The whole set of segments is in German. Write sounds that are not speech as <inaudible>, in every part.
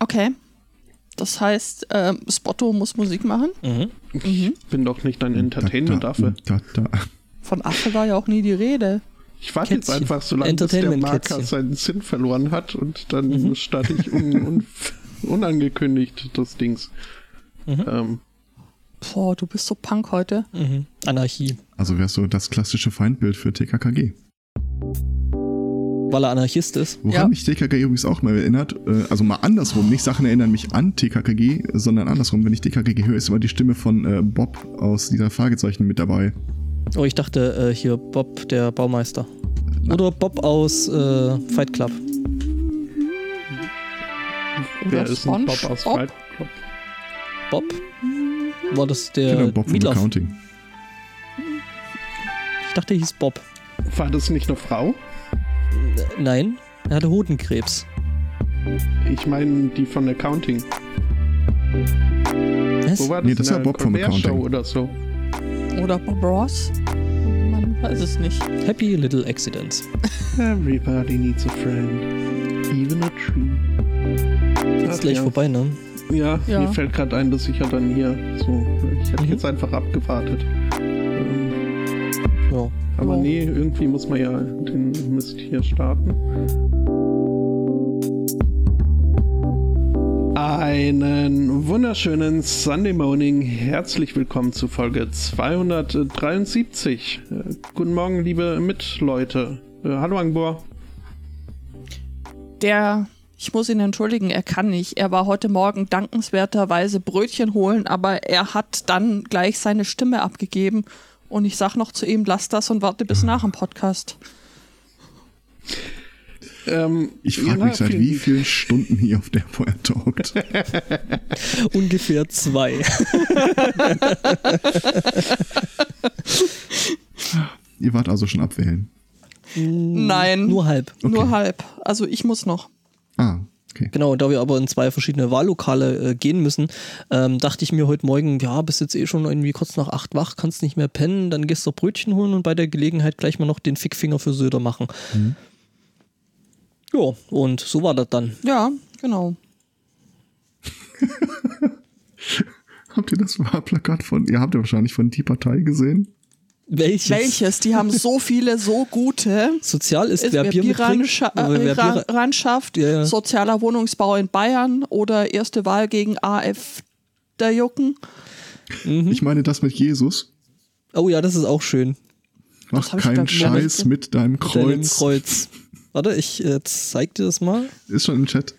Okay. Das heißt, ähm, Spotto muss Musik machen. Mhm. Mhm. Bin doch nicht ein Entertainment-Affe. Von Affe war ja auch nie die Rede. Ich warte jetzt einfach so lange, bis der. Marker seinen Sinn verloren hat und dann Mhm. starte ich un, un, <laughs> unangekündigt das Dings. Mhm. Ähm, Boah, du bist so Punk heute. Mhm. Anarchie. Also wärst du das klassische Feindbild für TKKG. Weil er Anarchist ist. Woran Ja. mich TKKG übrigens auch mal erinnert, äh, also mal andersrum, nicht Sachen erinnern mich an TKKG, sondern andersrum, wenn ich TKKG höre, ist immer die Stimme von äh, Bob aus dieser Fragezeichen mit dabei. Oh, ich dachte äh, hier Bob, der Baumeister. Oder Bob aus äh, Fight Club. wer ist ein Bob aus Fight Club? Bob? War das der genau, Bob Meatloaf? Accounting. Ich dachte, er hieß Bob. War das nicht eine Frau? Nein, er hatte Hodenkrebs. Ich meine, die von Accounting. Was? Wo war das? Nee, das war der Bob vom Show Accounting. oder so. Oder Bob Ross? Man weiß es nicht. Happy Little Accidents. <laughs> Everybody needs a friend. Even a tree. Ist gleich ja. vorbei, ne? Ja, Ja. mir fällt gerade ein, dass ich ja dann hier so. Ich hätte Mhm. jetzt einfach abgewartet. Ähm, Ja. Aber nee, irgendwie muss man ja den Mist hier starten. Einen wunderschönen Sunday Morning. Herzlich willkommen zu Folge 273. Äh, guten Morgen, liebe Mitleute. Äh, hallo, Angbor. Der, ich muss ihn entschuldigen, er kann nicht. Er war heute Morgen dankenswerterweise Brötchen holen, aber er hat dann gleich seine Stimme abgegeben. Und ich sag noch zu ihm, lass das und warte bis nach dem Podcast. Ähm, Ich frage ja, mich seit wie vielen Stunden hier auf der wo er talkt. <laughs> Ungefähr zwei. <laughs> Ihr wart also schon abwählen. Nein, Nur halb. nur Okay. halb. Also ich muss noch. Ah, okay. Genau, da wir aber in zwei verschiedene Wahllokale äh, gehen müssen, ähm, dachte ich mir heute Morgen, ja, bist jetzt eh schon irgendwie kurz nach acht wach, kannst nicht mehr pennen, dann gehst du Brötchen holen und bei der Gelegenheit gleich mal noch den Fickfinger für Söder machen. Ja, und so war das dann. Ja, genau. <laughs> Habt ihr das Wahlplakat von, ihr habt ja wahrscheinlich von die Partei gesehen? Welches? Welches? Die haben so viele, so gute. Sozial ist, Ist wer Bier Ja, ja. sozialer Wohnungsbau in Bayern oder erste Wahl gegen AF der Jucken. Ich meine das mit Jesus. oh ja, das ist auch schön. Mach keinen Scheiß mit deinem Mit deinem Kreuz. Kreuz. Warte, ich äh, zeig dir das mal. Ist schon im Chat.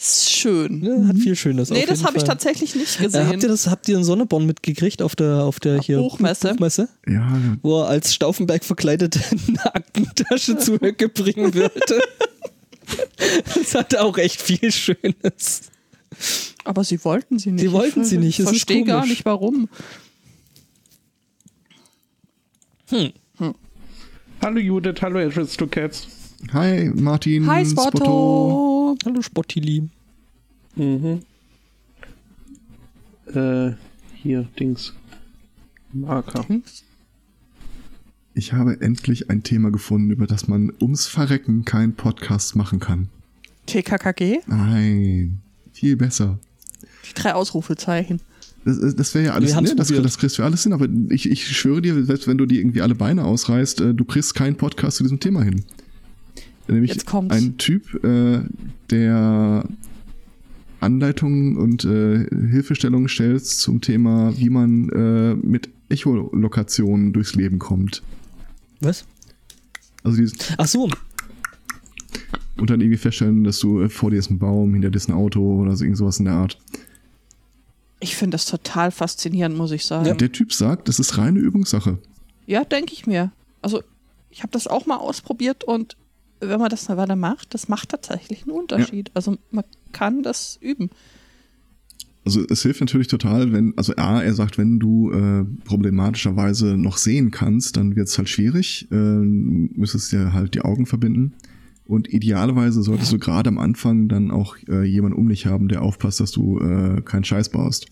Ist schön. Ja, hat viel Schönes. Nee, auf das habe ich tatsächlich nicht Äh, gesehen. habt ihr das, habt ihr einen Sonneborn mitgekriegt auf der, auf der hier Buchmesse? Buchmesse? Ja, Wo er als Stauffenberg verkleidet eine Aktentasche <laughs> zu <laughs> Höcke bringen würde. Das hatte auch echt viel Schönes. Aber sie wollten sie nicht. Sie wollten sie nicht, Ich verstehe gar nicht, warum. Hallo Judith, hallo Aristocats. Hi Martin. Hi, Spotto. Spotto. Hallo Spottili. Mhm. Äh, hier, Dings. Marker. Ich habe endlich ein Thema gefunden, über das man ums Verrecken keinen Podcast machen kann. TKKG? Nein, viel besser. Die drei Ausrufezeichen. Das, das wäre ja alles, ne, das, das kriegst du alles hin, aber ich, ich schwöre dir, selbst wenn du dir irgendwie alle Beine ausreißt, äh, du kriegst keinen Podcast zu diesem Thema hin. Nämlich ein Typ, äh, der Anleitungen und äh, Hilfestellungen stellt zum Thema, wie man äh, mit Echolokationen durchs Leben kommt. Was? Also dieses, Ach so, und dann irgendwie feststellen, dass du äh, vor dir ist ein Baum, hinter dir ist ein Auto oder so irgend sowas in der Art. Ich finde das total faszinierend, muss ich sagen. Ja, Der Typ sagt, das ist reine Übungssache. denke ich mir. Also, ich habe das auch mal ausprobiert und wenn man das eine Weile macht, das macht tatsächlich einen Unterschied. Also, man kann das üben. Also es hilft natürlich total, wenn, also A, er sagt, wenn du äh, problematischerweise noch sehen kannst, dann wird es halt schwierig, äh, müsstest dir halt die Augen verbinden. Und idealerweise solltest du gerade am Anfang dann auch äh, jemanden um dich haben, der aufpasst, dass du äh, keinen Scheiß baust.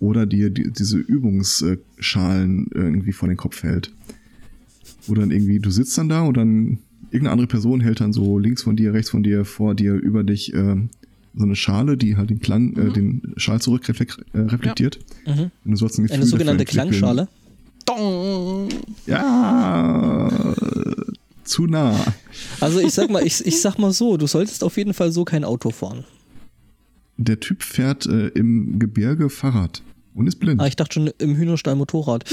Oder dir die, diese Übungsschalen irgendwie vor den Kopf hält. Wo dann irgendwie, du sitzt dann da und dann irgendeine andere Person hält dann so links von dir, rechts von dir, vor dir, über dich ähm, so eine Schale, die halt den Klang, äh, den Schall zurück äh, reflektiert. Mhm. Und du sollst ein Gefühl Eine sogenannte. Klangschale. Dong. Ja, zu nah. Also ich sag mal, ich, ich sag mal so, du solltest auf jeden Fall so kein Auto fahren. Der Typ fährt äh, im Gebirge Fahrrad und ist blind. Ah, ich dachte schon im Hühnerstall Motorrad.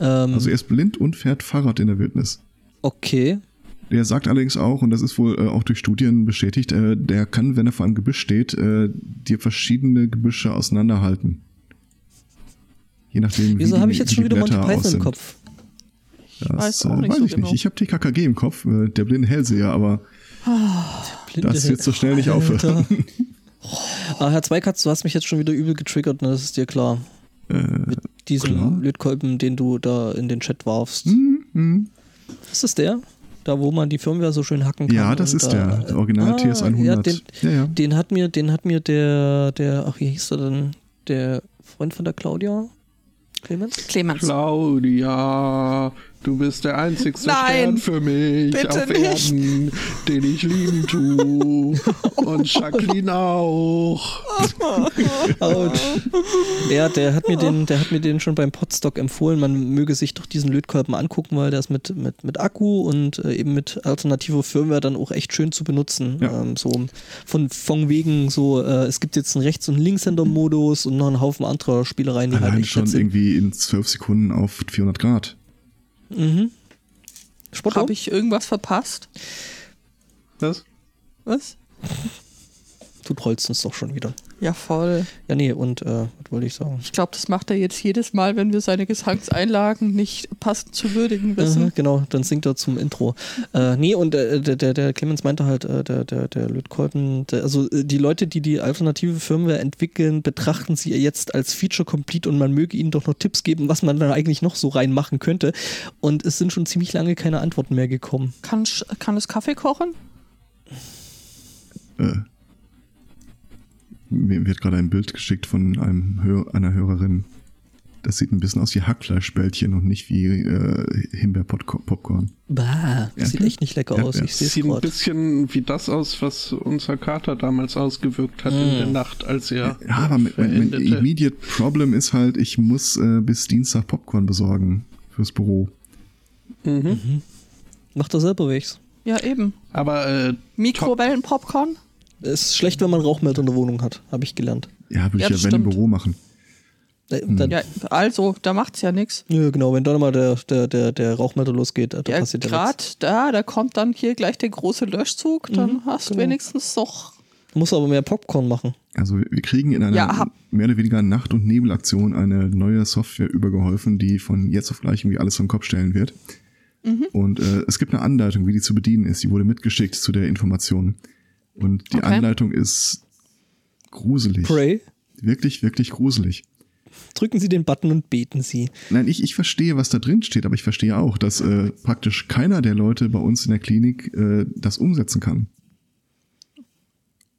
Ähm, Also er ist blind und fährt Fahrrad in der Wildnis. okay. Der sagt allerdings auch, und das ist wohl äh, auch durch Studien bestätigt, äh, der kann, wenn er vor einem Gebüsch steht, äh, dir verschiedene Gebüsche auseinanderhalten. Je nachdem, Wieso wie habe ich jetzt schon wieder Monty Python im. Kopf? Das weiß auch äh, nicht weiß so ich genau. nicht. Ich habe TKKG im Kopf, äh, der blinde Hellseher, aber Blinde das wird so schnell nicht Alter. aufhören. <laughs> Ah, Herr Zweikatz, du hast mich jetzt schon wieder übel getriggert, ne? das ist dir klar. Äh, Mit diesem klar. Lötkolben, den du da in den Chat warfst. hm, hm. Ist das der? Da, wo man die Firmware so schön hacken kann. Ja, das ist da, der, der Original Ah, TS100. Ja, den, ja, ja. den hat mir, den hat mir der, der, ach, wie hieß er denn? Der Freund von der Claudia? Clemens? Clemens. Claudia, du bist der einzigste Nein, Stern für mich bitte auf nicht. Erden, den ich lieben tu. Und <laughs> Jacqueline auch. Autsch. Ja, der hat mir den, der hat mir den schon beim Podstock empfohlen. Man möge sich doch diesen Lötkolben angucken, weil der ist mit, mit, mit Akku und äh, eben mit alternativer Firmware dann auch echt schön zu benutzen. Ja. Ähm, so von, von wegen so, äh, es gibt jetzt einen Rechts- und Linkshänder-Modus und noch einen Haufen anderer Spielereien, die halt Allein echt schon irgendwie in 12 Sekunden auf 400 Grad. Mhm. Spotto? Habe ich irgendwas verpasst? Was? Was? Du trollst uns doch schon wieder. Ja, voll. Ja, nee, und äh, was wollte ich sagen? Ich glaube, das macht er jetzt jedes Mal, wenn wir seine Gesangseinlagen nicht passend zu würdigen wissen. Mhm, genau, dann singt er zum Intro. Äh, nee, und äh, der, der, der Clemens meinte halt, äh, der, der, der Lötkolben, der, also äh, die Leute, die die alternative Firmware entwickeln, betrachten sie jetzt als Feature Complete und man möge ihnen doch noch Tipps geben, was man da eigentlich noch so reinmachen könnte. Und es sind schon ziemlich lange keine Antworten mehr gekommen. Kann, kann es Kaffee kochen? Äh, mir wird gerade ein Bild geschickt von einem Hör einer Hörerin. Das sieht ein bisschen aus wie Hackfleischbällchen und nicht wie äh, Himbeerpopcorn. Bah, das Ja, sieht echt nicht lecker Ja, aus. ja. Ich sehe es Sieht ein gerade. bisschen wie das aus, was unser Kater damals ausgewirkt hat in Mm. der Nacht, als er Ja, aber mein, mein, immediate Problem ist halt, ich muss äh, bis Dienstag Popcorn besorgen fürs Büro. Mhm. Macht er selber wegs. Ja, eben. Aber äh, Mikrowellenpopcorn? Es ist schlecht, wenn man Rauchmelder in der Wohnung hat, habe ich gelernt. Ja, würde Ja, ich ja wenn im. Büro machen. Äh, Dann, Ja, also, da macht's ja nichts. ja, genau, wenn dann mal der, der, der, der Rauchmelder losgeht, äh, da Ja, passiert ja gerade nichts. da, da kommt dann hier gleich der große Löschzug, dann Mhm, hast du genau. wenigstens doch. Muss aber mehr Popcorn machen. Also wir wir kriegen in einer Ja, mehr oder weniger Nacht- und Nebelaktion eine neue Software übergeholfen, die von jetzt auf gleich irgendwie alles vom Kopf stellen wird. Mhm. Und äh, es gibt eine Anleitung, wie die zu bedienen ist. Die wurde mitgeschickt zu der Information. Und die Okay. Anleitung ist gruselig. Pray. Wirklich, wirklich gruselig. Drücken Sie den Button und beten Sie. Nein, ich, ich verstehe, was da drin steht, aber ich verstehe auch, dass äh, praktisch keiner der Leute bei uns in der Klinik äh, das umsetzen kann.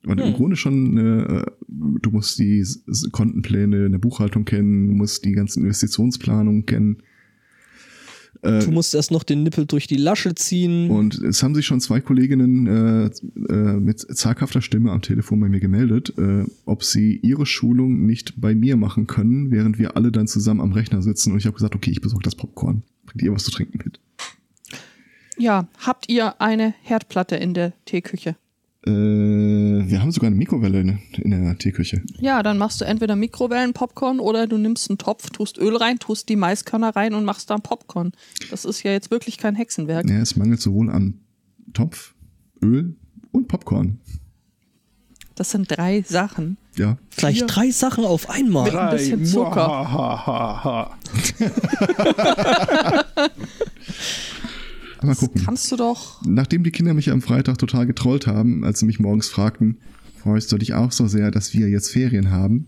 Weil im Grunde schon, äh, du musst die Kontenpläne in der Buchhaltung kennen, du musst die ganzen Investitionsplanungen kennen. Du musst erst noch den Nippel durch die Lasche ziehen. Und es haben sich schon zwei Kolleginnen äh, äh, mit zaghafter Stimme am Telefon bei mir gemeldet, äh, ob sie ihre Schulung nicht bei mir machen können, während wir alle dann zusammen am Rechner sitzen. Und ich habe gesagt, okay, ich besorge das Popcorn. Bringt ihr was zu trinken mit? Ja, habt ihr eine Herdplatte in der Teeküche? Äh, wir haben sogar eine Mikrowelle in, in der Teeküche. Ja, dann machst du entweder Mikrowellenpopcorn oder du nimmst einen Topf, tust Öl rein, tust die Maiskörner rein und machst dann Popcorn. Das ist ja jetzt wirklich kein Hexenwerk. Ja, es mangelt sowohl an Topf, Öl und Popcorn. Das sind drei Sachen. Ja, Gleich Vier. drei Sachen auf einmal. Mit- ein bisschen Zucker. <laughs> <laughs> Mal gucken. Kannst du doch. Nachdem die Kinder mich am Freitag total getrollt haben, als sie mich morgens fragten, freust du dich auch so sehr, dass wir jetzt Ferien haben?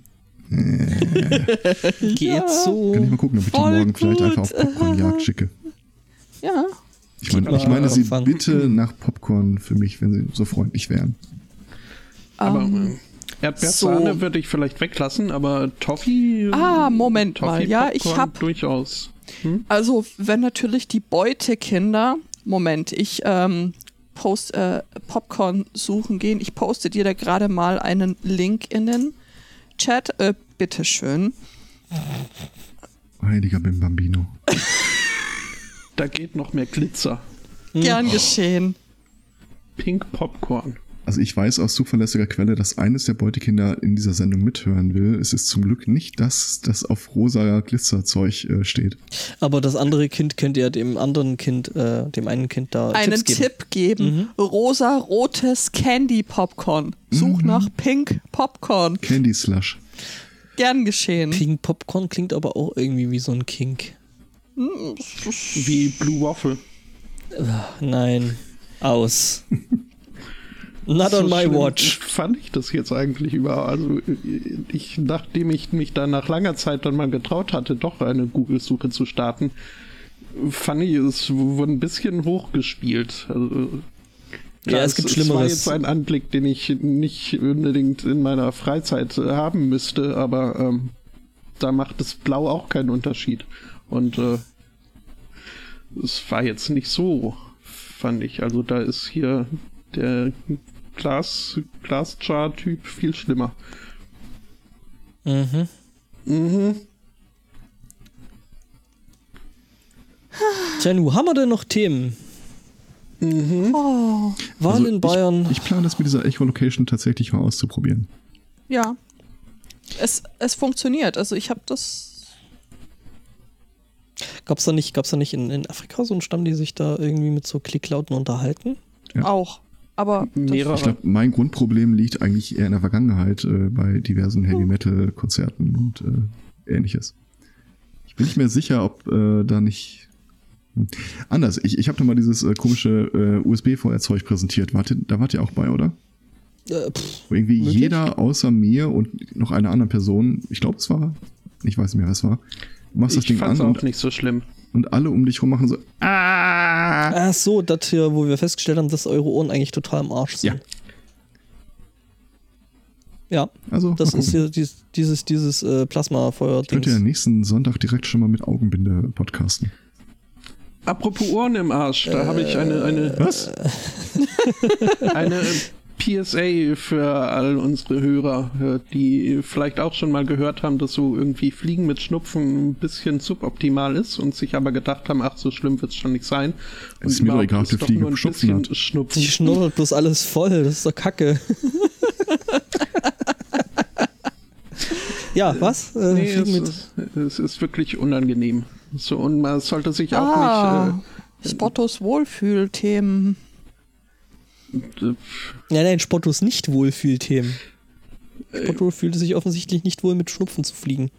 <laughs> Geht so. Kann ich mal gucken, ob ich die morgen vielleicht gut. einfach auf Popcornjagd <laughs> schicke. Ja. Ich meine, ich meine sie anfangen. bitte nach Popcorn für mich, wenn sie so freundlich wären. Aber ähm, äh, Erdbeersahne so. würde ich vielleicht weglassen, aber Toffee. Ah, Moment Toffee mal. Ja, ich Popcorn hab- durchaus. Also, wenn natürlich die Beutekinder. Moment, ich ähm, Post, äh, Popcorn suchen gehen. Ich poste dir da gerade mal einen Link in den Chat. Äh, bitteschön. Heiliger Bim Bambino. <laughs> Da geht noch mehr Glitzer. Gern geschehen. Pink Popcorn. Also ich weiß aus zuverlässiger Quelle, dass eines der Beutekinder in dieser Sendung mithören will. Es ist zum Glück nicht das, das auf rosa Glitzerzeug äh, steht. Aber das andere Kind könnte ja dem anderen Kind, äh, dem einen Kind da Einen Tipps geben. Tipp geben. Rosa-rotes Candy Popcorn. Such nach Pink Popcorn. Candy Slush. Gern geschehen. Pink Popcorn klingt aber auch irgendwie wie so ein Kink. Wie Blue Waffle. Nein. Aus. <laughs> Not on So my schlimm watch. Fand ich das jetzt eigentlich überhaupt? Also ich, nachdem ich mich dann nach langer Zeit dann mal getraut hatte, doch eine Google-Suche zu starten, fand ich es wurde ein bisschen hochgespielt. Also, Ja, es gibt Es war Schlimmeres. jetzt ein Anblick, den ich nicht unbedingt in meiner Freizeit äh, haben müsste, aber ähm, da macht das Blau auch keinen Unterschied. Und äh, es war jetzt nicht so, fand ich. Also da ist hier der Glas, Glasjar-Typ viel schlimmer. Mhm. Mhm. Tja, nu, haben wir denn noch Themen? Oh, Wahl Also in Bayern. Ich, ich plane das mit dieser Echolocation tatsächlich mal auszuprobieren. ja. Es, es funktioniert. Also ich habe das. Gab's da nicht, gab's da nicht in, in Afrika so einen Stamm, die sich da irgendwie mit so Klicklauten unterhalten? Ja. Auch. Aber Mehrere. Ich glaube, mein Grundproblem liegt eigentlich eher in der Vergangenheit äh, bei diversen Heavy Metal Konzerten und äh, ähnliches. Ich bin nicht mehr sicher, ob äh, da nicht Hm. anders. Ich, ich habe da mal dieses äh, komische äh, USB-Feuerzeug präsentiert. Wart ihr, da wart ihr auch bei, oder? Äh, pff, Wo irgendwie Möglich? jeder außer mir und noch einer anderen Person, ich glaube es war, ich weiß nicht mehr, was es war, machst das Ich Ding fand's an auch und, nicht so schlimm. Und alle um dich rum machen so, Ach so, das hier, wo wir festgestellt haben, dass eure Ohren eigentlich total im Arsch sind. Ja, also das ist hier dieses, dieses, dieses äh, Könnt ihr Plasmafeuer-Dings. nächsten Sonntag direkt schon mal mit Augenbinde podcasten. Apropos Ohren im Arsch, da habe ich eine, eine, Was? <laughs> eine PSA für all unsere Hörer, äh, die vielleicht auch schon mal gehört haben, dass so irgendwie Fliegen mit Schnupfen ein bisschen suboptimal ist und sich aber gedacht haben, ach, so schlimm wird's schon nicht sein. Und Ist mir doch egal, ob doch Fliege nur ein Schnupfen bisschen hat. Schnupfen. Die schnuddert bloß alles voll, das ist doch kacke. ja, was? Äh, Nee, es, ist, es ist wirklich unangenehm. So, und man sollte sich auch ah, nicht. Spottos Wohlfühlthemen. Äh, äh, nein, nein, Spottos nicht Wohlfühlthemen. Spotto fühlte sich offensichtlich nicht wohl mit Schnupfen zu fliegen.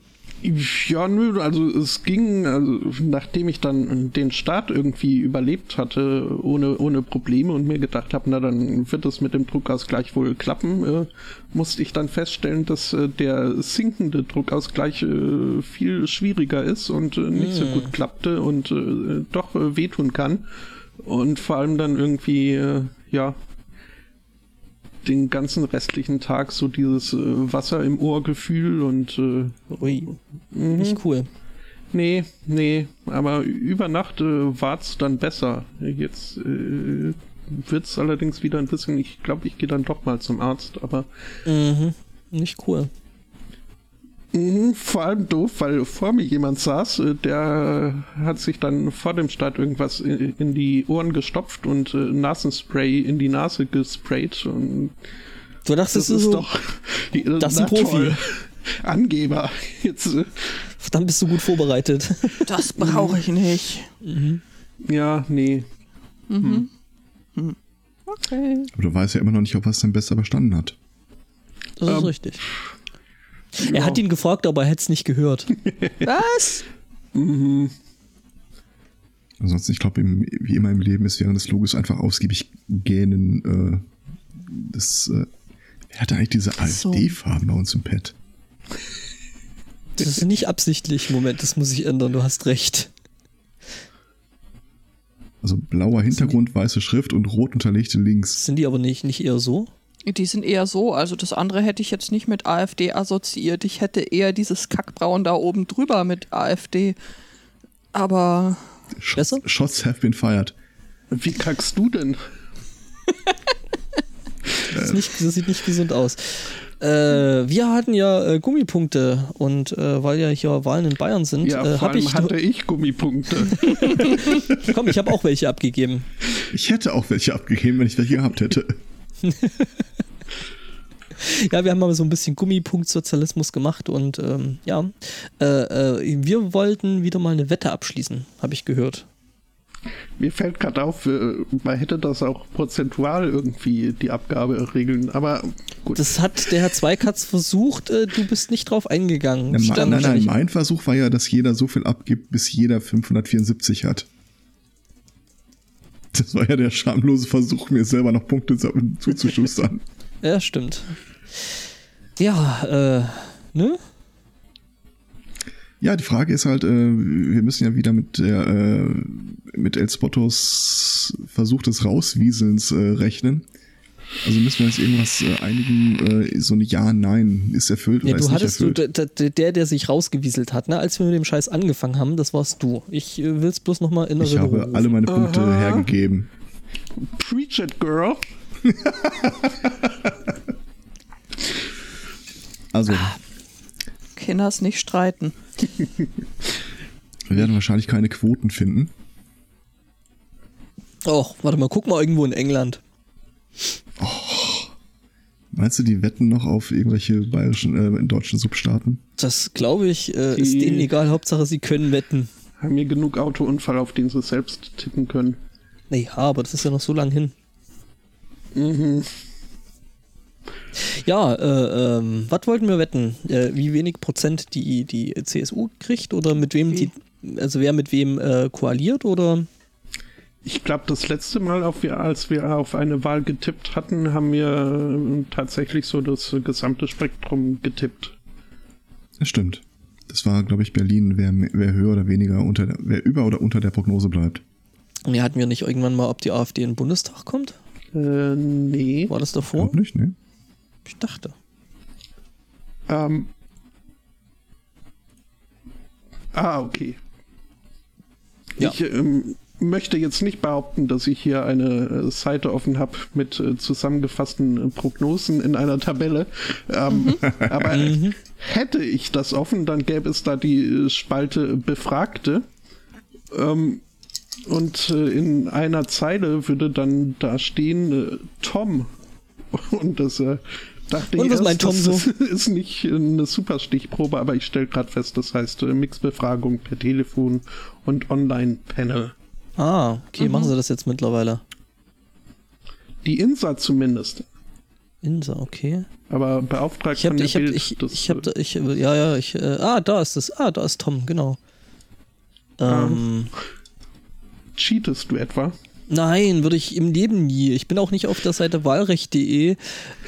Ja, nö, also es ging, also nachdem ich dann den Start irgendwie überlebt hatte, ohne, ohne Probleme und mir gedacht habe, na dann wird es mit dem Druckausgleich wohl klappen, äh, musste ich dann feststellen, dass äh, der sinkende Druckausgleich äh, viel schwieriger ist und äh, nicht so Mm. gut klappte und äh, doch äh, wehtun kann. Und vor allem dann irgendwie, äh, ja, den ganzen restlichen Tag so dieses äh, Wasser im Ohrgefühl und äh, Ui, Mhm. nicht cool. Nee, nee, aber über Nacht äh, war's dann besser. Jetzt äh, wird's allerdings wieder ein bisschen, ich glaube, ich gehe dann doch mal zum Arzt, aber Mhm. Nicht cool. Mhm, vor allem doof, weil vor mir jemand saß, äh, der hat sich dann vor dem Start irgendwas in, die Ohren gestopft und äh, Nasenspray in die Nase gesprayt und Du dachtest, das ist so, doch <laughs> äh, das ist ein Profi. toll. Angeber. Jetzt, dann bist du gut vorbereitet. Das <laughs> brauche ich nicht. ja, nee. Okay. Aber du weißt ja immer noch nicht, ob er es dann besser verstanden hat. Das ist Ähm, Er hat ihn gefragt, aber er hätte es nicht gehört. <laughs> Was? Mhm. Ansonsten, ich glaube, wie immer im Leben ist während des Logos einfach ausgiebig gähnen. Äh, das, äh, wer hatte eigentlich diese so. AfD-Farben bei uns im Pad? Das ist nicht absichtlich. Moment, das muss ich ändern. Du hast recht. Also blauer Hintergrund, weiße Schrift und rot unterlegte Links. Sind die aber nicht, nicht eher so? Die sind eher so, also das andere hätte ich jetzt nicht mit AfD assoziiert. Ich hätte eher dieses Kackbraun da oben drüber mit AfD. Aber Shots, Besser? Shots have been fired. Wie kackst du denn? <laughs> das, nicht, das, sieht nicht gesund aus. Äh, wir hatten ja äh, Gummipunkte und äh, weil ja hier Wahlen in Bayern sind, ja, äh, allem ich hatte ich Gummipunkte. <laughs> Komm, ich habe auch welche abgegeben. Ich hätte auch welche abgegeben, wenn ich welche gehabt hätte. <laughs> ja, wir haben mal so ein bisschen Gummipunkt-Sozialismus gemacht und ähm, ja, äh, äh, wir wollten wieder mal eine Wette abschließen, habe ich gehört. Mir fällt gerade auf, äh, man hätte das auch prozentual irgendwie die Abgabe regeln, aber gut. Das hat der Herr Zweikatz versucht, äh, du bist nicht drauf eingegangen. Ja, nein, nein, nein, mein Versuch war ja, dass jeder so viel abgibt, bis jeder 574 hat. Das war ja der schamlose Versuch, mir selber noch Punkte zuzuschustern. <laughs> ja, stimmt. Ja, äh, ne? Ja, die Frage ist halt, äh, wir müssen ja wieder mit der äh, mit El Spottos Versuch des Rauswieselns äh, rechnen. Also müssen wir uns irgendwas äh, einigen, äh, so ein Ja, Nein, ist erfüllt ja, oder ist nicht erfüllt? Du, der, der sich rausgewieselt hat, ne? als wir mit dem Scheiß angefangen haben, das warst du. Ich äh, will es bloß nochmal in Erinnerung Ich habe alle meine Punkte Aha. hergegeben. Preach it, girl. <laughs> also. Kinders nicht streiten. Wir werden wahrscheinlich keine Quoten finden. Och, warte mal, guck mal irgendwo in England. Meinst du, die wetten noch auf irgendwelche bayerischen, äh, deutschen Substaaten? Das glaube ich, äh, ist denen egal. Hauptsache, sie können wetten. Haben hier genug Autounfall, auf den sie selbst tippen können. Nee, aber das ist ja noch so lang hin. Mhm. Ja, äh, ähm, was wollten wir wetten? Äh, wie wenig Prozent die, die CSU kriegt oder mit wem die, also wer mit wem äh, koaliert oder? Ich glaube, das letzte Mal, auf als wir auf eine Wahl getippt hatten, haben wir äh, tatsächlich so das gesamte Spektrum getippt. Das stimmt. Das war, glaube ich, Berlin, wer, wer höher oder weniger unter der, wer über oder unter der Prognose bleibt. Nee, hatten wir nicht irgendwann mal, ob die AfD in den Bundestag kommt? Äh, nee. War das davor? Ich nicht, ne? Ich dachte. Ähm. Ah, okay. Ja. Ich ähm, möchte jetzt nicht behaupten, dass ich hier eine äh, Seite offen habe mit äh, zusammengefassten äh, Prognosen in einer Tabelle. Ähm, mhm. <laughs> Aber mhm. hätte ich das offen, dann gäbe es da die äh, Spalte Befragte. Ähm, und äh, in einer Zeile würde dann da stehen äh, Tom. <laughs> Und das dachte Und ich was meint Tom so? <laughs> ist nicht eine super Stichprobe, aber ich stelle gerade fest, das heißt Mixbefragung per Telefon und Online-Panel. Ah, okay, mhm. machen sie das jetzt mittlerweile. Die INSA zumindest. INSA, okay. Aber beauftragt ich hab, von der ich hab, Bild, ich, das, ich hab, ich, ja, ja, ich, äh, ah, da ist es, ah, da ist Tom, genau. Ähm, cheatest du etwa? Nein, würde ich im Leben nie. Ich bin auch nicht auf der Seite wahlrecht.de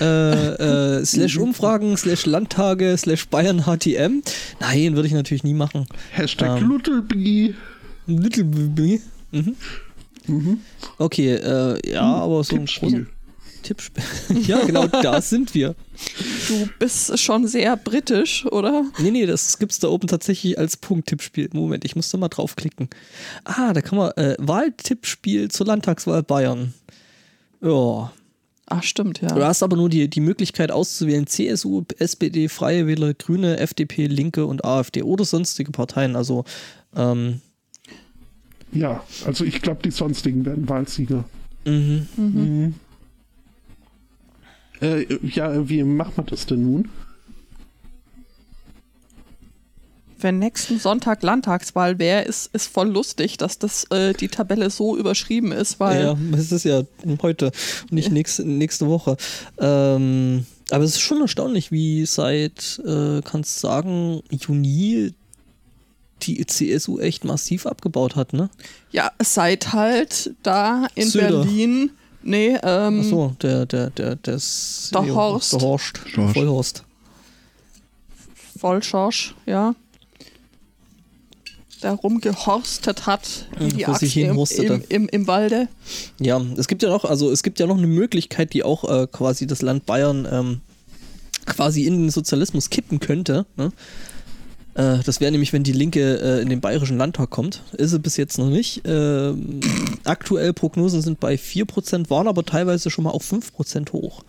äh, äh, <laughs> slash Umfragen, slash Landtage, slash Bayern HTM. Nein, würde ich natürlich nie machen. Hashtag ähm, Littleby. Littleby. Mhm. Mhm. Okay, äh, ja, hm, aber so Tippspiel. ein großer Tippspiel. <laughs> ja, <laughs> genau, da sind wir. Du bist schon sehr britisch, oder? Nee, nee, das gibt's da oben tatsächlich als Punkt-Tippspiel. Moment, ich muss da mal draufklicken. Ah, da kann man äh, Wahltippspiel zur Landtagswahl Bayern. Ja. Ach, stimmt, ja. Du hast aber nur die, die Möglichkeit auszuwählen: CSU, SPD, Freie Wähler, Grüne, FDP, Linke und AfD oder sonstige Parteien. Also, ähm, ja, also ich glaube, die sonstigen werden Wahlsieger. Mhm. Mhm. mhm. Äh, ja, wie macht man das denn nun? Wenn nächsten Sonntag Landtagswahl wäre, ist, ist voll lustig, dass das äh, die Tabelle so überschrieben ist, weil. Ja, es ist ja heute, nicht ja. nächste, nächste Woche. Ähm, aber es ist schon erstaunlich, wie seit, äh, kannst du sagen, Juni die CSU echt massiv abgebaut hat, ne? Ja, seit halt da in Söder. Berlin Nee, ähm. Ach so, der, der, der, der, der Horst. Der Horst. Schorsch. Vollhorst. Vollschorsch, ja. Der rumgehorstet hat, wie die Axt im, im, im, im, Walde. Ja, es gibt ja noch, also es gibt ja noch eine Möglichkeit, die auch äh, quasi das Land Bayern ähm, quasi in den Sozialismus kippen könnte. Ne? Äh, das wäre nämlich, wenn die Linke äh, in den Bayerischen Landtag kommt. Ist sie bis jetzt noch nicht. Ähm, aktuell Prognosen sind bei 4%, waren aber teilweise schon mal auf 5% hoch.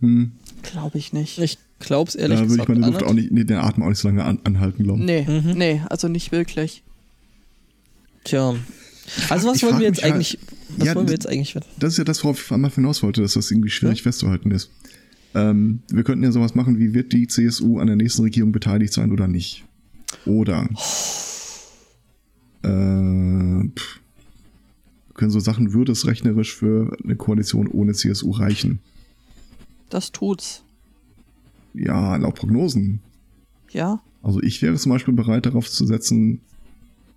Hm, Glaube ich nicht. Ich glaube es ehrlich da würde ich gesagt meine Luft auch nicht, nee, den Atem auch nicht so lange an, anhalten, glaube ich. Nee, Mhm. nee, also nicht wirklich. Tja. Also was ich wollen wir jetzt halt- eigentlich, was Ja, wollen wir das- jetzt eigentlich? Das ist ja das, worauf ich einmal hinaus wollte, dass das irgendwie schwierig festzuhalten ist. Ähm, wir könnten ja sowas machen, wie wird die CSU an der nächsten Regierung beteiligt sein oder nicht? Oder äh, pff, können so Sachen, würde es rechnerisch für eine Koalition ohne CSU reichen? Das tut's. Ja, laut Prognosen. Ja. Also ich wäre zum Beispiel bereit darauf zu setzen,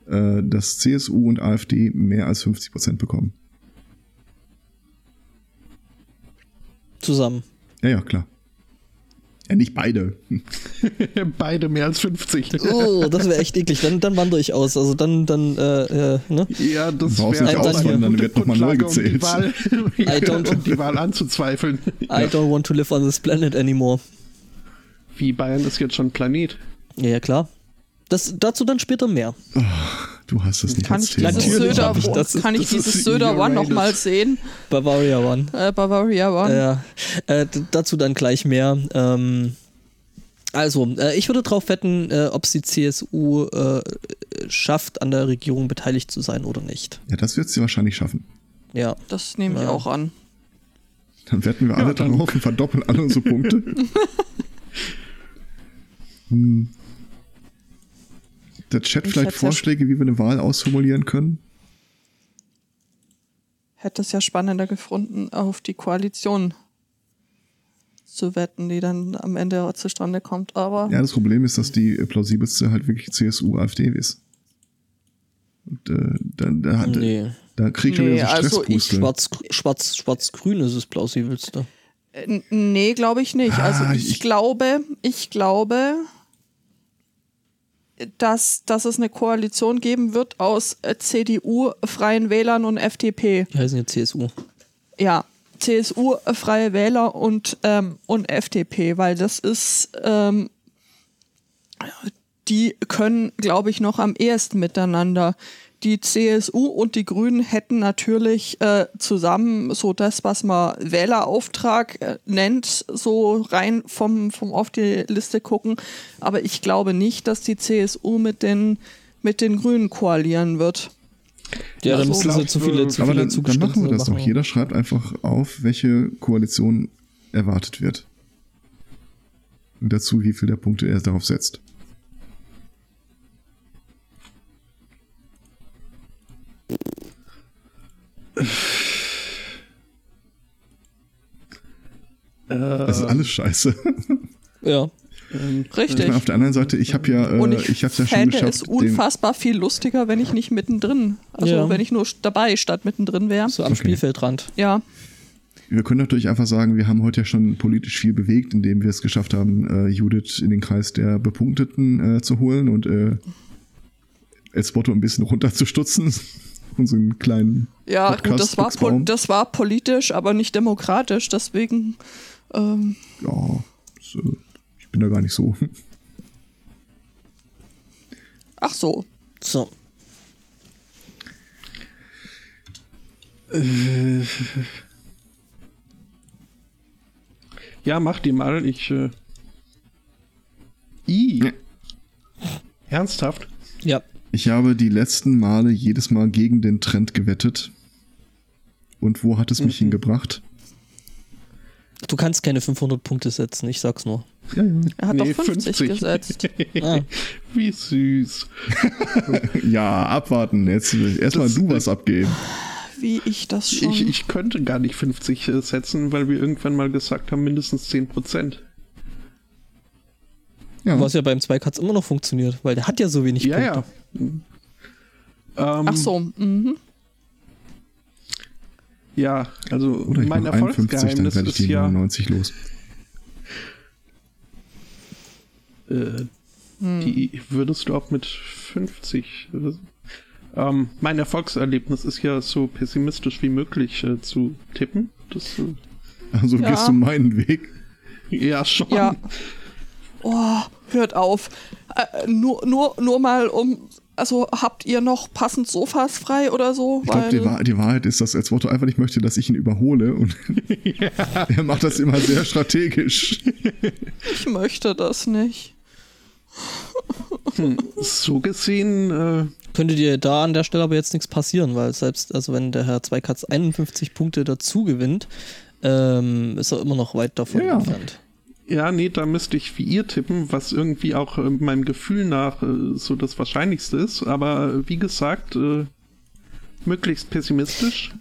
äh, dass CSU und AfD mehr als 50 Prozent bekommen. Zusammen. Ja, ja, klar. Ja, nicht beide. <laughs> Beide mehr als 50. Oh, das wäre echt eklig. Dann, dann wandere ich aus. Also dann, dann, äh, äh, ne? Ja, das wäre nicht auch auswandern, dann wird noch mal neu Grundlage, um die gezählt. Wahl, <laughs> I don't- um die Wahl anzuzweifeln. I don't want to live on this planet anymore. Wie Bayern ist jetzt schon Planet. Ja, ja, klar. Das, dazu dann später mehr. Du hast es nicht Kann ich erzählt. dieses Söder, ich das. kann ich Das dieses ist Söder One nochmal sehen? Bavaria One. Äh, Bavaria One. Ja, äh, dazu dann gleich mehr. Ähm, also, äh, ich würde drauf wetten, äh, ob es die CSU äh, schafft, an der Regierung beteiligt zu sein oder nicht. Ja, das wird sie wahrscheinlich schaffen. Ja. Das nehme ich Ja. auch an. Dann wetten wir alle dann- darauf und verdoppeln alle unsere Punkte. <laughs> hm. Der Chat Ich vielleicht hätte ja Vorschläge, wie wir eine Wahl ausformulieren können? Hätte es ja spannender gefunden, auf die Koalition zu wetten, die dann am Ende zustande kommt. Aber Ja, das Problem ist, dass die plausibelste halt wirklich CSU, AfD ist. Und äh, da, da, Nee. da kriege ich schon Nee, wieder so also Stresspusteln. Schwarz, schwarz, schwarz-grün ist das plausibelste. Nee, glaube ich nicht. Also Ah, ich, ich- glaube, ich glaube, dass, dass es eine Koalition geben wird aus äh, CDU, Freien Wählern und FDP. Die heißen ja CSU. Ja, CSU, Freie Wähler und, ähm, und FDP, weil das ist, ähm, die können, glaube ich, noch am ehesten miteinander. Die CSU und die Grünen hätten natürlich äh, zusammen so das, was man Wählerauftrag äh, nennt, so rein vom, vom auf die Liste gucken. Aber ich glaube nicht, dass die CSU mit den, mit den Grünen koalieren wird. Ja, dann Also, müssen sie zu viele, zu Aber viele dann, dann machen wir das doch. machen. Jeder schreibt einfach auf, welche Koalition erwartet wird. Und dazu, wie viel der Punkte er darauf setzt. <laughs> Das ist alles scheiße. Ja. Richtig. Ich meine, auf der anderen Seite, ich habe ja, Und äh, ich, ich habe ja schon fände geschafft, es unfassbar viel lustiger, wenn ich nicht mittendrin, also Ja. wenn ich nur dabei statt mittendrin wäre. So am Okay. Spielfeldrand. Ja, wir können natürlich einfach sagen, wir haben heute ja schon politisch viel bewegt, indem wir es geschafft haben, äh, Judith in den Kreis der Bepunkteten äh, zu holen und äh, Elsbotto ein bisschen runterzustutzen. Unseren kleinen ja, gut, das war, pol das war politisch, aber nicht demokratisch, deswegen, ähm, Ja, so, ich bin da gar nicht so. ach so. So. Ja, mach die mal. Ich. Äh... I. Ja. Ernsthaft? Ja. Ich habe die letzten Male jedes Mal gegen den Trend gewettet. Und wo hat es mich hingebracht? Du kannst keine 500 Punkte setzen, ich sag's nur. Ja, ja. Er hat doch 50, gesetzt. <laughs> Ah. Wie süß. <laughs> ja, abwarten. Jetzt erstmal du was abgeben. Wie ich das schon. Ich, ich könnte gar nicht 50 äh, setzen, weil wir irgendwann mal gesagt haben, mindestens 10 Prozent. Ja. Was ja beim Zweikatz immer noch funktioniert, weil der hat ja so wenig Ja, Punkte. ja. Ähm, ach so, mhm. Ja, also Oder ich mein mache 51, dann Erfolgsgeheimnis werde ich ist die ja, 99 los. äh, die würdest du auch mit 50. Äh, ähm, mein Erfolgserlebnis ist ja so pessimistisch wie möglich äh, zu tippen. Das, äh, Also Ja. gehst du meinen Weg. ja, schon. Ja. Oh, hört auf. Äh, nur, nur, nur mal um. Also habt ihr noch passend Sofas frei oder so? Ich glaube, die, Wahr- die Wahrheit ist, dass Elswotto einfach nicht möchte, dass ich ihn überhole und <laughs> <laughs> er macht das immer sehr strategisch. <laughs> ich möchte das nicht. So gesehen, äh, Könnte dir da an der Stelle aber jetzt nichts passieren, weil selbst, also wenn der Herr Zweikatz 51 Punkte dazu gewinnt, ähm, ist er immer noch weit davon Ja. entfernt. Ja, nee, da müsste ich wie ihr tippen, was irgendwie auch äh, meinem Gefühl nach äh, so das Wahrscheinlichste ist. Aber äh, wie gesagt, äh, möglichst pessimistisch.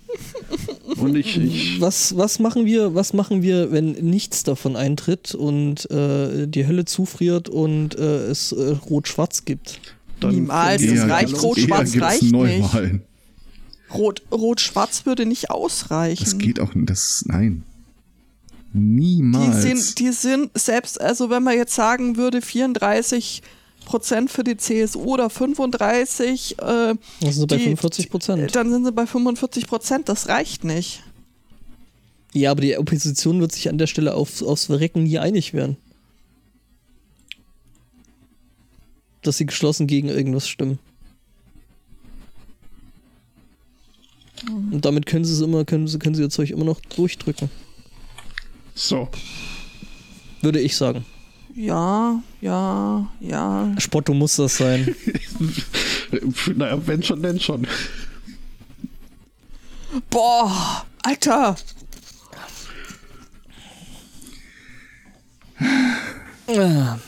<laughs> Und ich, ich Was, was machen wir, was machen wir, wenn nichts davon eintritt und äh, die Hölle zufriert und äh, es äh, Rot-Schwarz gibt? dann Niemals, das ich reicht rot-schwarz reicht nicht. Rot- Rot-Schwarz würde nicht ausreichen. Das geht auch nicht. Das, nein. Die Niemals. sind, die sind selbst, also wenn man jetzt sagen würde, 34 Prozent für die CSU oder 35, äh, Das sind sie bei Die- 45 Prozent. dann sind sie bei 45 Prozent. Das reicht nicht. Ja, aber die Opposition wird sich an der Stelle auf, aufs Verrecken nie einig werden. Dass sie geschlossen gegen irgendwas stimmen. Und damit können sie es immer, können sie, können sie ihr Zeug immer noch durchdrücken. So, Würde ich sagen. Ja, ja, ja. Spotto muss das sein. <laughs> naja, wenn schon, denn schon. Boah, Alter.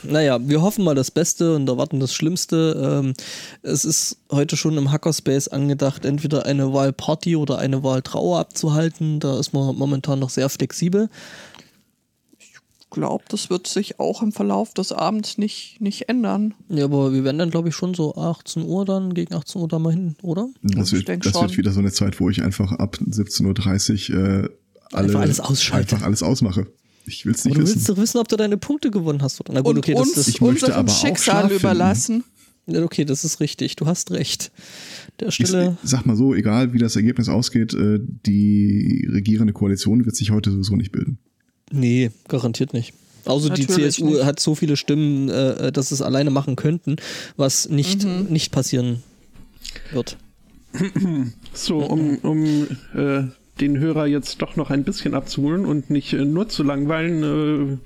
Naja, wir hoffen mal das Beste und erwarten das Schlimmste. Ähm, es ist heute schon im Hackerspace angedacht, entweder eine Wahlparty oder eine Wahltrauer abzuhalten. Da ist man momentan noch sehr flexibel. Glaubt, das wird sich auch im Verlauf des Abends nicht, nicht ändern. Ja, aber wir werden dann, glaube ich, schon so 18 Uhr dann, gegen 18 Uhr da mal hin, oder? Das, Ich wird, das wird schon. wieder so eine Zeit, wo ich einfach ab 17.30 Uhr äh, alle, Einfach alles ausschalte. Einfach alles ausmache. Ich will es nicht Aber du willst wissen. doch wissen, ob du deine Punkte gewonnen hast. Oder? Na gut, Und okay, das, uns das, ich möchte aber auch Schicksal finden. überlassen. ja, okay, das ist richtig. Du hast recht. Der Ich, Stelle. sag mal so, egal wie das Ergebnis ausgeht, äh, die regierende Koalition wird sich heute sowieso nicht bilden. Nee, garantiert nicht. Außer die CSU nicht. hat so viele Stimmen, äh, dass es alleine machen könnten, was nicht, Mhm. nicht passieren wird. So, um, um äh, den Hörer jetzt doch noch ein bisschen abzuholen und nicht äh, nur zu langweilen, äh,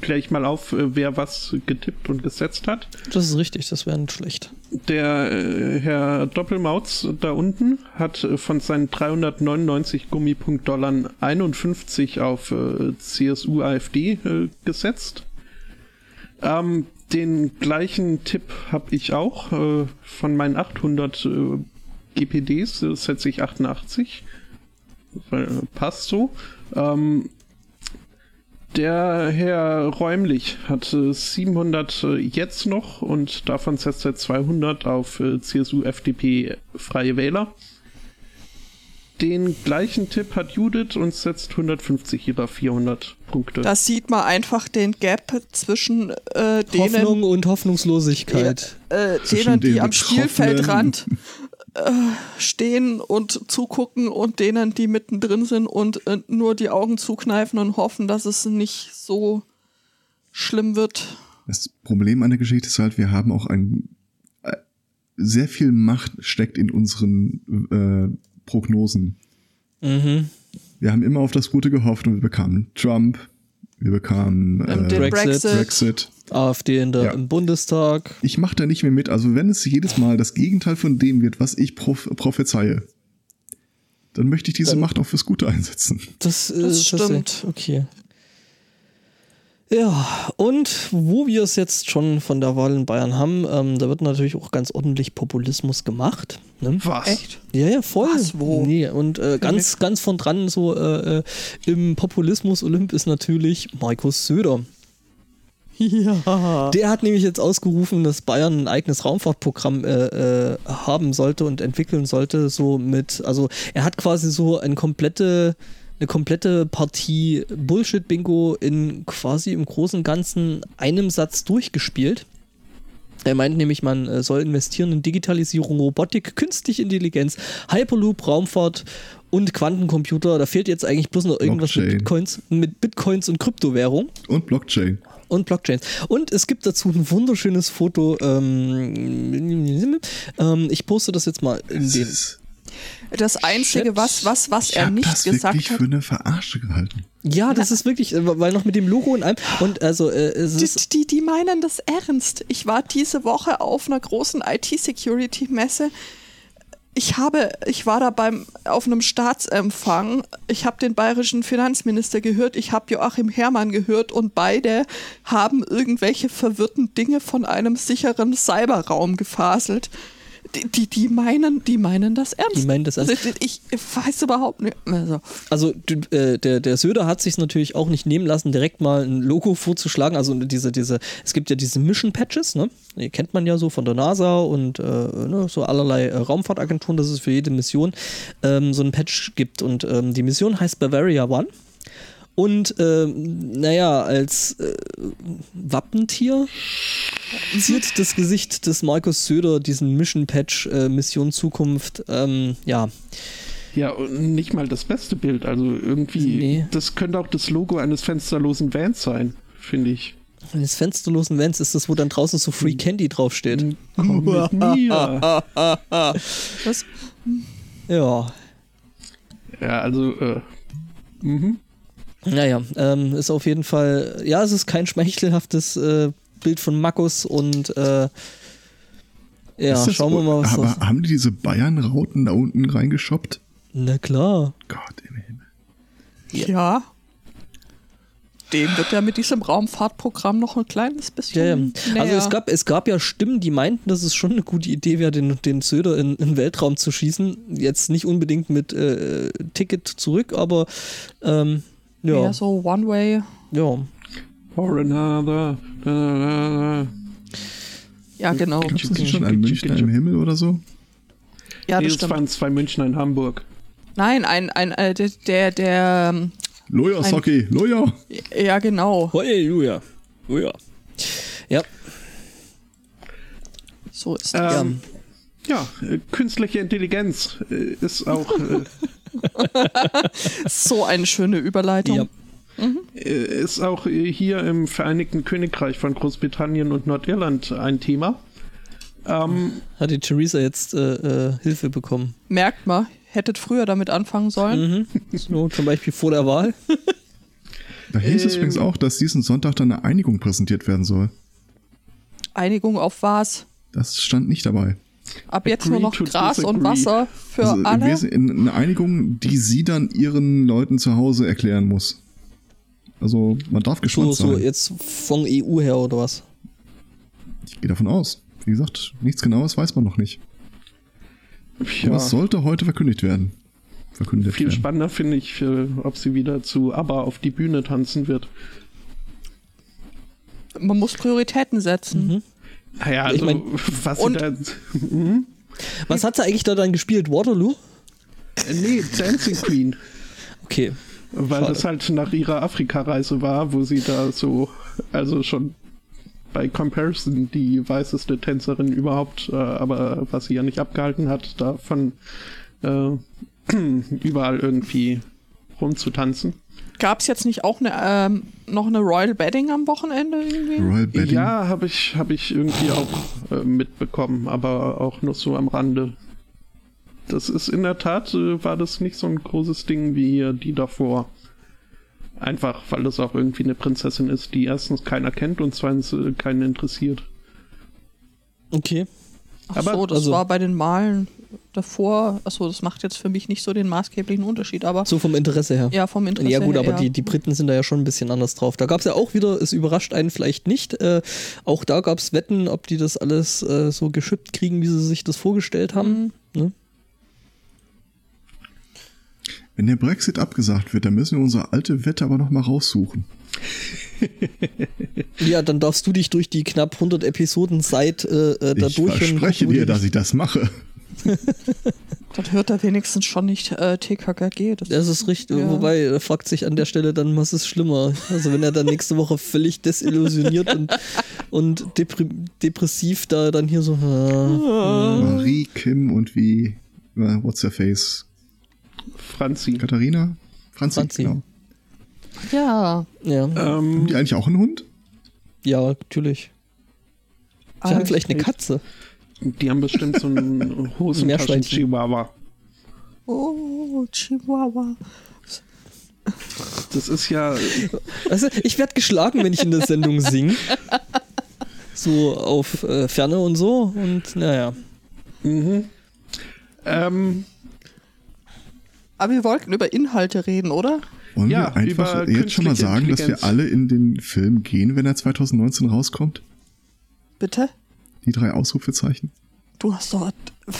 kläre ich mal auf, äh, wer was getippt und gesetzt hat. Das ist richtig, das wäre nicht schlecht. Der äh, Herr Doppelmauz da unten hat äh, von seinen 399 Gummipunkt-Dollar 51 auf äh, CSU AfD äh, gesetzt. Ähm, den gleichen Tipp habe ich auch. Äh, von meinen 800 äh, GPDs setze ich 88. Äh, passt so. Ähm, der Herr Räumlich hat äh, 700 äh, jetzt noch und davon setzt er 200 auf äh, CSU, FDP, Freie Wähler. Den gleichen Tipp hat Judith und setzt 150 ihrer 400 Punkte. Da sieht man einfach den Gap zwischen äh, denen, Hoffnung und Hoffnungslosigkeit. äh, Zwischen denen, die am. Spielfeldrand <laughs> äh, stehen und zugucken und denen, die mittendrin sind und äh, nur die Augen zukneifen und hoffen, dass es nicht so schlimm wird. Das Problem an der Geschichte ist halt, wir haben auch ein äh, sehr viel Macht steckt in unseren äh, Prognosen. Mhm. Wir haben immer auf das Gute gehofft und wir bekamen Trump, wir bekamen Ähm, äh, den Brexit. Brexit. AfD in der, Ja. im Bundestag. Ich mache da nicht mehr mit. Also wenn es jedes Mal das Gegenteil von dem wird, was ich prof prophezeie, dann möchte ich diese Dann- Macht auch fürs Gute einsetzen. Das, äh, Das das stimmt. Okay. Ja, und wo wir es jetzt schon von der Wahl in Bayern haben, ähm, da wird natürlich auch ganz ordentlich Populismus gemacht. Ne? Was? Echt? Ja, ja, voll. Was, wo? Nee, und äh, ganz, ganz von dran so äh, äh, im Populismus-Olymp ist natürlich Markus Söder. Ja. Der hat nämlich jetzt ausgerufen, dass Bayern ein eigenes Raumfahrtprogramm äh, äh, haben sollte und entwickeln sollte. So mit, also er hat quasi so eine komplette, eine komplette Partie Bullshit-Bingo in quasi im Großen und Ganzen einem Satz durchgespielt. Er meint nämlich, man äh, soll investieren in Digitalisierung, Robotik, künstliche Intelligenz, Hyperloop, Raumfahrt und Quantencomputer. Da fehlt jetzt eigentlich bloß noch irgendwas mit. Bitcoins, mit Bitcoins und Kryptowährung Und Blockchain. Und Blockchains. Und es gibt dazu ein wunderschönes Foto. Ähm, ähm, ich poste das jetzt mal in Das den. ist, Das Einzige, Shit. was, was, was ich er nicht das gesagt wirklich hat. für eine Verarsche gehalten. Ja, das ist wirklich, äh, weil noch mit dem Logo und allem. Und also, äh, es Die, ist. die, die meinen das ernst. Ich war diese Woche auf einer großen IT-Security-Messe. Ich habe, ich war da beim, auf einem Staatsempfang. Ich habe den bayerischen Finanzminister gehört, ich habe Joachim Herrmann gehört und beide haben irgendwelche verwirrten Dinge von einem sicheren Cyberraum gefaselt. Die, die, die meinen, die meinen das ernst. Die meinen das ernst. Also, Ich weiß überhaupt nicht. Also, Also äh, der, der Söder hat sich natürlich auch nicht nehmen lassen, direkt mal ein Logo vorzuschlagen. Also diese, diese, es gibt ja diese Mission Patches, ne? Die kennt man ja so von der NASA und äh, ne, so allerlei äh, Raumfahrtagenturen, dass es für jede Mission ähm, so ein Patch gibt. Und ähm, die Mission heißt Bavaria One. Und ähm, naja, als äh, Wappentier ziert das Gesicht des Markus Söder diesen Mission Patch äh, Mission Zukunft. Ähm, ja, Ja, und nicht mal das beste Bild. Also irgendwie, Nee. das könnte auch das Logo eines fensterlosen Vans sein, finde ich. Eines fensterlosen Vans ist das, wo dann draußen so Free Candy draufsteht. Komm <laughs> mit mir. das, Ja. Ja, also, äh, mhm. Naja, ähm, ist auf jeden Fall, ja, es ist kein schmeichelhaftes äh, Bild von Markus und äh, ja, schauen wir mal, was Aber das. haben die diese Bayern-Rauten da unten reingeschoppt? Na klar. Gott im Himmel. ja. Dem wird ja mit diesem Raumfahrtprogramm noch ein kleines bisschen. Ja, ja. Also es gab, es gab ja Stimmen, die meinten, dass es schon eine gute Idee wäre, den, den Söder in, in den Weltraum zu schießen. Jetzt nicht unbedingt mit äh, Ticket zurück, aber ähm, ja, Ja, so One-Way. ja. For another. da, da, da. Ja, genau. Gab es nicht schon ein Münchner chicka. im Himmel oder so? Ja, Nee, das stimmt. waren zwei Münchner in Hamburg. Nein, ein, ein, äh, der, der, der, ähm, Loja, Socki, Loja! ja, genau. Halleluja. Oh ja. Ja, So ist das. Ähm, ja, äh, künstliche Intelligenz äh, ist auch äh, <laughs> <laughs> So eine schöne Überleitung. ja. äh, ist auch äh, hier im Vereinigten Königreich von Großbritannien und Nordirland ein Thema. Ähm, Hat die Theresa jetzt äh, äh, Hilfe bekommen? Merkt mal, hättet früher damit anfangen sollen. Mhm. <laughs> So, zum Beispiel vor der Wahl. Da hieß es Ähm. übrigens auch, dass diesen Sonntag dann eine Einigung präsentiert werden soll. Einigung auf was? Das stand nicht dabei. Ab jetzt nur noch Gras und disagree. Wasser für also alle. Wesen- in- eine Einigung, die sie dann ihren Leuten zu Hause erklären muss. Also man darf So, gespannt so sein. jetzt von EU her oder was? Ich gehe davon aus. Wie gesagt, nichts Genaues weiß man noch nicht. ja, Aber es sollte heute verkündigt werden. Verkündet viel werden. spannender finde ich, äh, ob sie wieder zu ABBA auf die Bühne tanzen wird. Man muss Prioritäten setzen. Mhm. Naja, Ich also, mein- was und- da. Mhm. Was hat sie eigentlich da dann gespielt? Waterloo? Äh, Nee, Dancing Queen. Okay. Weil Schade. das halt nach ihrer Afrika-Reise war, wo sie da so, also schon bei Comparison die weißeste Tänzerin überhaupt, äh, aber was sie ja nicht abgehalten hat, da von äh, <clears throat> überall irgendwie rumzutanzen. Gab es jetzt nicht auch eine, ähm, noch eine Royal Bedding am Wochenende irgendwie? Royal Bedding. Ja, habe ich, hab ich irgendwie auch äh, mitbekommen, aber auch nur so am Rande. Das ist in der Tat, äh, war das nicht so ein großes Ding wie hier die davor. Einfach, weil das auch irgendwie eine Prinzessin ist, die erstens keiner kennt und zweitens äh, keinen interessiert. Okay. Ach Aber- so, das also- war bei den Malen davor. Achso, das macht jetzt für mich nicht so den maßgeblichen Unterschied, aber So vom Interesse her. ja, vom Interesse Ja gut, her, aber ja. die, die Briten sind da ja schon ein bisschen anders drauf. Da gab es ja auch wieder, es überrascht einen vielleicht nicht, äh, auch da gab es Wetten, ob die das alles äh, so geschippt kriegen, wie sie sich das vorgestellt haben. Mhm. Ne? Wenn der Brexit abgesagt wird, dann müssen wir unsere alte Wette aber noch mal raussuchen. <laughs> Ja, dann darfst du dich durch die knapp 100 Episoden seit äh, äh, da ich verspreche dir, dass ich das mache. <laughs> Dann hört er wenigstens schon nicht äh, TKKG. Das, Das ist richtig, Ja. wobei er fragt sich an der Stelle dann, was ist schlimmer? Also wenn er dann nächste Woche völlig desillusioniert und, <laughs> und depri depressiv da dann hier so, ah, Marie, Kim und wie, äh, what's her face? Franzi. Katharina? Franzi, Franzi. genau. ja. ja, Ähm, Haben die eigentlich auch einen Hund? ja, natürlich. Sie haben vielleicht eine Katze. Die haben bestimmt so einen. <laughs> Hosentaschen-Chihuahua. Oh, Chihuahua. Das ist ja, Also, ich werde geschlagen, wenn ich in der Sendung singe. So auf äh, Ferne und so. Und naja. mhm. ähm, Aber wir wollten über Inhalte reden, oder? Wollen Ja, wir einfach über jetzt schon mal sagen, dass wir alle in den Film gehen, wenn er 2019 rauskommt? Bitte? Die drei Ausrufezeichen? Du hast doch. Du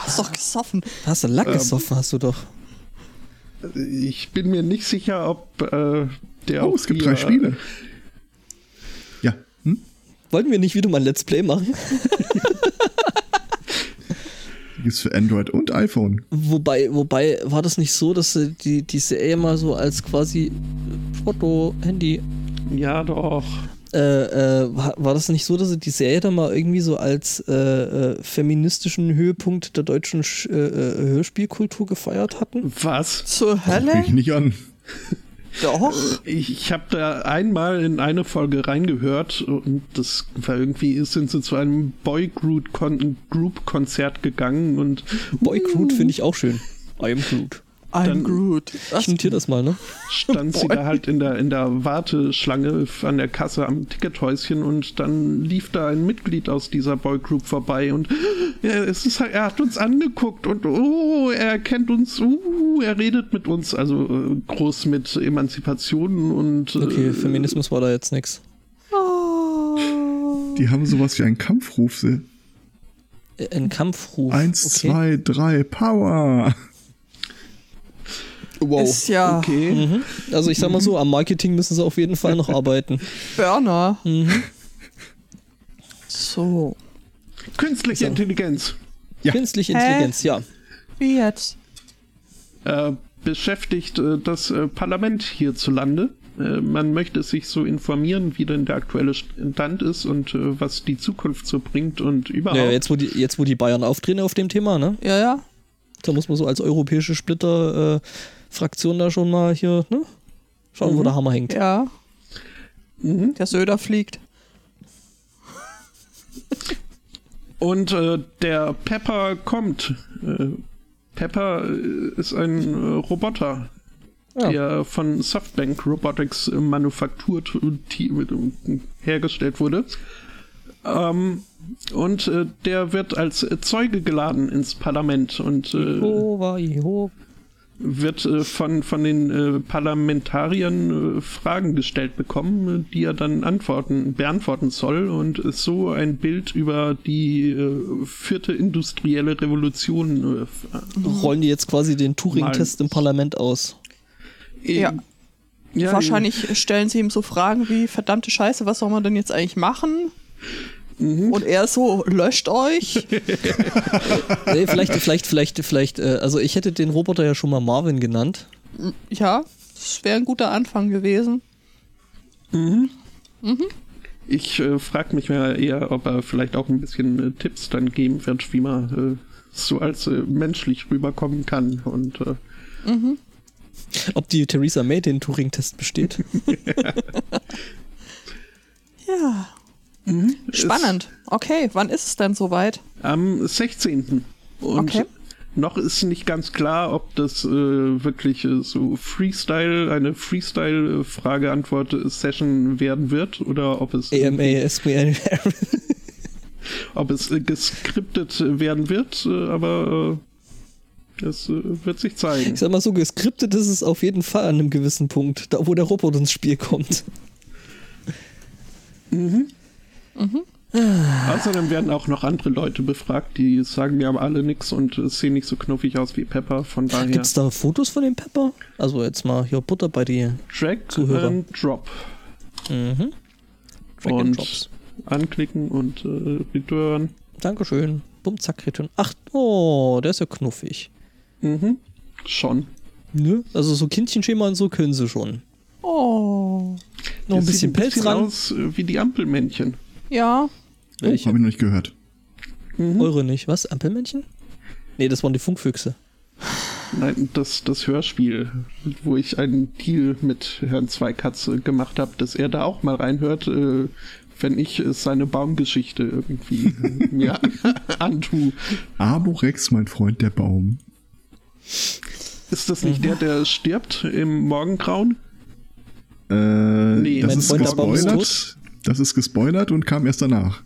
hast doch gesoffen. Hast du Lack Ähm. gesoffen, hast du doch. ich bin mir nicht sicher, ob äh, der Oh, auch es gibt drei Spiele. Ja. Hm? Wollten wir nicht wieder mal ein Let's Play machen? <laughs> Gibt's für Android und iPhone. Wobei, wobei, war das nicht so, dass sie die, die Serie mal so als quasi Foto, Handy, Ja, doch. Äh, äh, war, war das nicht so, dass sie die Serie dann mal irgendwie so als äh, äh, feministischen Höhepunkt der deutschen Sch äh, Hörspielkultur gefeiert hatten? Was? Zur Hölle? mich nicht an. Doch. Ich, ich habe da einmal in eine Folge reingehört und das war irgendwie, sind sie zu einem Boy-Group-Konzert gegangen und Boy Groot finde ich auch schön. I am Groot. I'm Dann- Groot. Ich notiere das mal, ne? stand sie da halt in der, in der Warteschlange an der Kasse am Tickethäuschen und dann lief da ein Mitglied aus dieser Boygroup vorbei und ja, <gasps> es ist, er hat uns angeguckt und oh, er kennt uns, uh, er redet mit uns, also äh, groß mit Emanzipation und Okay, äh, Feminismus war da jetzt nix. Oh. Die haben sowas wie einen Kampfruf. Äh, Ein Kampfruf. Eins, okay. zwei, drei, Power. Wow. Ist ja Okay. Mhm. Also ich sag mal so, am Marketing müssen sie auf jeden Fall noch arbeiten. <laughs> Burner. Mhm. So. Künstliche So. Intelligenz Ja. Künstliche Hä? Intelligenz, ja. Wie jetzt? äh, beschäftigt äh, das äh, Parlament hierzulande. Äh, man möchte sich so informieren, wie denn der aktuelle Stand ist und äh, was die Zukunft so bringt und überhaupt. ja jetzt, wo die, jetzt, wo die Bayern aufdrehen auf dem Thema, ne? Ja, ja. Da muss man so als europäische Splitter-Fraktion da schon mal hier, ne? Schauen, wo der Hammer hängt. Ja. Mhm. Der Söder fliegt. Und äh, der Pepper kommt. Äh, Pepper äh, ist ein äh, Roboter, Ja. der von Softbank Robotics äh, ti- äh, hergestellt wurde. Ähm, und äh, der wird als Zeuge geladen ins Parlament und äh, Jehova, Jehova. Wird äh, von, von den äh, Parlamentariern äh, Fragen gestellt bekommen, äh, die er dann antworten, beantworten soll und so ein Bild über die äh, vierte industrielle Revolution äh, Rollen die jetzt quasi den Turing-Test im Parlament aus. Ja. ja, Wahrscheinlich stellen sie ihm so Fragen wie, verdammte Scheiße, was soll man denn jetzt eigentlich machen? Und er so, löscht euch. <laughs> Nee, vielleicht, vielleicht, vielleicht, vielleicht, äh, also ich hätte den Roboter ja schon mal Marvin genannt. ja, das wäre ein guter Anfang gewesen. Ich äh, frage mich mal eher, ob er vielleicht auch ein bisschen äh, Tipps dann geben wird, wie man äh, so als äh, menschlich rüberkommen kann und äh, Ob die Theresa May den Turing-Test besteht. <laughs> <laughs> Ja. Spannend. Okay, wann ist es denn soweit? Am 16. Und Okay. noch ist nicht ganz klar, ob das äh, wirklich äh, so Freestyle, eine Freestyle-Frage-Antwort-Session werden wird oder ob es, AMA, SQL. <laughs> ob es äh, geskriptet werden wird, äh, aber äh, das äh, wird sich zeigen. Ich sag mal so, geskriptet ist es auf jeden Fall an einem gewissen Punkt, da wo der Roboter ins Spiel kommt. Außerdem werden auch noch andere Leute befragt, die sagen mir aber alle nix und sehen nicht so knuffig aus wie Pepper, von daher Gibt's da Fotos von dem Pepper? Also jetzt mal hier Butter bei dir. Drag Zuhörer. and Drop. Mhm. And und Drops. anklicken und äh, return. Dankeschön. Bumm, zack, Return. Ach, oh, der ist ja knuffig. Mhm. Schon. Ne? Also so Kindchenschema und so können sie schon. Oh. Noch ein bisschen Pelz bisschen ran. aus äh, wie die Ampelmännchen. Ja. Oh, habe ich noch nicht gehört. Eure nicht. Was? Ampelmännchen? Nee, das waren die Funkfüchse. Nein, das, das Hörspiel, wo ich einen Deal mit Herrn Zweikatz äh, gemacht habe, dass er da auch mal reinhört, äh, wenn ich äh, seine Baumgeschichte irgendwie äh, mir <laughs> antue. Aborex, mein Freund, der Baum. Ist das nicht der, der stirbt im Morgengrauen? Äh, Nee, das mein ist Freund, der Baum ist gespoilert. Das ist gespoilert und kam erst danach.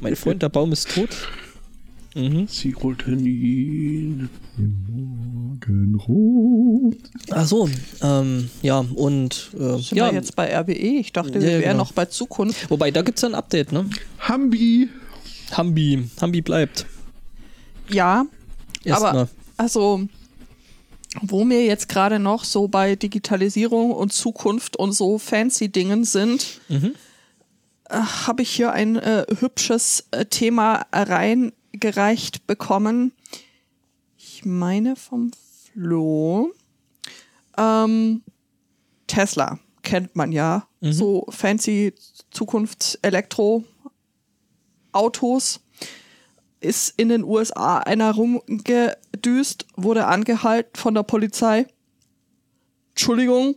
Mein Freund, der Baum ist tot. Mhm. Sie rollten ihn. Morgenrot. Ach so, ähm, ja, und äh, Sind ja, wir jetzt bei RWE? Ich dachte, Ja, wir wären genau. noch bei Zukunft. wobei, da gibt es ja ein Update, ne? Hambi! Hambi, Hambi bleibt. Ja, Erstmal. aber also, wo wir jetzt gerade noch so bei Digitalisierung und Zukunft und so fancy Dingen sind, Mhm. Äh, habe ich hier ein äh, hübsches äh, Thema reingereicht bekommen. Ich meine vom Flo. Ähm, Tesla kennt man ja. So fancy Zukunfts-Elektro-Autos ist in den USA einer rumgedüst, wurde angehalten von der Polizei. Entschuldigung,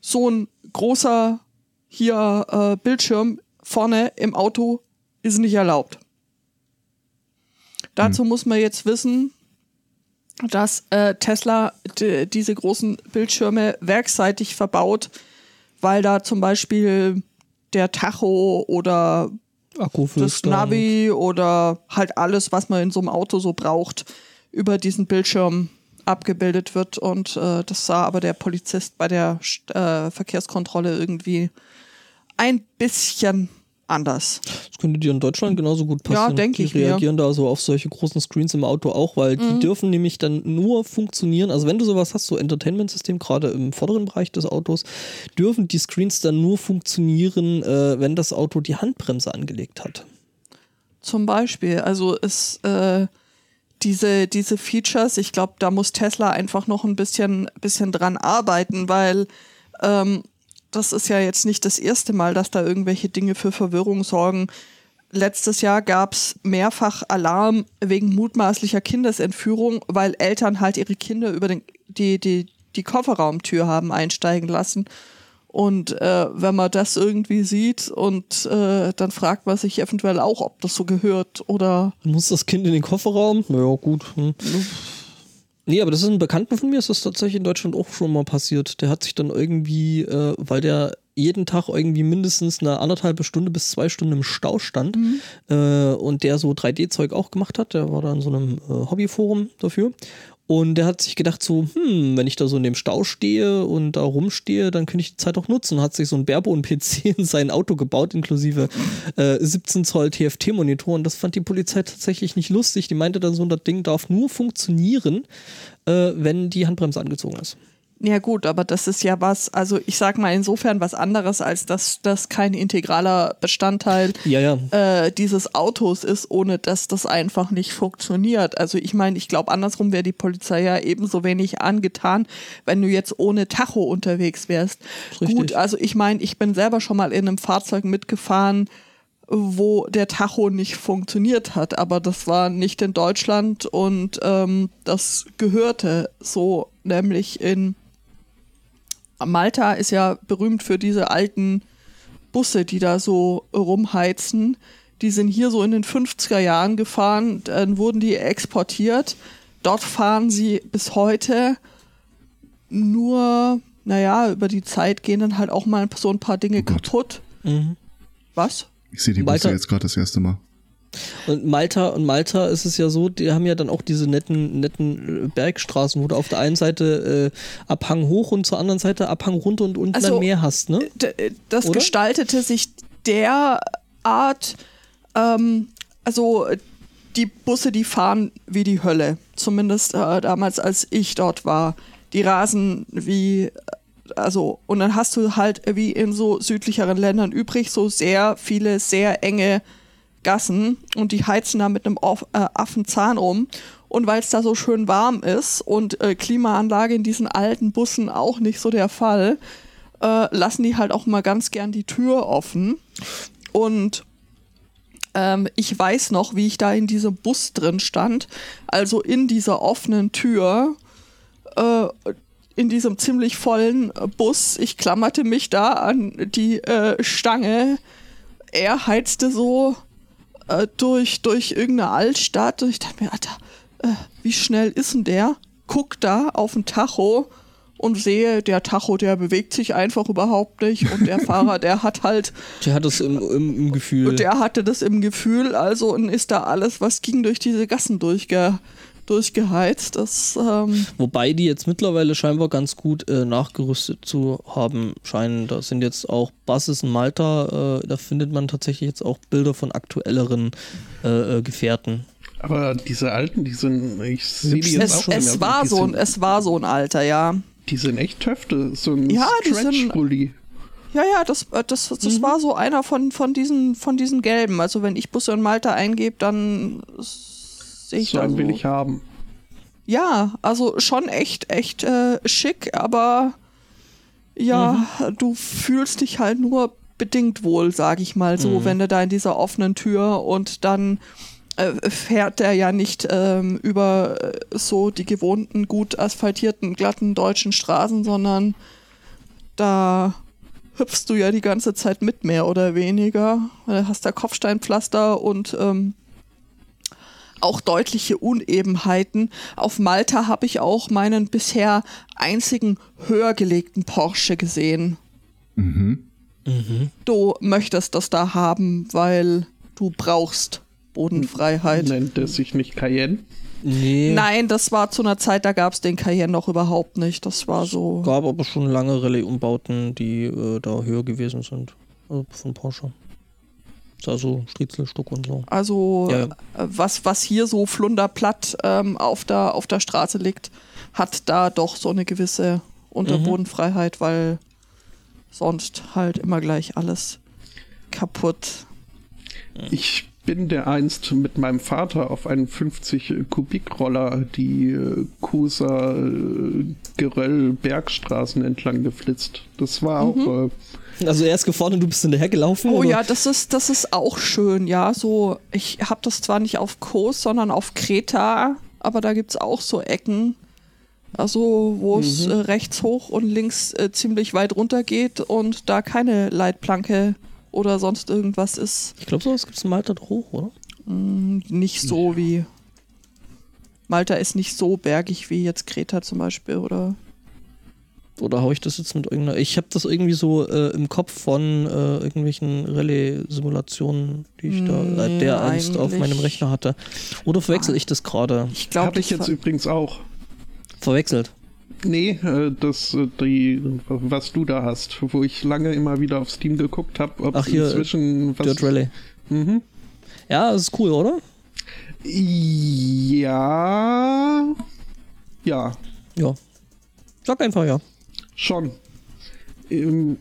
so ein großer hier äh, Bildschirm vorne im Auto ist nicht erlaubt. Dazu muss man jetzt wissen, dass äh, Tesla diese großen Bildschirme werkseitig verbaut, weil da zum Beispiel der Tacho oder das Navi oder halt alles, was man in so einem Auto so braucht, über diesen Bildschirm abgebildet wird. Und äh, das sah aber der Polizist bei der äh, Verkehrskontrolle irgendwie ein bisschen anders. Das könnte dir in Deutschland genauso gut passieren. Ja, denke die ich mir. reagieren da so auf solche großen Screens im Auto auch, weil Mhm. die dürfen nämlich dann nur funktionieren. Also wenn du sowas hast, so Entertainment-System, gerade im vorderen Bereich des Autos, dürfen die Screens dann nur funktionieren, äh, wenn das Auto die Handbremse angelegt hat. Zum Beispiel, also ist äh, diese, diese Features, ich glaube, da muss Tesla einfach noch ein bisschen, bisschen dran arbeiten, weil ähm, das ist ja jetzt nicht das erste Mal, dass da irgendwelche Dinge für Verwirrung sorgen. Letztes Jahr gab es mehrfach Alarm wegen mutmaßlicher Kindesentführung, weil Eltern halt ihre Kinder über den, die, die, die Kofferraumtür haben einsteigen lassen. Und äh, wenn man das irgendwie sieht und äh, dann fragt man sich eventuell auch, ob das so gehört oder Muss das Kind in den Kofferraum? Naja, gut. Hm. Nee, aber das ist ein Bekannten von mir, ist das tatsächlich in Deutschland auch schon mal passiert. Der hat sich dann irgendwie, äh, weil der jeden Tag irgendwie mindestens eine anderthalbe Stunde bis zwei Stunden im Stau stand äh, und der so 3D-Zeug auch gemacht hat, der war da in so einem äh, Hobbyforum dafür. Und der hat sich gedacht so, hm, wenn ich da so in dem Stau stehe und da rumstehe, dann könnte ich die Zeit auch nutzen. Hat sich so ein Barebone-PC <laughs> in sein Auto gebaut, inklusive äh, 17 Zoll TFT-Monitor. Und das fand die Polizei tatsächlich nicht lustig. Die meinte dann so, das Ding darf nur funktionieren, äh, wenn die Handbremse angezogen ist. Ja gut, aber das ist ja was, also ich sag mal insofern was anderes, als dass das kein integraler Bestandteil Ja, ja. äh, dieses Autos ist, ohne dass das einfach nicht funktioniert. Also ich meine, ich glaube andersrum wäre die Polizei ja ebenso wenig angetan, wenn du jetzt ohne Tacho unterwegs wärst. Richtig. Gut, also ich meine, ich bin selber schon mal in einem Fahrzeug mitgefahren, wo der Tacho nicht funktioniert hat, aber das war nicht in Deutschland und ähm, das gehörte so, nämlich in Malta ist ja berühmt für diese alten Busse, die da so rumheizen. Die sind hier so in den 50er Jahren gefahren, dann wurden die exportiert. Dort fahren sie bis heute nur, naja, über die Zeit gehen dann halt auch mal so ein paar Dinge Oh kaputt. Mhm. Was? Ich sehe die Busse jetzt gerade das erste Mal. Und Malta und Malta ist es ja so, die haben ja dann auch diese netten, netten äh, Bergstraßen, wo du auf der einen Seite äh, Abhang hoch und zur anderen Seite Abhang runter und unten Also, dann Meer hast, ne? D- Das Oder? gestaltete sich derart, ähm, also die Busse, die fahren wie die Hölle. Zumindest äh, damals, als ich dort war. Die rasen wie, also, und dann hast du halt wie in so südlicheren Ländern übrig so sehr viele, sehr enge Gassen und die heizen da mit einem äh, Affenzahn rum. Und weil es da so schön warm ist und äh, Klimaanlage in diesen alten Bussen auch nicht so der Fall, äh, lassen die halt auch mal ganz gern die Tür offen. Und ähm, ich weiß noch, wie ich da in diesem Bus drin stand, also in dieser offenen Tür, äh, in diesem ziemlich vollen äh, Bus. Ich klammerte mich da an die äh, Stange. Er heizte so äh, durch, durch irgendeine Altstadt und ich dachte mir, Alter, äh, wie schnell ist denn der? Guck da auf den Tacho und sehe, der Tacho, der bewegt sich einfach überhaupt nicht und der <laughs> Fahrer, der hat halt. Der hat das im, im, im Gefühl. Und der hatte das im Gefühl, also und ist da alles, was ging durch diese Gassen durchge, durchgeheizt. Das, ähm Wobei die jetzt mittlerweile scheinbar ganz gut äh, nachgerüstet zu haben scheinen. Da sind jetzt auch Buses in Malta, äh, da findet man tatsächlich jetzt auch Bilder von aktuelleren äh, äh Gefährten. Aber diese alten, die sind, ich sehe die jetzt es, auch schon. Es war, so, ein, es war so ein Alter, ja. Die sind echt Töfte, so ein ja, Stretch-Bully. Ja, ja, das, äh, das, das mhm. war so einer von, von, diesen, von diesen gelben. Also wenn ich Busse in Malta eingebe, dann sehe ich so einen so. will ich haben. Ja, also schon echt, echt äh, schick, aber ja, mhm. du fühlst dich halt nur bedingt wohl, sag ich mal so, mhm. wenn du da in dieser offenen Tür und dann äh, fährt der ja nicht ähm, über äh, so die gewohnten, gut asphaltierten, glatten deutschen Straßen, sondern da hüpfst du ja die ganze Zeit mit, mehr oder weniger. Du hast da Kopfsteinpflaster und ähm, auch deutliche Unebenheiten. Auf Malta habe ich auch meinen bisher einzigen höher gelegten Porsche gesehen. Mhm. Mhm. Du möchtest das da haben, weil du brauchst Bodenfreiheit. Nennt es sich nicht Cayenne? Nee. Nein, das war zu einer Zeit, da gab es den Cayenne noch überhaupt nicht. Das war so. Es gab aber schon lange Rallye-Umbauten, die äh, da höher gewesen sind. Also von Porsche. Also Striezelstuck und so. Also ja, ja. Was, was hier so flunderplatt ähm, auf, der, auf der Straße liegt, hat da doch so eine gewisse Unterbodenfreiheit, mhm. weil sonst halt immer gleich alles kaputt. Ich bin der einst mit meinem Vater auf einen 50 Kubikroller die äh, Kuser äh, Geröll Bergstraßen entlang geflitzt. Das war mhm. auch. Äh, also er ist gefahren und du bist hinterher gelaufen? Oh oder? ja, das ist, das ist auch schön, ja. So, ich habe das zwar nicht auf Kos, sondern auf Kreta, aber da gibt es auch so Ecken. Also, wo es mhm. äh, rechts hoch und links äh, ziemlich weit runter geht und da keine Leitplanke oder sonst irgendwas ist. Ich glaube, sowas gibt es in Malta doch hoch, oder? Mm, nicht so wie. Malta ist nicht so bergig wie jetzt Kreta zum Beispiel, oder? Oder haue ich das jetzt mit irgendeiner. Ich habe das irgendwie so äh, im Kopf von äh, irgendwelchen Rallye-Simulationen, die ich da, äh, der einst auf meinem Rechner hatte. Oder verwechsel ich das gerade? Ich glaube, habe ich jetzt übrigens auch. Verwechselt. Nee, äh, das, äh, die, was du da hast, wo ich lange immer wieder auf Steam geguckt habe, ob Ach, hier, inzwischen was. Dirt Rally. Mhm. Ja, das ist cool, oder? Ja. Ja. Ja. Sag einfach ja. Schon. Ähm,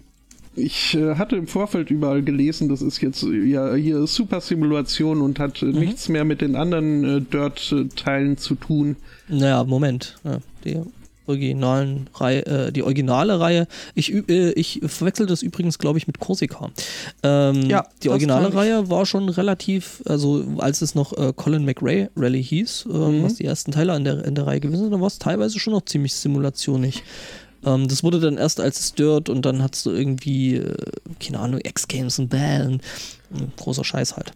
ich äh, hatte im Vorfeld überall gelesen, das ist jetzt ja hier Super Simulation und hat mhm. nichts mehr mit den anderen Dirt-Teilen zu tun. Naja, Moment. Ja, die originalen Reihe, äh, die originale Reihe. Ich, äh, ich verwechsel das übrigens, glaube ich, mit Corsica. Ähm, ja, die originale Reihe war schon relativ, also als es noch äh, Colin McRae Rally hieß, ähm, mhm. was die ersten Teile in der, in der Reihe gewesen sind, da war es teilweise schon noch ziemlich simulationig. Ähm, das wurde dann erst als es Dirt und dann hattest du irgendwie, äh, keine Ahnung, X-Games und Bell. Großer Scheiß halt.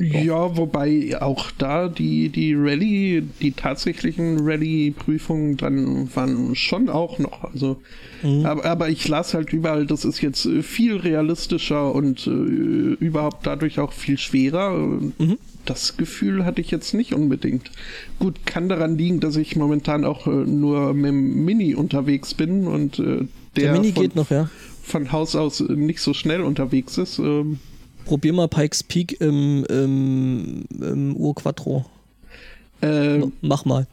Ja, wobei auch da die, die Rallye, die tatsächlichen Rallye-Prüfungen dann waren schon auch noch. Also, mhm. aber, aber ich las halt überall, das ist jetzt äh, viel realistischer und äh, überhaupt dadurch auch viel schwerer. Mhm. Das Gefühl hatte ich jetzt nicht unbedingt. Gut, kann daran liegen, dass ich momentan auch äh, nur mit dem Mini unterwegs bin und äh, der, der Mini von, geht noch, ja. Von Haus aus nicht so schnell unterwegs ist. Ähm, probier mal Pikes Peak im, im, im Urquattro. Ähm, Mach mal.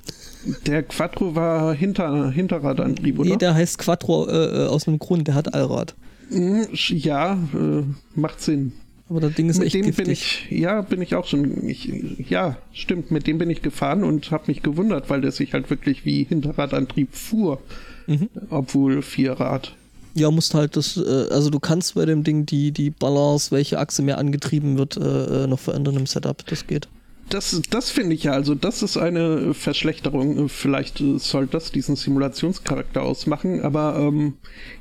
Der Quattro war hinter, Hinterradantrieb, oder? Nee, der heißt Quattro äh, äh aus einem Grund, der hat Allrad. Hm, ja, äh, macht Sinn. Aber das Ding ist mit echt dem giftig. bin ich, ja, bin ich auch schon, ich, ja, stimmt, mit dem bin ich gefahren und habe mich gewundert, weil der sich halt wirklich wie Hinterradantrieb fuhr, Mhm. obwohl Vierrad. Ja, musst halt das, äh, also du kannst bei dem Ding die, die Balance, welche Achse mehr angetrieben wird, äh, äh, noch verändern im Setup. Das geht. Das, das finde ich ja, also das ist eine Verschlechterung. Vielleicht soll das diesen Simulationscharakter ausmachen, aber ähm,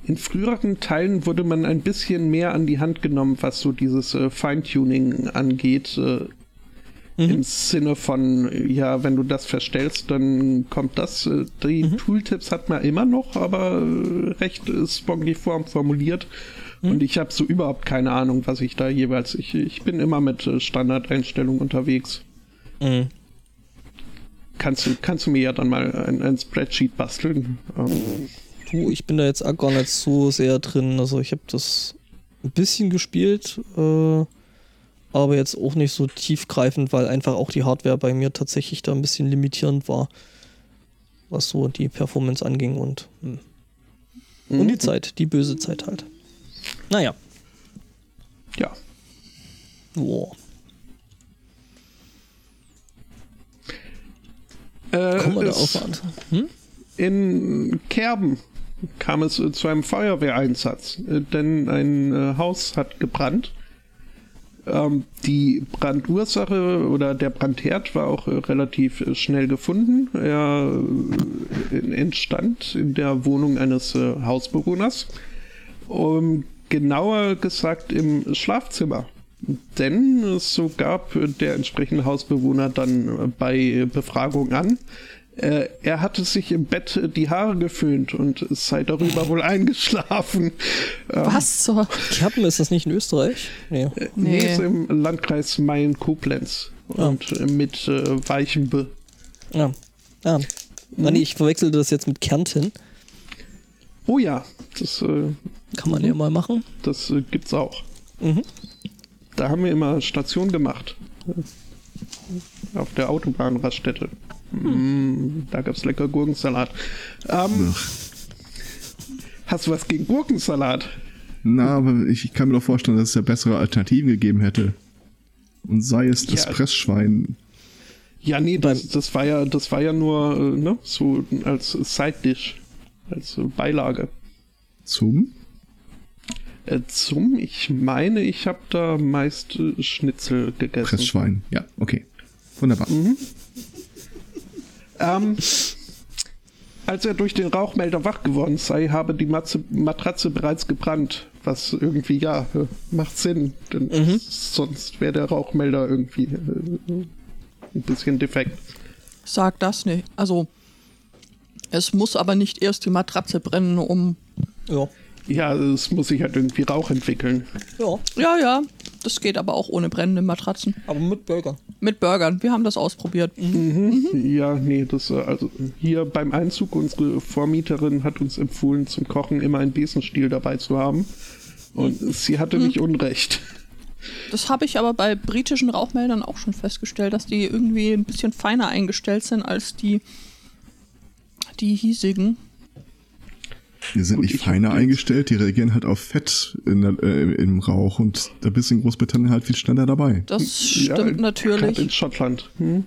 in früheren Teilen wurde man ein bisschen mehr an die Hand genommen, was so dieses äh, Feintuning angeht. Äh, Im Sinne von, ja, wenn du das verstellst, dann kommt das. Äh, Die Tooltips hat man immer noch, aber äh, recht äh, spongiform formuliert. Und ich habe so überhaupt keine Ahnung, was ich da jeweils. Ich, ich bin immer mit äh, Standardeinstellungen unterwegs Mhm. kannst du, kannst du mir ja dann mal ein, ein Spreadsheet basteln. Ähm, Du, ich bin da jetzt auch gar nicht so sehr drin. Also ich habe das ein bisschen gespielt, äh, aber jetzt auch nicht so tiefgreifend, weil einfach auch die Hardware bei mir tatsächlich da ein bisschen limitierend war, was so die Performance anging und, hm. und die Zeit, die böse Zeit halt. Naja, ja. boah. Äh, Kommen wir da es- auf an. Hm? In Kerben kam es äh, zu einem Feuerwehreinsatz, äh, denn ein äh, Haus hat gebrannt. Ähm, die Brandursache oder der Brandherd war auch relativ schnell gefunden. Er entstand in der Wohnung eines Hausbewohners. Um, genauer gesagt im Schlafzimmer. Denn äh, so gab äh, der entsprechende Hausbewohner dann äh, bei Befragung an, äh, er hatte sich im Bett äh, die Haare geföhnt und sei darüber wohl eingeschlafen. Ähm, Was zur. Kerpen, ist das nicht in Österreich? Nee. Nee, Nee. ist im Landkreis Main-Koblenz Ah. und äh, mit äh, Weichenbe. Ja. Ah. Ah, nee, ich verwechselte das jetzt mit Kärnten. Oh ja, das, äh, Kann man ja mal machen. das äh, gibt's auch. Mhm. Da haben wir immer Station gemacht. Auf der Autobahnraststätte. Mm, da gab's lecker Gurkensalat. Ähm, hast du was gegen Gurkensalat? Na, aber ich, ich kann mir doch vorstellen, dass es ja bessere Alternativen gegeben hätte. Und sei es das Ja. Pressschwein. Ja, nee, das, das war ja, das war ja nur äh, ne, so als Side-Dish, als Beilage. Zum? Äh, zum, ich meine, ich habe da meist äh, Schnitzel gegessen. Pressschwein. Ja, okay. Wunderbar. Ähm, als er durch den Rauchmelder wach geworden sei, habe die Matze, Matratze bereits gebrannt. Was irgendwie, ja, äh, macht Sinn. Denn sonst wäre der Rauchmelder irgendwie äh, ein bisschen defekt. Sag das nicht. Also, es muss aber nicht erst die Matratze brennen, um. Ja. Ja, es muss sich halt irgendwie Rauch entwickeln. Ja. Ja, ja. Das geht aber auch ohne brennende Matratzen. Aber mit Burger. Mit Burgern. Wir haben das ausprobiert. Ja, nee, das äh, also hier beim Einzug unsere Vormieterin hat uns empfohlen zum Kochen immer einen Besenstiel dabei zu haben und sie hatte nicht unrecht. Das habe ich aber bei britischen Rauchmeldern auch schon festgestellt, dass die irgendwie ein bisschen feiner eingestellt sind als die, die hiesigen. Die sind Gut, nicht feiner eingestellt, die reagieren halt auf Fett in der, äh, im Rauch und da bist du in Großbritannien halt viel schneller dabei. Das Ja, stimmt Gerade in natürlich. Schottland. Hm?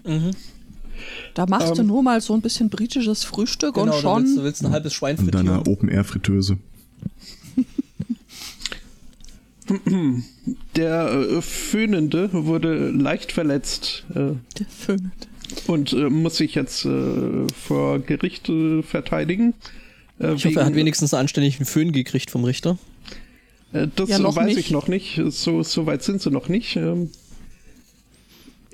Da machst du Ähm, nur mal so ein bisschen britisches Frühstück Genau, und du willst, schon. du willst ein halbes Schwein In deiner frittieren. Open-Air-Fritteuse. <laughs> Der äh, Föhnende wurde leicht verletzt äh, Der Föhnt. und äh, muss sich jetzt äh, vor Gericht äh, verteidigen. Äh, Ich hoffe, er hat wenigstens einen anständigen Föhn gekriegt vom Richter. Äh, das Ja, weiß nicht. ich noch nicht. So, so weit sind sie noch nicht. Ähm,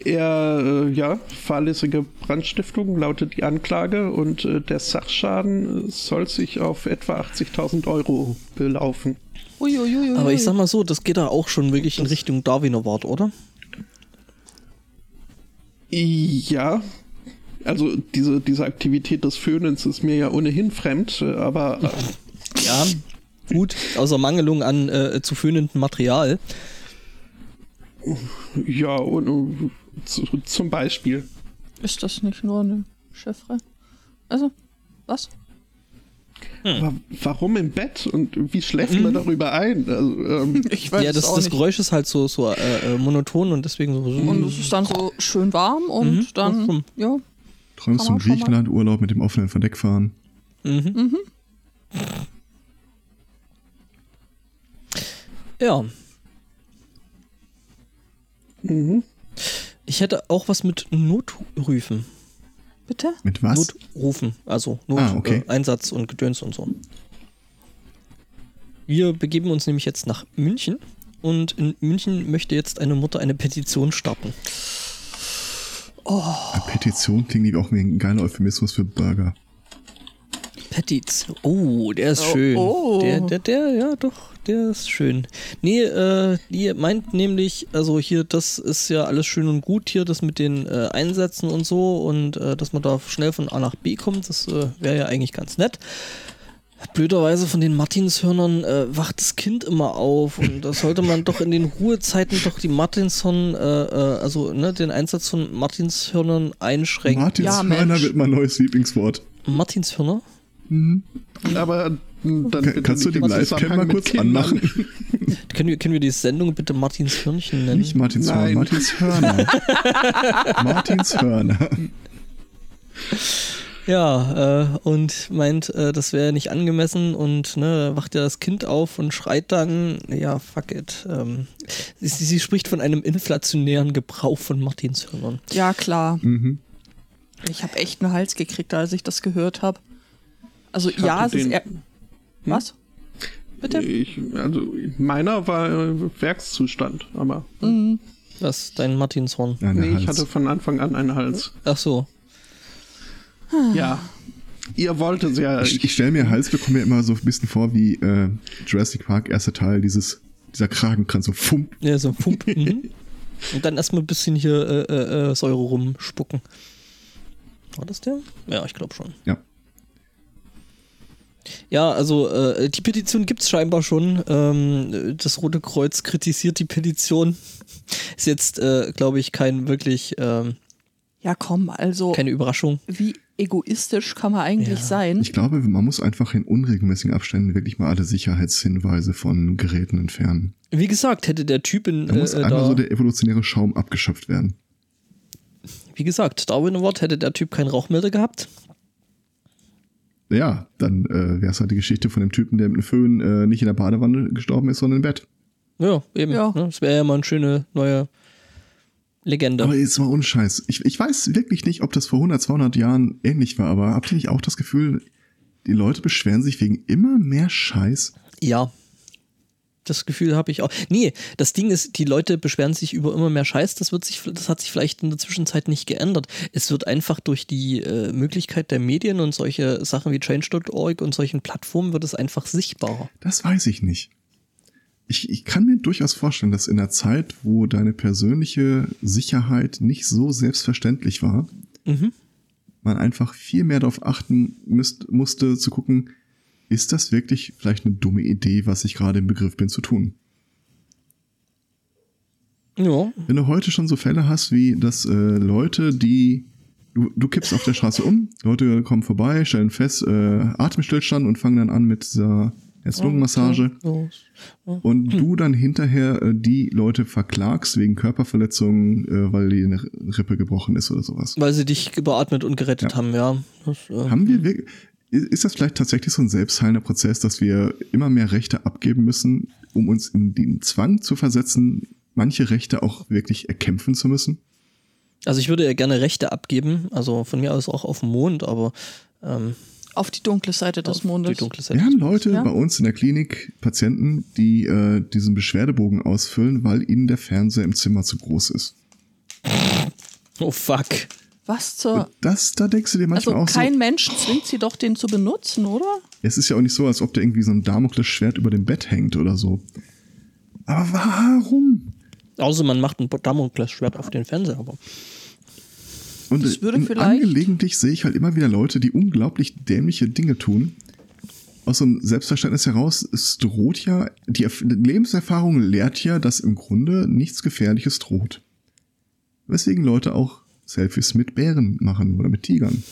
er, äh, ja, fahrlässige Brandstiftung lautet die Anklage und der Sachschaden soll sich auf etwa 80.000 Euro belaufen. Uiuiui. Aber ich sag mal so, das geht da auch schon wirklich in Richtung Darwiner Wart, oder? Ja, also diese, diese Aktivität des Föhnens ist mir ja ohnehin fremd, äh, aber äh, Ja. Gut, außer Mangelung an äh, zu föhnendem Material. ja, und, äh, zu, zum Beispiel. Ist das nicht nur eine Chiffre? Also, was? Aber warum im Bett und wie schläft man darüber ein? Also, ähm, <laughs> Ich weiß ja, es das, auch das nicht. Geräusch ist halt so, so äh, äh, monoton und deswegen so. Und es ist dann so schön warm und Mhm, dann, ja. Träumst schon mal- Griechenland-Urlaub mit dem offenen Verdeck fahren. Mhm. Ja. mhm. Ich hätte auch was mit Notrufen. Bitte? Mit was? Notrufen, also Not, Ah, okay. äh, Einsatz und Gedöns und so. Wir begeben uns nämlich jetzt nach München und in München möchte jetzt eine Mutter eine Petition starten. Eine Petition klingt wie auch wie ein geiler Euphemismus für Burger. Petition. Oh, der ist Oh, schön. oh. Der, der, der, ja doch, der ist schön. Nee, äh, die meint nämlich, also hier, das ist ja alles schön und gut hier, das mit den äh, Einsätzen und so und äh, dass man da schnell von A nach B kommt, das äh, wäre ja eigentlich ganz nett. Blöderweise von den Martinshörnern äh, wacht das Kind immer auf und da sollte man doch in den Ruhezeiten doch die Martinshörner, äh, äh, also ne, den Einsatz von Martinshörnern einschränken. Martins Ja, wird mein neues Lieblingswort. Martinshörner? Aber m, dann kannst du die Livecam mal kurz Kindern. anmachen? <laughs> Können wir, können wir die Sendung bitte Martins Hörnchen nennen? Nicht Martins Hörner, Nein. Martins Hörner. <laughs> Martins Hörner. <laughs> Ja, äh, und meint, äh, das wäre nicht angemessen und ne, wacht ja das Kind auf und schreit dann, ja, fuck it. Ähm, sie, sie spricht von einem inflationären Gebrauch von Martinshörnern. Ja, klar. Mhm. Ich habe echt einen Hals gekriegt, als ich das gehört habe. Also Ich ja, es ist den- eher. Was? Bitte? Ich, also meiner war äh, Werkszustand, aber Mhm. Was, dein Martinshorn? Nee, ich Hals. hatte von Anfang an einen Hals. Ach so. Ja. Ihr wollt es ja. Ich, ich stelle mir Hals bekomme mir immer so ein bisschen vor wie äh, Jurassic Park, erster Teil, dieses, dieser Kragenkranz, so fump. Ja, so Pump. <laughs> mhm. Und dann erstmal ein bisschen hier äh, äh, äh, Säure rumspucken. War das der? Ja, ich glaube schon. Ja. Ja, also äh, die Petition gibt's scheinbar schon. Ähm, das Rote Kreuz kritisiert die Petition. Ist jetzt, äh, glaube ich, kein wirklich ähm, Ja, komm, also keine Überraschung. wie egoistisch kann man eigentlich Ja. sein? Ich glaube, man muss einfach in unregelmäßigen Abständen wirklich mal alle Sicherheitshinweise von Geräten entfernen. Wie gesagt, hätte der Typ in Da muss äh, einmal da, so der evolutionäre Schaum abgeschöpft werden. wie gesagt, Darwin Award hätte der Typ keinen Rauchmelder gehabt. Ja, dann äh, wäre es halt die Geschichte von dem Typen, der mit dem Föhn äh, nicht in der Badewanne gestorben ist, sondern im Bett. Ja, eben. Ja. Ne? Das wäre ja mal eine schöne neue Legende. Aber jetzt mal ohne Scheiß. Ich, ich weiß wirklich nicht, ob das vor 100, 200 Jahren ähnlich war, aber habt ihr nicht auch das Gefühl, die Leute beschweren sich wegen immer mehr Scheiß? Ja. Das Gefühl habe ich auch. Nee, das Ding ist, die Leute beschweren sich über immer mehr Scheiß. Das wird sich, das hat sich vielleicht in der Zwischenzeit nicht geändert. Es wird einfach durch die äh, Möglichkeit der Medien und solche Sachen wie Change.org und solchen Plattformen wird es einfach sichtbarer. Das weiß ich nicht. Ich, ich kann mir durchaus vorstellen, dass in der Zeit, wo deine persönliche Sicherheit nicht so selbstverständlich war, Mhm. man einfach viel mehr darauf achten müsst, musste, zu gucken, ist das wirklich vielleicht eine dumme Idee, was ich gerade im Begriff bin zu tun? Ja, Wenn du heute schon so Fälle hast, wie dass äh, Leute, die du, du kippst auf der Straße um, Leute kommen vorbei, stellen fest, äh, Atemstillstand und fangen dann an mit dieser Herz-Lungen-Massage. so. Und du dann hinterher äh, die Leute verklagst wegen Körperverletzungen, äh, weil die eine Rippe gebrochen ist oder sowas. Weil sie dich beatmet und gerettet Ja. haben, ja. Das, äh, Haben wir wirklich, ist das vielleicht tatsächlich so ein selbstheilender Prozess, dass wir immer mehr Rechte abgeben müssen, um uns in den Zwang zu versetzen, manche Rechte auch wirklich erkämpfen zu müssen? Also ich würde ja gerne Rechte abgeben, also von mir aus auch auf dem Mond, aber ähm, Auf die dunkle Seite des auf Mondes. die dunkle Seite. Wir haben Leute Ja. bei uns in der Klinik, Patienten, die äh, diesen Beschwerdebogen ausfüllen, weil ihnen der Fernseher im Zimmer zu groß ist. Oh fuck. Was zur. Das, da denkst du dir manchmal Also auch so, kein Mensch zwingt sie doch, den zu benutzen, oder? Es ist ja auch nicht so, als ob da irgendwie so ein Damoklesschwert über dem Bett hängt oder so. Aber warum? Außer man macht ein Damoklesschwert auf den Fernseher, aber. Und Das würde vielleicht- angelegentlich sehe ich halt immer wieder Leute, die unglaublich dämliche Dinge tun. Aus so einem Selbstverständnis heraus, es droht ja, die Erf Lebenserfahrung lehrt ja, dass im Grunde nichts Gefährliches droht. Weswegen Leute auch Selfies mit Bären machen oder mit Tigern,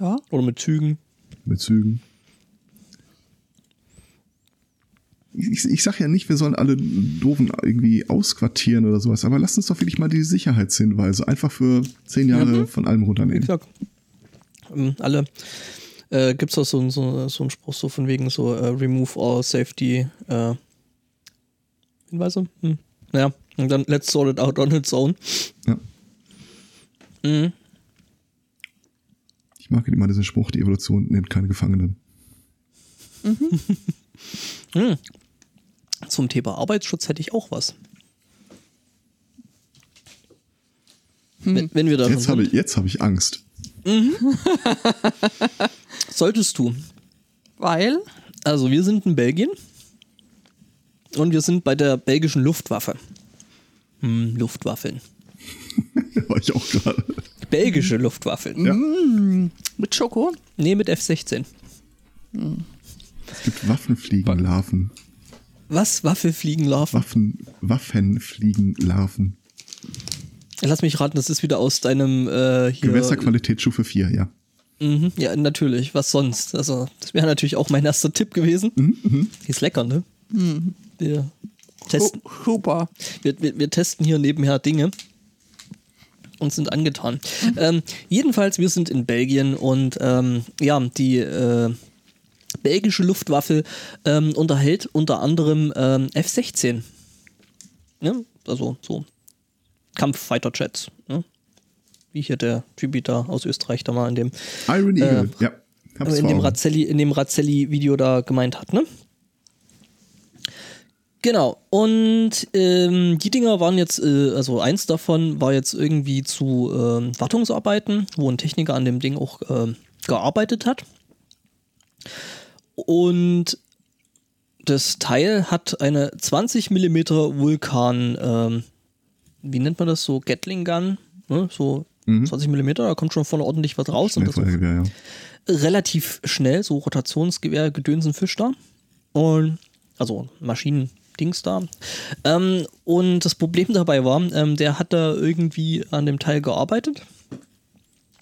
Ja. Oder mit Zügen. mit Zügen. Ich, ich sag ja nicht, wir sollen alle Doofen irgendwie ausquartieren oder sowas, aber lasst uns doch wirklich mal die Sicherheitshinweise einfach für zehn Jahre Mhm. von allem runternehmen. gesagt, ähm, alle äh, gibt es auch so, so, so einen Spruch so von wegen so äh, remove all safety äh, Hinweise. Hm. Naja, und dann let's sort it out on its own. Ja. Mhm. Ich mag immer diesen Spruch, die Evolution nimmt keine Gefangenen. <laughs> Zum Thema Arbeitsschutz hätte ich auch was. Wenn, wenn wir da Jetzt habe ich, jetzt habe ich Angst. <laughs> solltest du. Weil, Also wir sind in Belgien und wir sind bei der belgischen Luftwaffe. Hm, Luftwaffeln. <laughs> War ich auch gerade. Belgische Luftwaffeln. Ja. mit Schoko, Nee, mit F-16. Es gibt Waffenfliegenlarven. Was? Waffelfliegenlarven? Waffen, Waffenfliegenlarven. Lass mich raten, das ist wieder aus deinem äh, hier. Gewässerqualitätsstufe 4, ja. Mhm, ja, natürlich. Was sonst? Also, das wäre natürlich auch mein erster Tipp gewesen. Die ist lecker, ne? Wir, testen, Hu- super. wir, wir, wir testen hier nebenher Dinge und sind angetan. Ähm, jedenfalls, wir sind in Belgien und ähm, ja, die äh, belgische Luftwaffe ähm, unterhält unter anderem ähm, F-16. Ja, also so Kampffighter-Jets. Ne? Wie hier der Typi da aus Österreich da mal in dem Iron Eagle, ja. Hab's in dem. Razzelli, in dem Razzelli-Video da gemeint hat, ne? Genau. Und ähm, die Dinger waren jetzt, äh, also eins davon war jetzt irgendwie zu ähm, Wartungsarbeiten, wo ein Techniker an dem Ding auch ähm, gearbeitet hat. Und das Teil hat eine 20 mm Vulkan, ähm, wie nennt man das so, Gatling Gun, ne? so 20 mm, da kommt schon vorne ordentlich was raus. und das ja. relativ schnell, so Rotationsgewehr, Gedönsen Fisch da. Und, also Maschinendings da. Ähm, und das Problem dabei war, ähm, der hat da irgendwie an dem Teil gearbeitet.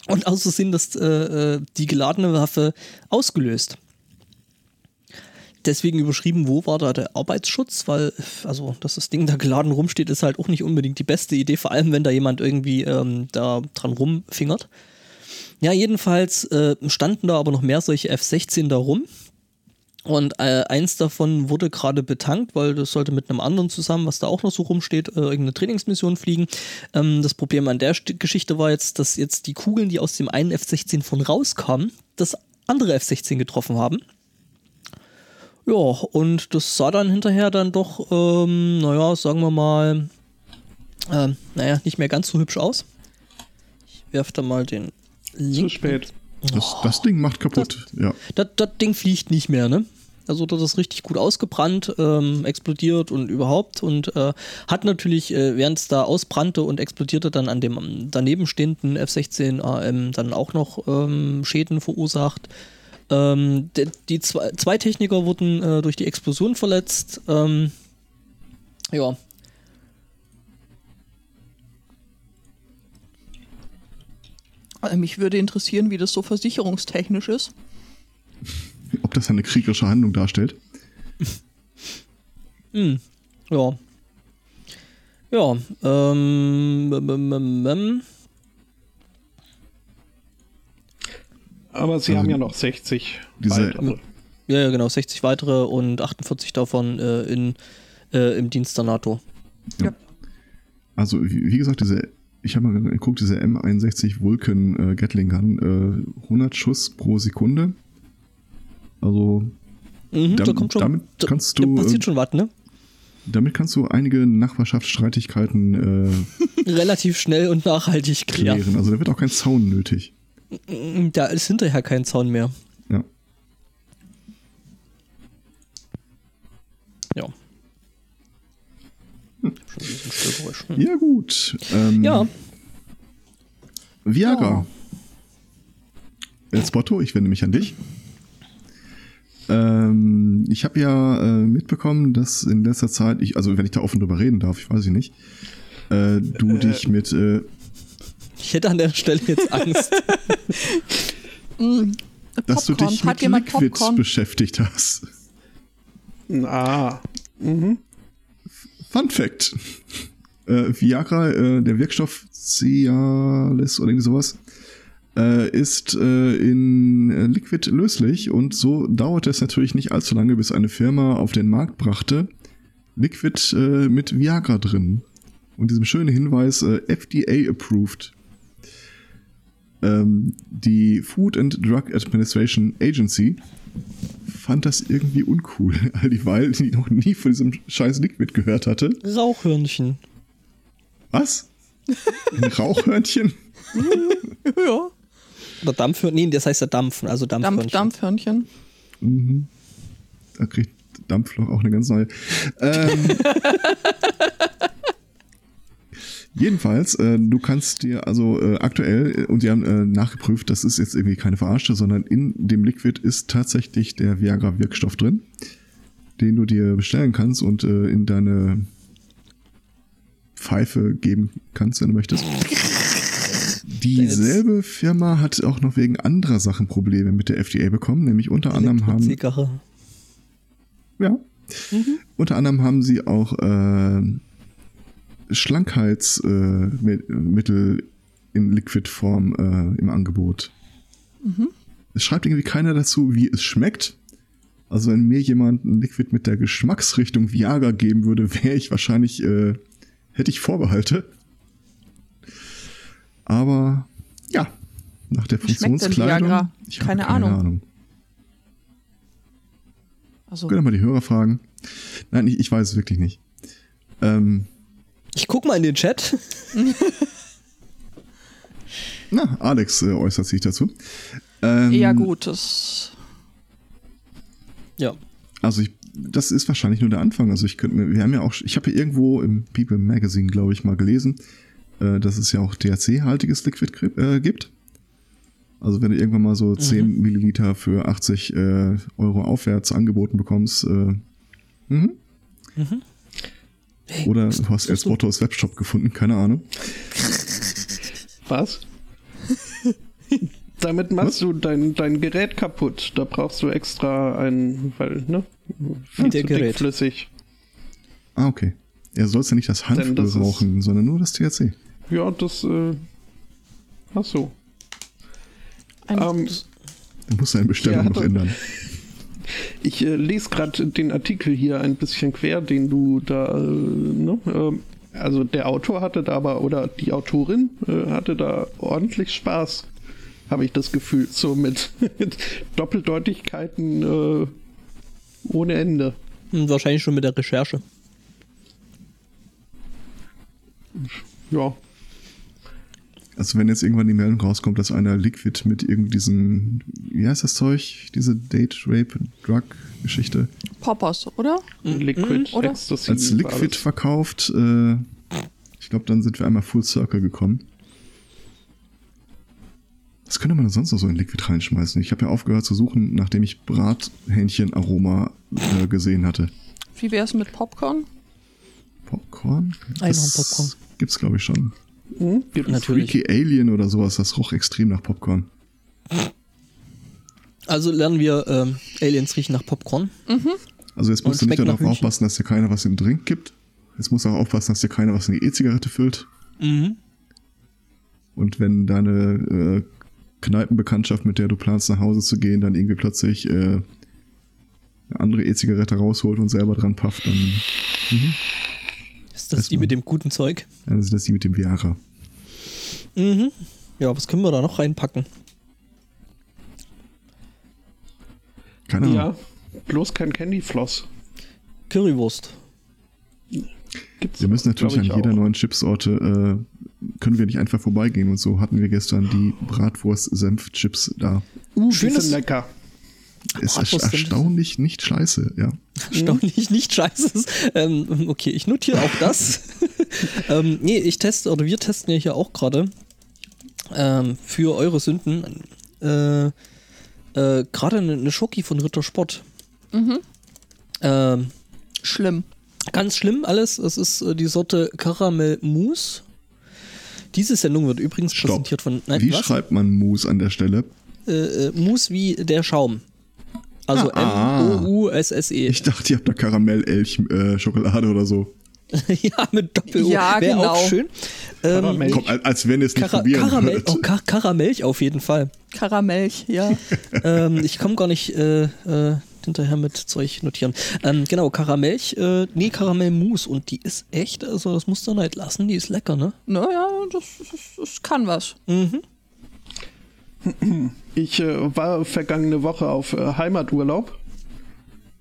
Und aus Versehen das, äh, äh, die geladene Waffe ausgelöst. Deswegen überschrieben, wo war da der Arbeitsschutz, weil, also, dass das Ding da geladen rumsteht, ist halt auch nicht unbedingt die beste Idee, vor allem wenn da jemand irgendwie ähm, da dran rumfingert. Ja, jedenfalls äh, standen da aber noch mehr solche F-16 da rum. Und äh, eins davon wurde gerade betankt, weil das sollte mit einem anderen zusammen, was da auch noch so rumsteht, äh, irgendeine Trainingsmission fliegen. Ähm, das Problem an der St Geschichte war jetzt, dass jetzt die Kugeln, die aus dem einen F-16 von rauskamen, das andere F-16 getroffen haben. Ja, und das sah dann hinterher dann doch, ähm, naja, sagen wir mal, ähm, naja, nicht mehr ganz so hübsch aus. Ich werfe da mal den Link. Zu spät. Das, das Ding macht kaputt, ja. Das, das Ding fliegt nicht mehr, ne? Also das ist richtig gut ausgebrannt, ähm, explodiert und überhaupt und äh, hat natürlich, äh, während es da ausbrannte und explodierte, dann an dem daneben stehenden F-16 AM dann auch noch ähm, Schäden verursacht. Ähm, die die zwei, zwei Techniker wurden äh, durch die Explosion verletzt. Ähm, ja. Also mich würde interessieren, wie das so versicherungstechnisch ist. <laughs> Ob das eine kriegerische Handlung darstellt? <laughs> Hm. Ja. Ja. Ähm, Aber sie Also haben ja noch 60 diese- weitere. Ja, ja, genau, 60 weitere und 48 davon äh, in, äh, im Dienst der NATO. Also, wie, wie gesagt, diese, ich habe mal geguckt, diese M61 Vulcan äh, Gatling Gun, äh, 100 Schuss pro Sekunde. Also, Mhm, da Dam- kommt schon, damit da, kannst da du, passiert äh, schon was, ne? damit kannst du einige Nachbarschaftsstreitigkeiten äh, <laughs> Relativ schnell und nachhaltig klären. klären. Also, da wird auch kein Zaun nötig. Mhm, Da ist hinterher kein Zaun mehr. Ja. Ja. Hm. Ja, gut. Ähm, Ja, Viagra. El Spotto, ich wende mich an dich. Ähm, ich habe ja äh, mitbekommen, dass in letzter Zeit, ich, also wenn ich da offen drüber reden darf, ich weiß ich nicht, äh, du dich mit äh, ich hätte an der Stelle jetzt Angst. <laughs> dass du Popcorn. dich Hat mit Liquids Popcorn? beschäftigt hast. Ah. Mhm. Fun Fact. Äh, Viagra, äh, der Wirkstoff Cialis oder irgendwie sowas, äh, ist äh, in äh, Liquid löslich und so dauerte es natürlich nicht allzu lange, bis eine Firma auf den Markt brachte, Liquid äh, mit Viagra drin. Und diesem schönen Hinweis, äh, FDA approved. Ähm, die Food and Drug Administration Agency fand das irgendwie uncool, <laughs> all dieweil die noch nie von diesem scheiß Liquid gehört hatte. Rauchhörnchen. Was? Ein <laughs> Rauchhörnchen? Ja. Oder Dampfhörnchen. Nee, das heißt ja Dampfen, also Dampf, Dampfhörnchen. Dampfhörnchen. Mhm. Da kriegt Dampfloch auch eine ganz neue. Ähm, <laughs> jedenfalls, äh, du kannst dir also äh, aktuell, äh, und sie haben äh, nachgeprüft, das ist jetzt irgendwie keine Verarsche, sondern in dem Liquid ist tatsächlich der Viagra-Wirkstoff drin, den du dir bestellen kannst und äh, in deine Pfeife geben kannst, wenn du möchtest. Dieselbe Firma hat auch noch wegen anderer Sachen Probleme mit der FDA bekommen, nämlich unter anderem haben ja. Unter anderem haben sie auch äh, Schlankheitsmittel äh, in Liquidform äh, im Angebot. Es schreibt irgendwie keiner dazu, wie es schmeckt. Also wenn mir jemand ein Liquid mit der Geschmacksrichtung Viagra geben würde, wäre ich wahrscheinlich, äh, hätte ich Vorbehalte. Aber ja, nach der Funktionskleidung. Viagra? Ich habe Keine Ahnung. Also, Können wir mal die Hörer fragen? Nein, ich, ich weiß es wirklich nicht. Ähm, Ich guck mal in den Chat. <laughs> na, Alex äh, äußert sich dazu. Ähm, eher gut. Das Ja. Also ich, das ist wahrscheinlich nur der Anfang. Also ich könnte mir, wir haben ja auch, ich habe ja irgendwo im People Magazine, glaube ich, mal gelesen, äh, dass es ja auch THC-haltiges Liquid äh, gibt. Also wenn du irgendwann mal so 10 Milliliter für 80 äh, Euro aufwärts angeboten bekommst, äh, mhm. Hey, oder du hast du- Elspoto Webshop gefunden, keine Ahnung. <laughs> Was? <laughs> Damit machst du dein, dein Gerät kaputt. Da brauchst du extra ein, weil, ne? Viel zu Gerät. dickflüssig. Ah, okay. Er sollst ja nicht das Hanföl rauchen, sondern nur das THC. Ja, das, äh. Ach so. ein, Ähm, Du musst deine Bestellung noch ändern. <laughs> Ich äh, lese gerade den Artikel hier ein bisschen quer, den du da, äh, ne? ähm, also der Autor hatte da aber, oder die Autorin äh, hatte da ordentlich Spaß, habe ich das Gefühl, <laughs> so mit, mit Doppeldeutigkeiten äh, ohne Ende. Hm, Wahrscheinlich schon mit der Recherche. Ja, Also wenn jetzt irgendwann die Meldung rauskommt, dass einer Liquid mit irgendwie diesen, wie heißt das Zeug, diese Date Rape Drug Geschichte Poppers, oder? Liquid oder? Ecstasy. als Liquid verkauft, äh, ich glaube, dann sind wir einmal Full Circle gekommen. Was könnte man denn sonst noch so in Liquid reinschmeißen? Ich habe ja aufgehört zu suchen, nachdem ich Brathähnchen-Aroma äh, gesehen hatte. Wie wär's mit Popcorn? Popcorn? Einhorn-Popcorn. Gibt's, glaube ich, schon. Hm? Gibt Natürlich. Freaky Alien oder sowas, das roch extrem nach Popcorn. Also lernen wir ähm, Aliens riechen nach Popcorn. Also jetzt Und musst du nicht darauf aufpassen, dass dir keiner was in den Drink gibt. Jetzt musst du auch aufpassen, dass dir keiner was in die E-Zigarette füllt. Mhm. Und wenn deine äh, Kneipenbekanntschaft, mit der du planst, nach Hause zu gehen, dann irgendwie plötzlich äh, eine andere E-Zigarette rausholt und selber dran pafft, dann, Ist das die Erstmal. mit dem guten Zeug? das die mit dem Viagra. Mhm. Ja, was können wir da noch reinpacken? Keine Ahnung. Ja, bloß kein Candyfloss. Currywurst. Gibt's, Wir müssen natürlich an jeder auch. neuen Chipsorte, äh, können wir nicht einfach vorbeigehen. Und so hatten wir gestern die Bratwurst-Senf-Chips da. Uh, Schön, die lecker. Ist Bratwurst-Senf. erstaunlich nicht scheiße, ja. Erstaunlich nicht scheiße ist. Ähm, okay, ich notiere auch das. <laughs> ähm, nee, ich teste, oder wir testen ja hier auch gerade ähm, für eure Sünden äh, äh, gerade eine, eine Schoki von Rittersport. Ähm, Schlimm. Ganz schlimm alles. Es ist äh, die Sorte Caramel Mousse. Diese Sendung wird übrigens Stopp. präsentiert von. Nein, Wie was? schreibt man Mousse an der Stelle? Äh, äh, Mousse wie der Schaum. Also Ah. M-O-U-S-S-E. Ich dachte, ihr habt da Karamell-Elch-Schokolade oder so. <laughs> ja, mit Doppel-O. Ja, Wäre genau. auch schön. Ähm, Karamell. Komm, als, wenn ihr es nicht Kara probieren Karamell, würdet. oh, Kar Karamell auf jeden Fall. Karamellch, ja. <laughs> ähm, ich komme gar nicht äh, äh, hinterher mit Zeug notieren. Ähm, genau, Karamellch, äh, nee, Karamellmus und die ist echt, also das musst du nicht lassen, die ist lecker, ne? Naja, das, das, das kann was. Mhm. <clears throat> Ich äh, war vergangene Woche auf äh, Heimaturlaub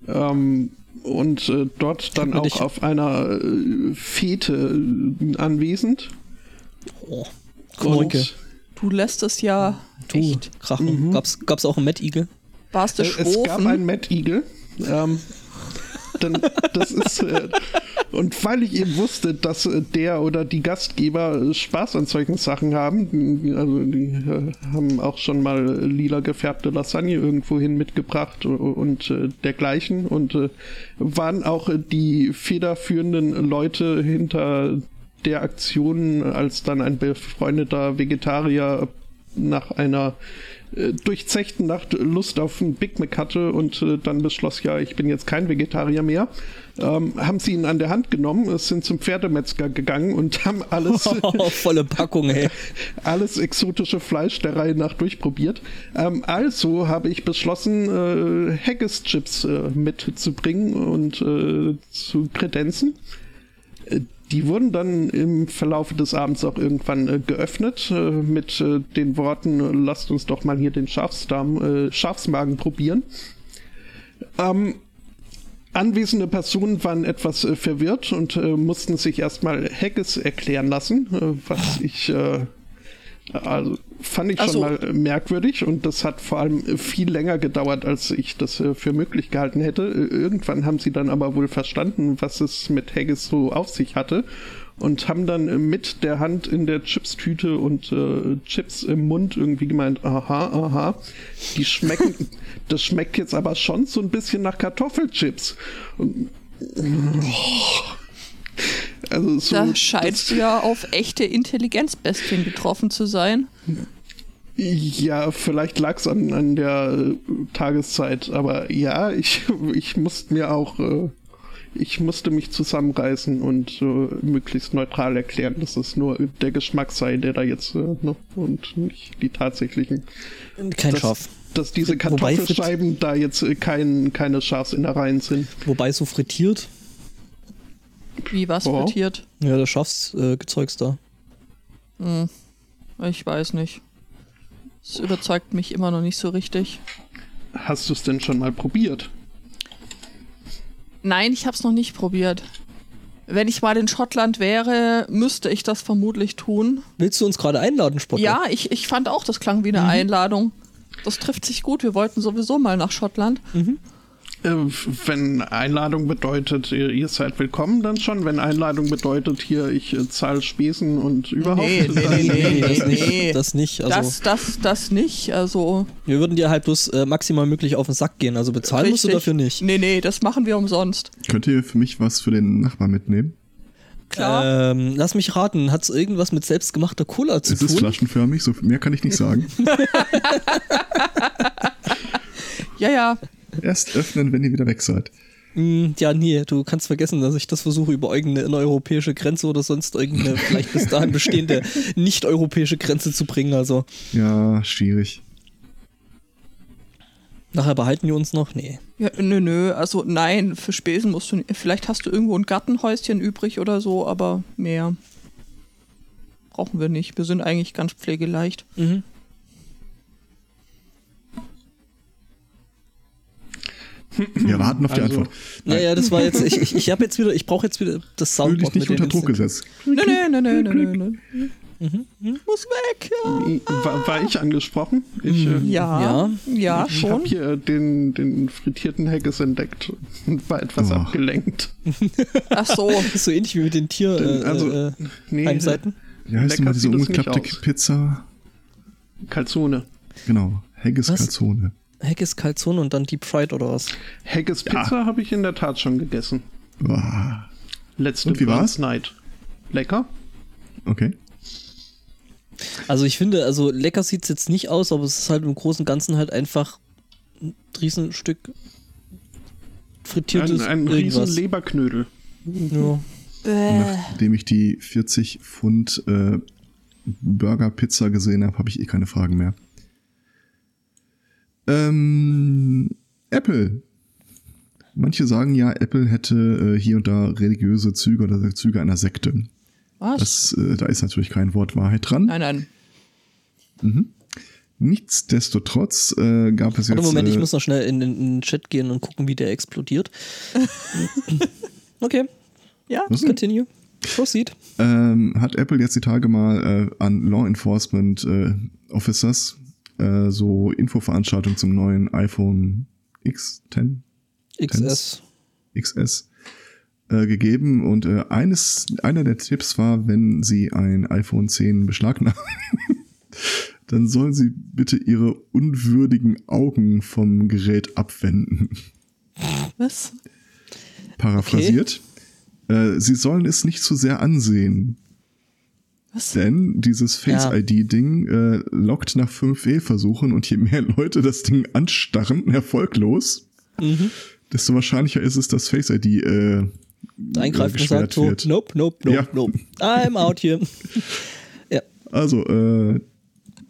ähm, und äh, dort dann auch dich- auf einer äh, Fete äh, anwesend. Oh. Und Du lässt es ja Du, echt. Krachen. Gab's, gab's auch einen Mad Eagle? Warst du äh, es gab einen Mad Eagle. Ähm, dann, das ist äh, und weil ich eben wusste, dass äh, der oder die Gastgeber äh, Spaß an solchen Sachen haben, also die äh, haben auch schon mal lila gefärbte Lasagne irgendwohin mitgebracht und, dergleichen. Und waren auch die federführenden Leute hinter der Aktion, als dann ein befreundeter Vegetarier nach einer äh, durchzechten Nacht Lust auf einen Big Mac hatte und äh, dann beschloss, ja, ich bin jetzt kein Vegetarier mehr, ähm, haben sie ihn an der Hand genommen, es sind zum Pferdemetzger gegangen und <laughs> haben alles, <laughs> Volle Packung, ey. <laughs> alles exotische Fleisch der Reihe nach durchprobiert. Ähm, also habe ich beschlossen, äh, Haggis-Chips äh, mitzubringen und äh, zu kredenzen. Die wurden dann im Verlauf des Abends auch irgendwann äh, geöffnet äh, mit äh, den Worten, äh, lasst uns doch mal hier den Schafsdarm, äh, Schafsmagen probieren. Ähm, anwesende Personen waren etwas äh, verwirrt und mussten sich erstmal Haggis erklären lassen, was ich also fand ich Ach so. schon mal äh, merkwürdig und das hat vor allem äh, viel länger gedauert, als ich das äh, für möglich gehalten hätte. Irgendwann haben sie dann aber wohl verstanden, was es mit Haggis so auf sich hatte und haben dann mit der Hand in der Chipstüte und äh, Chips im Mund irgendwie gemeint, aha, aha, die schmecken, <laughs> das schmeckt jetzt aber schon so ein bisschen nach Kartoffelchips. Und, also so, Da scheinst du ja auf echte Intelligenzbestien getroffen zu sein. Ja, vielleicht lag es an, an der äh, Tageszeit, aber ja, ich, ich musste mir auch, äh, ich musste mich zusammenreißen und äh, möglichst neutral erklären, dass es nur der Geschmack sei, der da jetzt, ne, und nicht die tatsächlichen. Kein dass, Schaf. Dass diese Wobei Kartoffelscheiben da jetzt kein, keine Schafsinnereien sind. Wobei so frittiert. Wie was Oh. frittiert? Ja, das Schafsgezeugs da. Hm, ich weiß nicht. Es überzeugt mich immer noch nicht so richtig. Hast du es denn schon mal probiert? Nein, ich habe es noch nicht probiert. Wenn ich mal in Schottland wäre, müsste ich das vermutlich tun. Willst du uns gerade einladen, Spotter? Ja, ich, ich fand auch, das klang wie eine Einladung. Das trifft sich gut. Wir wollten sowieso mal nach Schottland. Äh, wenn Einladung bedeutet, ihr, ihr seid willkommen, dann schon. Wenn Einladung bedeutet, hier, ich äh, zahle Spesen und überhaupt. Nee, nee, nee, nee, das nee, nicht. nee. Das nicht. Also, Das, das, das nicht. Also, wir würden dir halt bloß äh, maximal möglich auf den Sack gehen. Also bezahlen musst du dafür nicht. Nee, nee, das machen wir umsonst. Könnt ihr für mich was für den Nachbar mitnehmen? Klar. Ähm, lass mich raten, hat es irgendwas mit selbstgemachter Cola zu Es ist tun? flaschenförmig, so viel mehr kann ich nicht sagen. <laughs> Ja, ja. Erst öffnen, wenn ihr wieder weg seid. Mm, ja, nee, du kannst vergessen, dass ich das versuche, über irgendeine innereuropäische Grenze oder sonst irgendeine <laughs> vielleicht bis dahin bestehende nicht-europäische Grenze zu bringen. Also Ja, schwierig. nachher behalten wir uns noch. Nee. ja. Nö, nö. Also, nein, für Spesen musst du nicht. Vielleicht hast du irgendwo ein Gartenhäuschen übrig oder so, aber mehr brauchen wir nicht. Wir sind eigentlich ganz pflegeleicht. Mhm. Wir warten auf die Also- Antwort. Naja, das war jetzt, ich, ich, ich habe jetzt wieder, ich brauche jetzt wieder das Fühl Soundboard. dich nicht unter Druck gesetzt. Nö, nö, nö, nö, nö, nö. Muss weg. Ja, War, war ich angesprochen? Ich, äh, ja, Ja. ja ich schon. habe hier äh, den, den frittierten Haggis entdeckt und war etwas Oh. abgelenkt. <laughs> Ach so. So ähnlich wie mit den Tier Denn, äh, also, äh, Nee, Heimseiten. Wie heißt nochmal diese umgeklappte. Pizza? Calzone. Genau, Haggis Was? Calzone. Haggis Calzone und dann Deep Fried oder was? Haggis Pizza habe ich in der Tat schon gegessen. Boah. Letzte Und wie Burns war's? Night. Lecker? Okay. Also ich finde, also lecker sieht es jetzt nicht aus, aber es ist halt im Großen und Ganzen halt einfach ein Riesenstück frittiertes Ein, ein irgendwas. riesen Leberknödel. Ja. Nachdem ich die 40 Pfund äh, Burger Pizza gesehen habe, habe ich eh keine Fragen mehr. Ähm, Apple. Manche sagen ja, Apple hätte äh, hier und da religiöse Züge oder Züge einer Sekte. Was? Das, äh, da ist natürlich kein Wort Wahrheit dran. nein, nein. Nichtsdestotrotz äh, gab es Warte, jetzt. Moment, ich äh, muss noch schnell in den, in den Chat gehen und gucken, wie der explodiert. <laughs> okay, Ja? Was denn? continue. Proceed. ähm, hat Apple jetzt die Tage mal äh, an Law Enforcement äh, Officers äh, so Infoveranstaltungen zum neuen iPhone X10, XS. XS äh, gegeben und äh, eines, einer der Tipps war, wenn Sie ein iPhone 10 beschlagnahmen, <laughs> dann sollen Sie bitte Ihre unwürdigen Augen vom Gerät abwenden. Was? Paraphrasiert. Äh, Sie sollen es nicht zu sehr ansehen. Was? Denn dieses Face-ID-Ding äh, lockt nach fünf Fehlversuchen und je mehr Leute das Ding anstarren, <laughs> erfolglos, Mhm. desto wahrscheinlicher ist es, dass Face-ID äh, Eingreifen und sagt so, wird. nope, nope, nope, Ja. nope. I'm out here. <laughs> ja. Also, äh,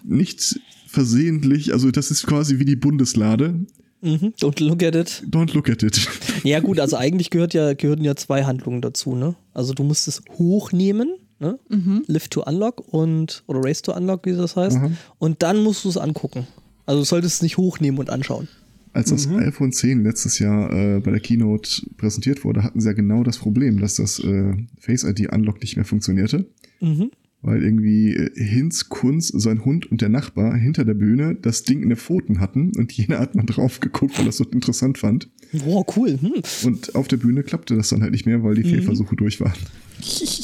nicht versehentlich, also das ist quasi wie die Bundeslade. Mhm. Don't look at it. Don't look at it. Ja gut, also <laughs> eigentlich gehört ja, gehören ja zwei Handlungen dazu, ne? Also du musst es hochnehmen, ne? Lift to unlock und oder Race to unlock, wie das heißt. Und dann musst du es angucken. Also du solltest es nicht hochnehmen und anschauen. Als das iPhone 10 letztes Jahr äh, bei der Keynote präsentiert wurde, hatten sie ja genau das Problem, dass das äh, Face ID Unlock nicht mehr funktionierte. Mhm. Weil irgendwie äh, Hinz, Kunz, sein Hund und der Nachbar hinter der Bühne das Ding in den Pfoten hatten und jener hat mal drauf geguckt, weil er das so interessant fand. Boah, cool. Hm. Und auf der Bühne klappte das dann halt nicht mehr, weil die Fehlversuche durch waren. <laughs>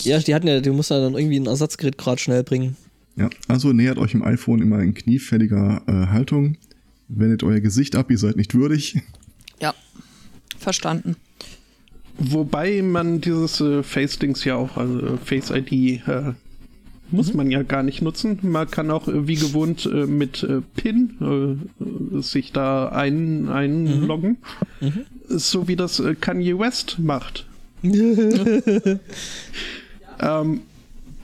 Ja, die hatten ja, die mussten ja dann irgendwie ein Ersatzgerät gerade schnell bringen. Ja, also nähert euch im iPhone immer in kniefälliger äh, Haltung. Wendet euer Gesicht ab, ihr seid nicht würdig. Ja. Verstanden. Wobei man dieses äh, Face-Dings ja auch, also Face-ID, äh, muss man ja gar nicht nutzen. Man kann auch äh, wie gewohnt äh, mit äh, PIN sich da ein, einloggen. So wie das Kanye West macht. <laughs> ähm,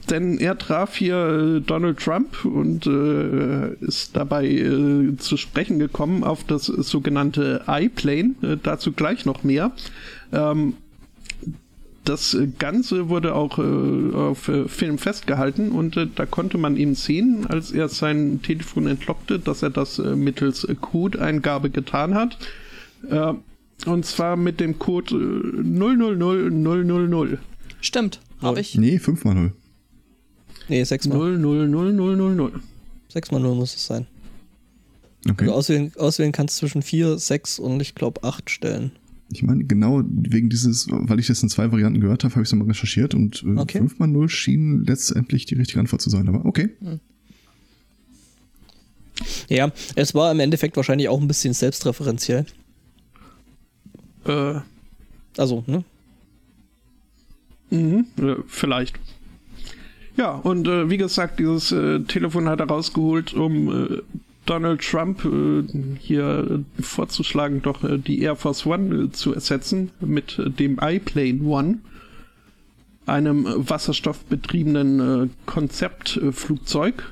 denn er traf hier Donald Trump und äh, ist dabei äh, zu sprechen gekommen auf das sogenannte iPlane. Äh, dazu gleich noch mehr. Ähm, das Ganze wurde auch äh, auf äh, Film festgehalten und äh, da konnte man ihm sehen, als er sein Telefon entlockte, dass er das äh, mittels äh, Codeingabe getan hat. Äh, und zwar mit dem Code äh, 000000. Stimmt. Habe ich. Nee, 5 mal 0. Nee, sechsmal. 000000. Sechsmal null muss es sein. Okay. Du auswählen, auswählen kannst zwischen vier, sechs und ich glaube acht Stellen. Ich meine, genau wegen dieses, weil ich das in zwei Varianten gehört habe, habe ich es nochmal recherchiert und äh, Okay. 5 mal 0 schien letztendlich die richtige Antwort zu sein. Aber okay. Ja, es war im Endeffekt wahrscheinlich auch ein bisschen selbstreferenziell. Äh, Also, ne? Mhm, äh, vielleicht. Ja, und äh, wie gesagt, dieses äh, Telefon hat er rausgeholt, um äh, Donald Trump äh, hier vorzuschlagen, doch äh, die Air Force One äh, zu ersetzen mit dem iPlane One, einem wasserstoffbetriebenen Konzeptflugzeug.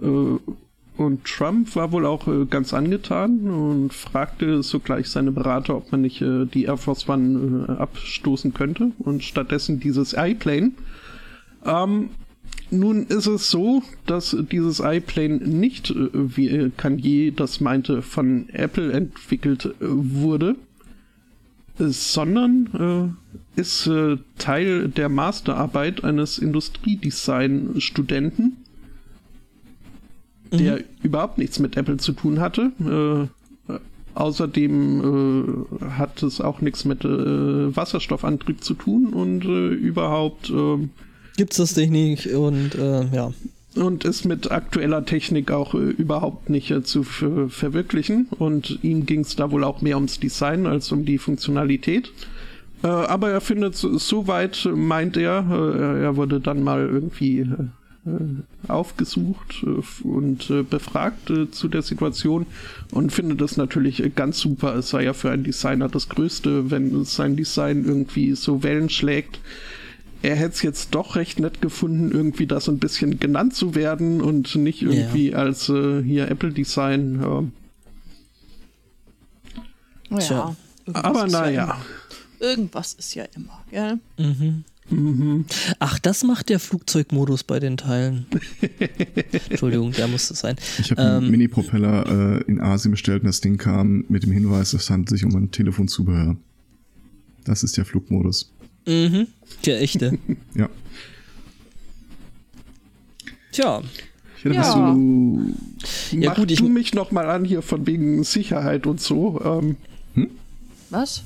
Und Trump war wohl auch ganz angetan und fragte sogleich seine Berater, ob man nicht die Air Force One abstoßen könnte und stattdessen dieses iPlane. Ähm, nun ist es so, dass dieses iPlane nicht, äh, wie Kanye das meinte, von Apple entwickelt äh, wurde, sondern äh, ist äh, Teil der Masterarbeit eines Industriedesign-Studenten, der überhaupt nichts mit Apple zu tun hatte. Äh, außerdem äh, hat es auch nichts mit Wasserstoffantrieb zu tun und überhaupt äh, Gibt's das nicht und äh, ja. und ist mit aktueller Technik auch äh, überhaupt nicht äh, zu ver verwirklichen. Und ihm ging es da wohl auch mehr ums Design als um die Funktionalität. Äh, aber er findet so- soweit, äh, meint er, äh, er wurde dann mal irgendwie aufgesucht und befragt zu der Situation und finde das natürlich ganz super. Es sei ja für einen Designer das Größte, wenn sein Design irgendwie so Wellen schlägt. Er hätte es jetzt doch recht nett gefunden, irgendwie das ein bisschen genannt zu werden und nicht irgendwie als äh, hier Apple Design. Ja. Ja, Aber ja naja. Irgendwas ist ja immer, gell? Ach, das macht der Flugzeugmodus bei den Teilen. <laughs> Entschuldigung, der muss es sein. Ich habe einen Ähm, Mini-Propeller äh, in Asien bestellt und das Ding kam mit dem Hinweis, es handelt sich um ein Telefonzubehör. Das ist der Flugmodus. Mhm, der echte. <laughs> Ja. Tja, Ja. was zu. Ja, Mach gut, ich- du mich noch mal an hier von wegen Sicherheit und so. Ähm, Was?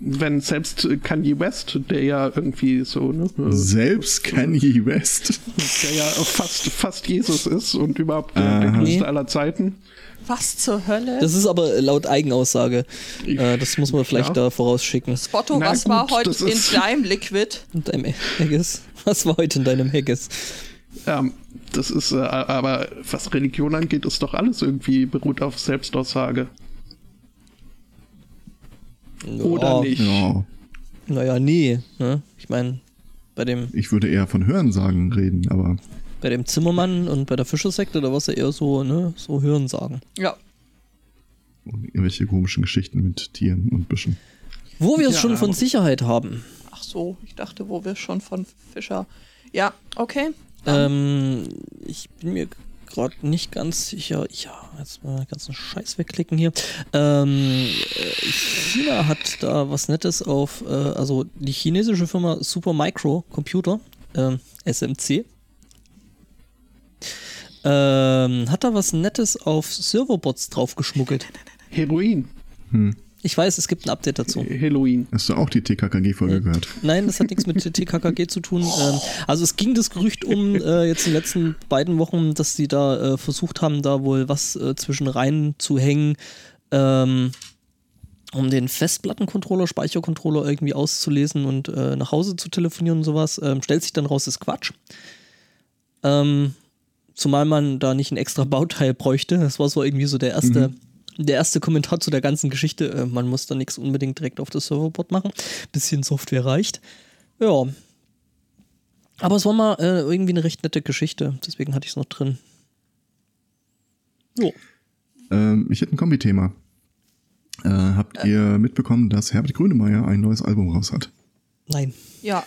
wenn selbst Kanye West, der ja irgendwie so, ne, äh, Selbst Kanye West. <laughs> der ja fast, fast Jesus ist und überhaupt äh, der Aha. größte aller Zeiten. Was zur Hölle? das ist aber laut Eigenaussage. Äh, das muss man vielleicht Ja. da vorausschicken. Spotto, Na was gut, war heute in deinem Liquid? In deinem Haggis. Was war heute in deinem Haggis? Ähm, das ist, äh, aber was Religion angeht, ist doch alles irgendwie beruht auf Selbstaussage. Oder nicht? Ja. Naja, nee. Ne? Ich meine, bei dem, Ich würde eher von Hörensagen reden, aber bei dem Zimmermann und bei der Fischersekte, da war es ja eher so, ne, so Hörensagen. Ja. irgendwelche komischen Geschichten mit Tieren und Büschen. Wo wir es Ja, schon von Sicherheit haben. Ach so, ich dachte, wo wir schon von Fischer. Ja, okay. Ähm, ich bin mir gerade nicht ganz sicher. Ja, jetzt mal den ganzen Scheiß wegklicken hier. Ähm, äh, China hat da was Nettes auf, äh, also die chinesische Firma Supermicro Computer, ähm, SMC, ähm, hat da was Nettes auf Serverbots draufgeschmuggelt. Heroin. Hm. Ich weiß, es gibt ein Update dazu. Halloween. Hast du auch die TKKG-Folge gehört? Nein, das hat nichts mit <laughs> TKKG zu tun. Ähm, also es ging das Gerücht um äh, jetzt in den letzten beiden Wochen, dass sie da äh, versucht haben, da wohl was äh, zwischen rein zu hängen, ähm, um den Festplattencontroller, Speichercontroller irgendwie auszulesen und äh, nach Hause zu telefonieren und sowas. Ähm, stellt sich dann raus, ist Quatsch. Ähm, zumal man da nicht ein extra Bauteil bräuchte. Das war so irgendwie so der erste, der erste Kommentar zu der ganzen Geschichte. Äh, man muss da nichts unbedingt direkt auf das Serverboard machen. Bisschen Software reicht. Ja. Aber es war mal äh, irgendwie eine recht nette Geschichte. Deswegen hatte ich es noch drin. Jo. Ähm, ich hätte ein Kombi-Thema. Äh, habt ihr mitbekommen, dass Herbert Grönemeyer ein neues Album raus hat? Nein, Ja.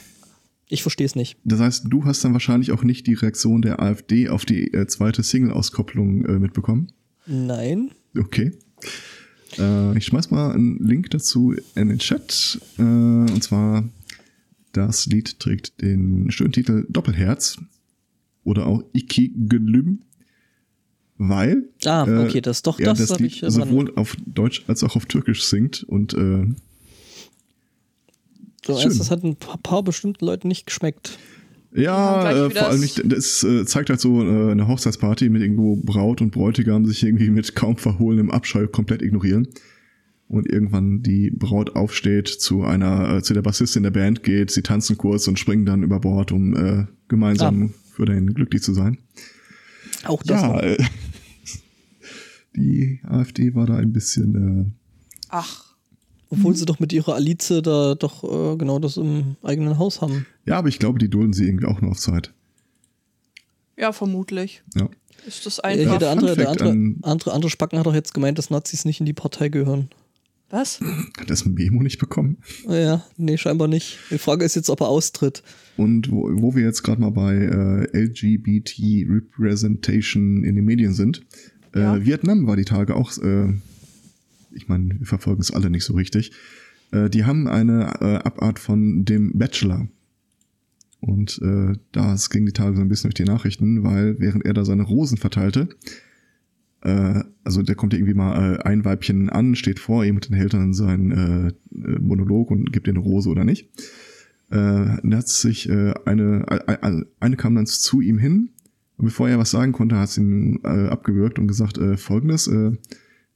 Ich verstehe es nicht. Das heißt, du hast dann wahrscheinlich auch nicht die Reaktion der AfD auf die äh, zweite Single-Auskopplung äh, mitbekommen. Nein. Okay. Äh, ich schmeiß mal einen Link dazu in den Chat. Äh, und zwar, das Lied trägt den schönen Titel Doppelherz oder auch Iki Gelüm. Weil Ah, äh, okay, das doch, er das, das Lied ich. äh, sowohl auf Deutsch als auch auf Türkisch singt und äh, du schön. das hat ein paar, bestimmten Leuten nicht geschmeckt. Ja, äh, vor allem das- nicht, das äh, zeigt halt so äh, eine Hochzeitsparty mit irgendwo Braut und Bräutigam sich irgendwie mit kaum verhohlenem Abscheu komplett ignorieren. Und irgendwann die Braut aufsteht, zu einer, äh, zu der Bassistin der Band geht, sie tanzen kurz und springen dann über Bord, um äh, gemeinsam für den glücklich zu sein. Auch das. Ja, noch. äh, <laughs> die AfD war da ein bisschen, Ach. Obwohl sie doch mit ihrer Alice da doch äh, genau das im eigenen Haus haben. ja, aber ich glaube, die dulden sie irgendwie auch nur auf Zeit. Ja, vermutlich. Ja. Ist das einfach. der andere, der andere, an- andere, andere Spacken hat doch jetzt gemeint, dass Nazis nicht in die Partei gehören. Was? Hat das Memo nicht bekommen? Ja, nee, scheinbar nicht. Die Frage ist jetzt, ob er austritt. Und wo, wo wir jetzt gerade mal bei äh, LGBT Representation in den Medien sind, äh, Ja. Vietnam war die Tage auch, äh, ich meine, wir verfolgen es alle nicht so richtig. Äh, die haben eine äh, Abart von dem Bachelor. Und äh, das ging die Tage so ein bisschen durch die Nachrichten, weil während er da seine Rosen verteilte, äh, also der kommt irgendwie mal äh, ein Weibchen an, steht vor ihm und dann hält dann seinen äh, äh, Monolog und gibt ihr eine Rose oder nicht. Äh, hat sich äh, eine, äh, eine kam dann zu ihm hin und bevor er was sagen konnte, hat sie ihn äh, abgewürgt und gesagt, äh, folgendes, äh,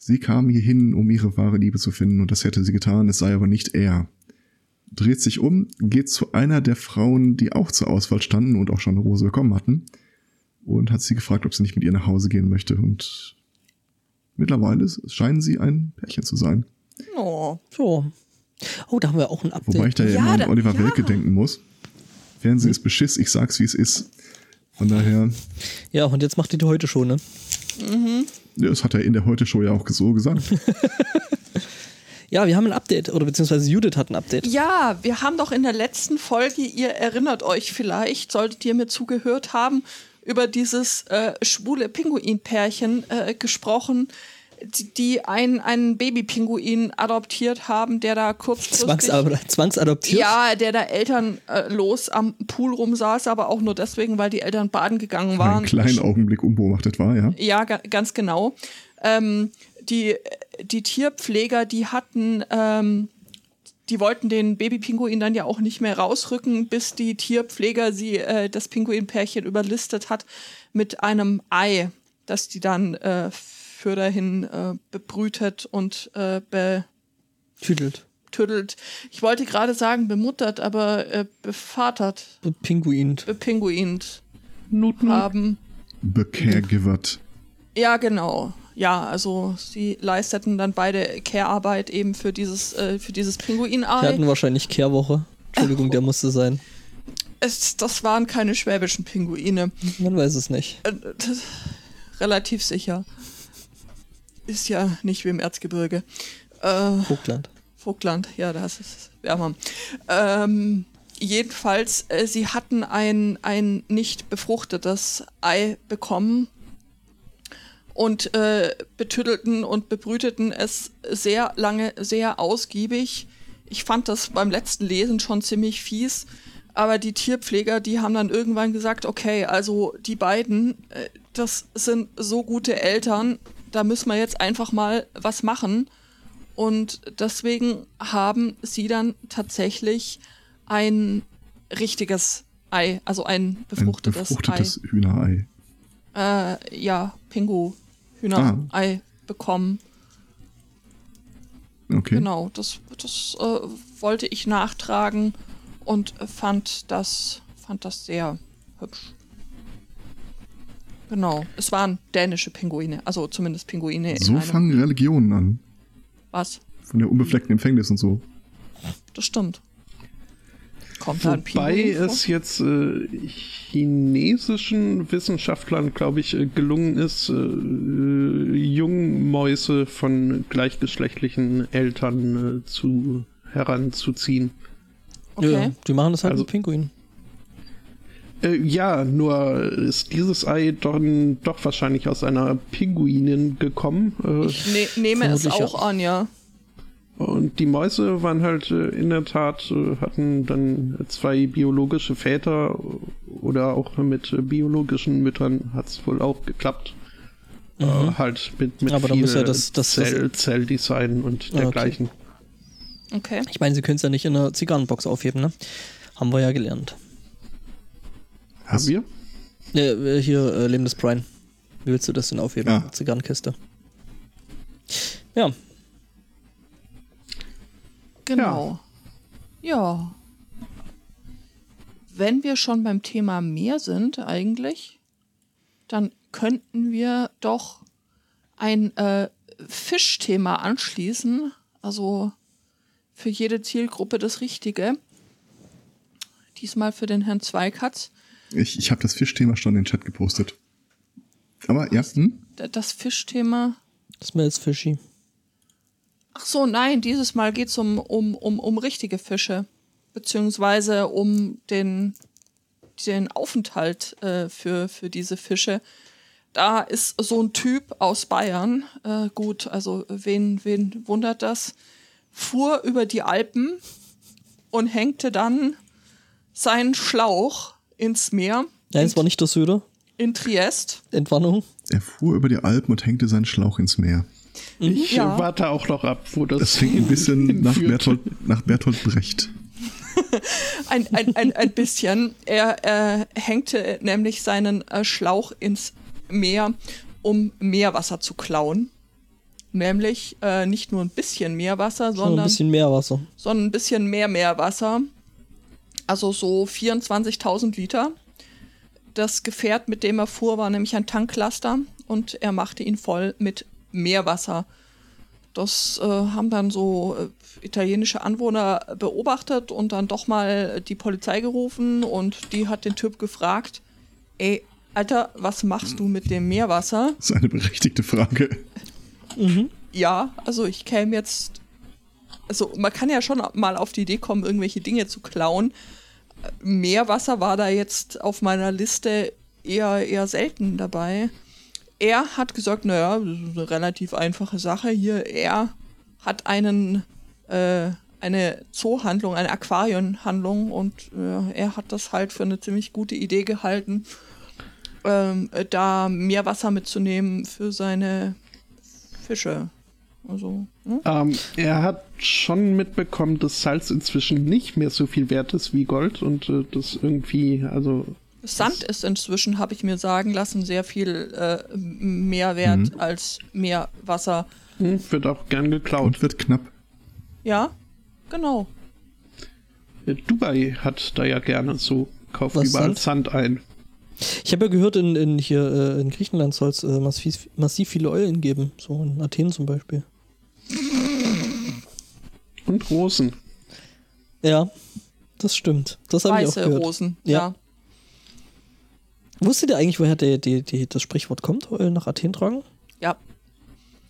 sie kam hier hin, um ihre wahre Liebe zu finden und das hätte sie getan, es sei aber nicht er. Dreht sich um, geht zu einer der Frauen, die auch zur Auswahl standen und auch schon eine Rose bekommen hatten und hat sie gefragt, ob sie nicht mit ihr nach Hause gehen möchte. Und mittlerweile scheinen sie ein Pärchen zu sein. Oh. So. Oh, da haben wir auch ein Update. Wobei ich da ja, Ja, immer an da- Oliver ja. Welke denken muss. Fernsehen ist Beschiss, ich sag's wie es ist. Von daher, Ja, und jetzt macht ihr die heute schon, ne? ja, das hat er in der Heute-Show ja auch so gesagt. <laughs> Ja, wir haben ein Update, oder beziehungsweise Judith hat ein Update. Ja, wir haben doch in der letzten Folge, ihr erinnert euch vielleicht, solltet ihr mir zugehört haben, über dieses äh, schwule Pinguinpärchen äh, gesprochen, die, die ein, einen Babypinguin adoptiert haben, der da kurzfristig... <laughs> Zwangsad <laughs> zwangsadoptiert. Ja, der da elternlos am Pool rumsaß, aber auch nur deswegen, weil die Eltern baden gegangen Einen waren. kleinen Augenblick unbeobachtet war, ja. Ja, ga ganz genau. Ähm, die, die Tierpfleger, die hatten, ähm, die wollten den Babypinguin dann ja auch nicht mehr rausrücken, bis die Tierpfleger sie, äh, das Pinguinpärchen überlistet hat mit einem Ei, das die dann äh, für dahin äh, bebrütet und äh, Tüdelt. betüdelt. Ich wollte gerade sagen bemuttert, aber äh, bevatert, Pinguin. bepinguint Nut, Nut. haben. Becaregivert. Ja, genau. Ja, also sie leisteten dann beide Care-Arbeit eben für dieses, äh, für dieses Die Pinguinei. hatten wahrscheinlich Kehrwoche. Entschuldigung, der musste sein. Es, das waren keine schwäbischen Pinguine. Man weiß es nicht. Äh, das, relativ sicher. Ist ja nicht wie im Erzgebirge. Äh, Vogtland. Vogtland, ja, das ist wärmer. Ähm, jedenfalls, äh, sie hatten ein, ein nicht befruchtetes Ei bekommen und äh, betüttelten und bebrüteten es sehr lange, sehr ausgiebig. Ich fand das beim letzten Lesen schon ziemlich fies, aber die Tierpfleger, die haben dann irgendwann gesagt, okay, also die beiden, äh, das sind so gute Eltern, da müssen wir jetzt einfach mal was machen. Und deswegen haben sie dann tatsächlich ein richtiges Ei, also ein Ein befruchtetes, befruchtetes Hühnerei. Ei, äh, ja, Pingu-Hühnerei bekommen. Okay. Genau, das, das äh, wollte ich nachtragen und fand das, fand das sehr hübsch. Genau, es waren dänische Pinguine, also zumindest Pinguine in So fangen Religionen an. was? Von der unbefleckten Empfängnis und so. Das stimmt. Kommt da ein Wobei Pinguin vor? es jetzt äh, chinesischen Wissenschaftlern, glaube ich, äh, gelungen ist, äh, Jungmäuse von gleichgeschlechtlichen Eltern äh, zu heranzuziehen. Okay. Ja, die machen das halt Also- mit Pinguin. Äh, ja, nur ist dieses Ei dann doch wahrscheinlich aus einer Pinguinin gekommen. Äh, Ich ne nehme es auch an, ja. Und die Mäuse waren halt äh, in der Tat, äh, hatten dann zwei biologische Väter oder auch mit äh, biologischen Müttern hat es wohl auch geklappt. Äh, halt mit, mit Mhm. Aber dann viel muss ja das- das- Zell, Zelldesign und Ah, okay. dergleichen. Okay. Ich meine, sie können es ja nicht in einer Zigarrenbox aufheben, ne? Haben wir ja gelernt. Haben wir? Äh, hier, äh, Leben des Brian. Wie willst du das denn aufheben? Ja. Zigarrenkiste. Ja, Genau. Ja. Wenn wir schon beim Thema Meer sind, eigentlich, dann könnten wir doch ein äh, Fischthema anschließen. Also für jede Zielgruppe das Richtige. Diesmal für den Herrn Zweikatz. Ich, ich habe das Fischthema schon in den Chat gepostet. Aber ja, hm? Das Fischthema. das ist mir jetzt fishy. Ach so, nein, dieses Mal geht es um, um, um, um richtige Fische. Beziehungsweise um den, den Aufenthalt äh, für, für diese Fische. Da ist so ein Typ aus Bayern, äh, gut, also wen, wen wundert das, fuhr über die Alpen und hängte dann seinen Schlauch ins Meer Nein, es war nicht der Söder. in Triest. Entwarnung. er fuhr über die Alpen und hängte seinen Schlauch ins Meer. Ich Ja. warte auch noch ab, wo das, Das klingt ein bisschen <laughs> nach. Bertolt, nach Bertolt Brecht. <laughs> Ein, ein, ein, ein bisschen. Er äh, hängte nämlich seinen äh, Schlauch ins Meer, um Meerwasser zu klauen. Nämlich äh, nicht nur ein bisschen Meerwasser, Schon ein sondern, bisschen mehr Wasser. sondern ein bisschen mehr Meerwasser. Also so 24.000 Liter. das Gefährt, mit dem er fuhr, war nämlich ein Tanklaster und er machte ihn voll mit Meerwasser. Das äh, haben dann so äh, italienische Anwohner beobachtet und dann doch mal die Polizei gerufen und die hat den Typ gefragt, ey, Alter, was machst du mit dem Meerwasser? Das ist eine berechtigte Frage. Ja, also ich käme jetzt. Also man kann ja schon mal auf die Idee kommen, irgendwelche Dinge zu klauen. Meerwasser war da jetzt auf meiner Liste eher, eher selten dabei. Er hat gesagt, naja, das ist eine relativ einfache Sache hier. Er hat einen, äh, eine Zoohandlung, eine Aquarienhandlung und äh, er hat das halt für eine ziemlich gute Idee gehalten, ähm, äh, da Meerwasser mitzunehmen für seine Fische. Also, hm? Ähm, er hat schon mitbekommen, dass Salz inzwischen nicht mehr so viel wert ist wie Gold und äh, das irgendwie, also Sand ist inzwischen, habe ich mir sagen lassen, sehr viel äh, mehr wert Mhm. als Meerwasser. hm, wird auch gern geklaut. Und wird knapp. Ja, genau. Äh, Dubai hat da ja gerne so, kauft Was überall Sand? Sand ein. Ich habe ja gehört, in, in, hier, äh, in Griechenland soll es äh, massiv, massiv viele Eulen geben. So in Athen zum Beispiel. Und Rosen. Ja, das stimmt. Das habe ich auch Weiße gehört. Rosen. Ja. Ja. Wusstet ihr eigentlich, woher die, die, die, das Sprichwort kommt, Eulen nach Athen tragen? ja.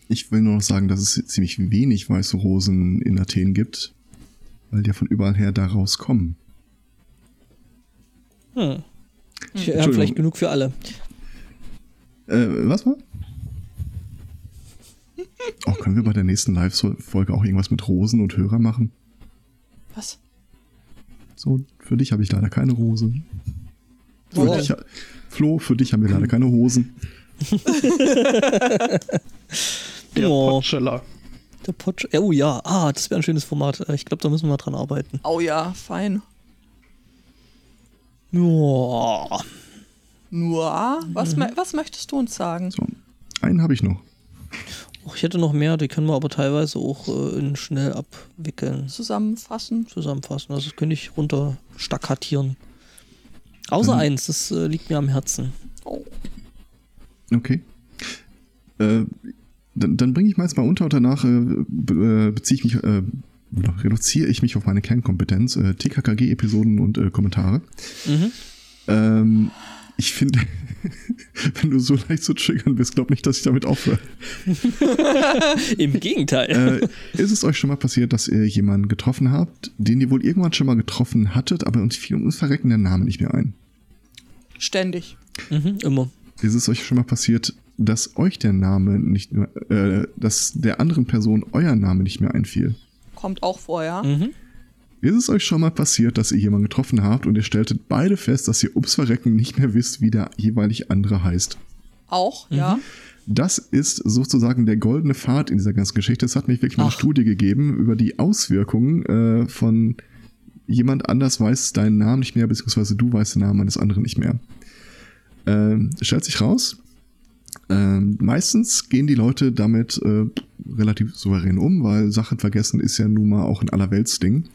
Ich will nur noch sagen, dass es ziemlich wenig weiße Rosen in Athen gibt, weil die ja von überall her da rauskommen. Hm. Ich habe Entschuldigung. vielleicht genug für alle. Äh, was war? Oh, können wir bei der nächsten Live-Folge auch irgendwas mit Rosen und Hörer machen? Was? So, für dich habe ich leider keine Rose. Für dich, Flo, für dich haben wir leider keine Hosen. Der Oh. Potscheller. Der Potsch. Oh ja, ah, das wäre ein schönes Format. Äh, Ich glaube, da müssen wir dran arbeiten. Oh ja, fein. Ja. Nur, was, was möchtest du uns sagen? So, einen habe ich noch. Ich hätte noch mehr, die können wir aber teilweise auch äh, in schnell abwickeln, Zusammenfassen. zusammenfassen. Also das könnte ich runter stakkatieren. Außer Mhm. eins, das äh, liegt mir am Herzen. Oh. Okay. Äh, dann dann bringe ich mal jetzt mal unter und danach äh, be äh, beziehe ich mich, äh, reduziere ich mich auf meine Kernkompetenz, äh, TKKG-Episoden und äh, Kommentare. Mhm. Ähm, ich finde, <laughs> wenn du so leicht zu triggern bist, glaub nicht, dass ich damit aufhöre. <laughs> Im Gegenteil. äh, ist es euch schon mal passiert, dass ihr jemanden getroffen habt, den ihr wohl irgendwann schon mal getroffen hattet, aber uns fiel uns verrecken der Name nicht mehr ein? Ständig. mhm, immer. Ist es euch schon mal passiert, dass euch der Name nicht mehr, äh, dass der anderen Person euer Name nicht mehr einfiel? Kommt auch vor, ja. Mhm. Ist es euch schon mal passiert, dass ihr jemanden getroffen habt und ihr stelltet beide fest, dass ihr ums Verrecken nicht mehr wisst, wie der jeweilig andere heißt? Auch, ja. Das ist sozusagen der goldene Pfad in dieser ganzen Geschichte. Es hat mich wirklich mal eine. Studie gegeben über die Auswirkungen äh, von jemand anders weiß deinen Namen nicht mehr, beziehungsweise du weißt den Namen eines anderen nicht mehr. Ähm, stellt sich raus, ähm, meistens gehen die Leute damit äh, relativ souverän um, weil Sachen vergessen ist ja nun mal auch ein Allerweltsding.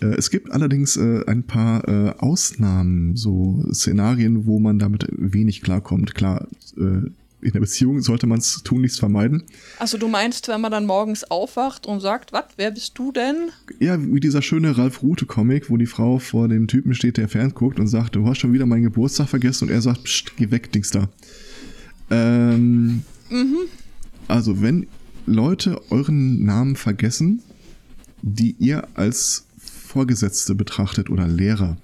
Äh, es gibt allerdings äh, ein paar äh, Ausnahmen, so Szenarien, wo man damit wenig klarkommt. Klar, in der Beziehung sollte man es tunlichst vermeiden. Also du meinst, wenn man dann morgens aufwacht und sagt, was, wer bist du denn? Ja, wie dieser schöne Ralf Rute-Comic, wo die Frau vor dem Typen steht, der fernguckt und sagt, du hast schon wieder meinen Geburtstag vergessen und er sagt, Psst, geh weg, Dings da. Ähm, Also, wenn Leute euren Namen vergessen, die ihr als Vorgesetzte betrachtet oder Lehrer,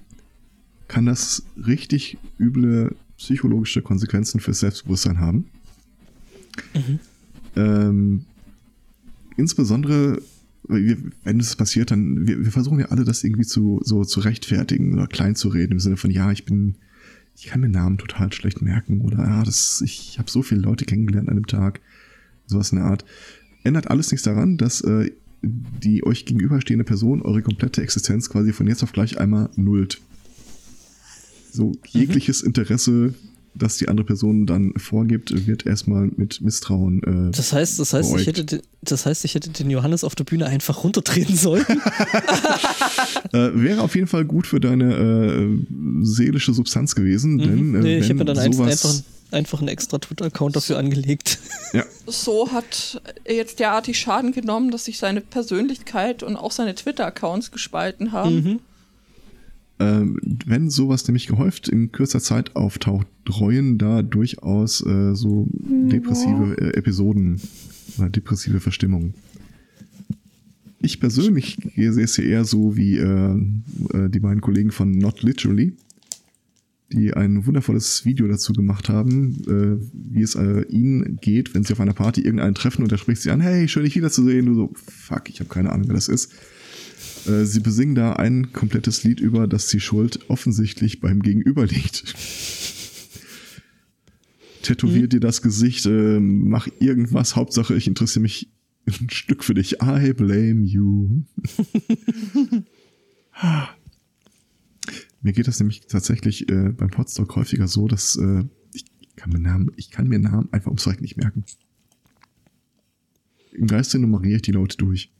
kann das richtig üble psychologische Konsequenzen fürs Selbstbewusstsein haben. Ähm, insbesondere, wenn das passiert, dann, wir, wir versuchen ja alle, das irgendwie zu, so zu rechtfertigen oder klein zu reden, im Sinne von, ja, ich bin, ich kann mir Namen total schlecht merken oder ja, das, ich habe so viele Leute kennengelernt an dem Tag, sowas in der Art. Ändert alles nichts daran, dass äh, die euch gegenüberstehende Person eure komplette Existenz quasi von jetzt auf gleich einmal nullt. So jegliches Interesse das die andere Person dann vorgibt, wird erstmal mit Misstrauen. Äh, Das heißt, das heißt, ich hätte, den- das heißt, ich hätte den Johannes auf der Bühne einfach runtertreten sollen. <laughs> Äh, wäre auf jeden Fall gut für deine äh, seelische Substanz gewesen, denn äh, Mhm. nee, ich wenn habe mir dann sowas, einfach, einfach einen extra Twitter-Account dafür angelegt. ja, So hat er jetzt derartig Schaden genommen, dass sich seine Persönlichkeit und auch seine Twitter-Accounts gespalten haben. Mhm. Ähm, wenn sowas nämlich gehäuft in kürzer Zeit auftaucht, reuen da durchaus äh, so depressive äh, Episoden oder depressive Verstimmungen. Ich persönlich sehe es ja eher so wie äh, äh, die beiden Kollegen von Not Literally, die ein wundervolles Video dazu gemacht haben, äh, wie es äh, ihnen geht, wenn sie auf einer Party irgendeinen treffen und er spricht sie an, hey, schön dich wiederzusehen. Du so, fuck, ich habe keine Ahnung, wer das ist. Äh, Sie besingen da ein komplettes Lied über, dass die Schuld offensichtlich beim Gegenüber liegt. Tätowier dir das Gesicht, äh, mach irgendwas, Hauptsache ich interessiere mich ein Stück für dich. I blame you. <laughs> mir geht das nämlich tatsächlich äh, beim Podstock häufiger so, dass äh, ich, kann mir Namen, ich kann mir Namen einfach ums Verrecken nicht merken. Im Geiste nummeriere ich die Leute durch.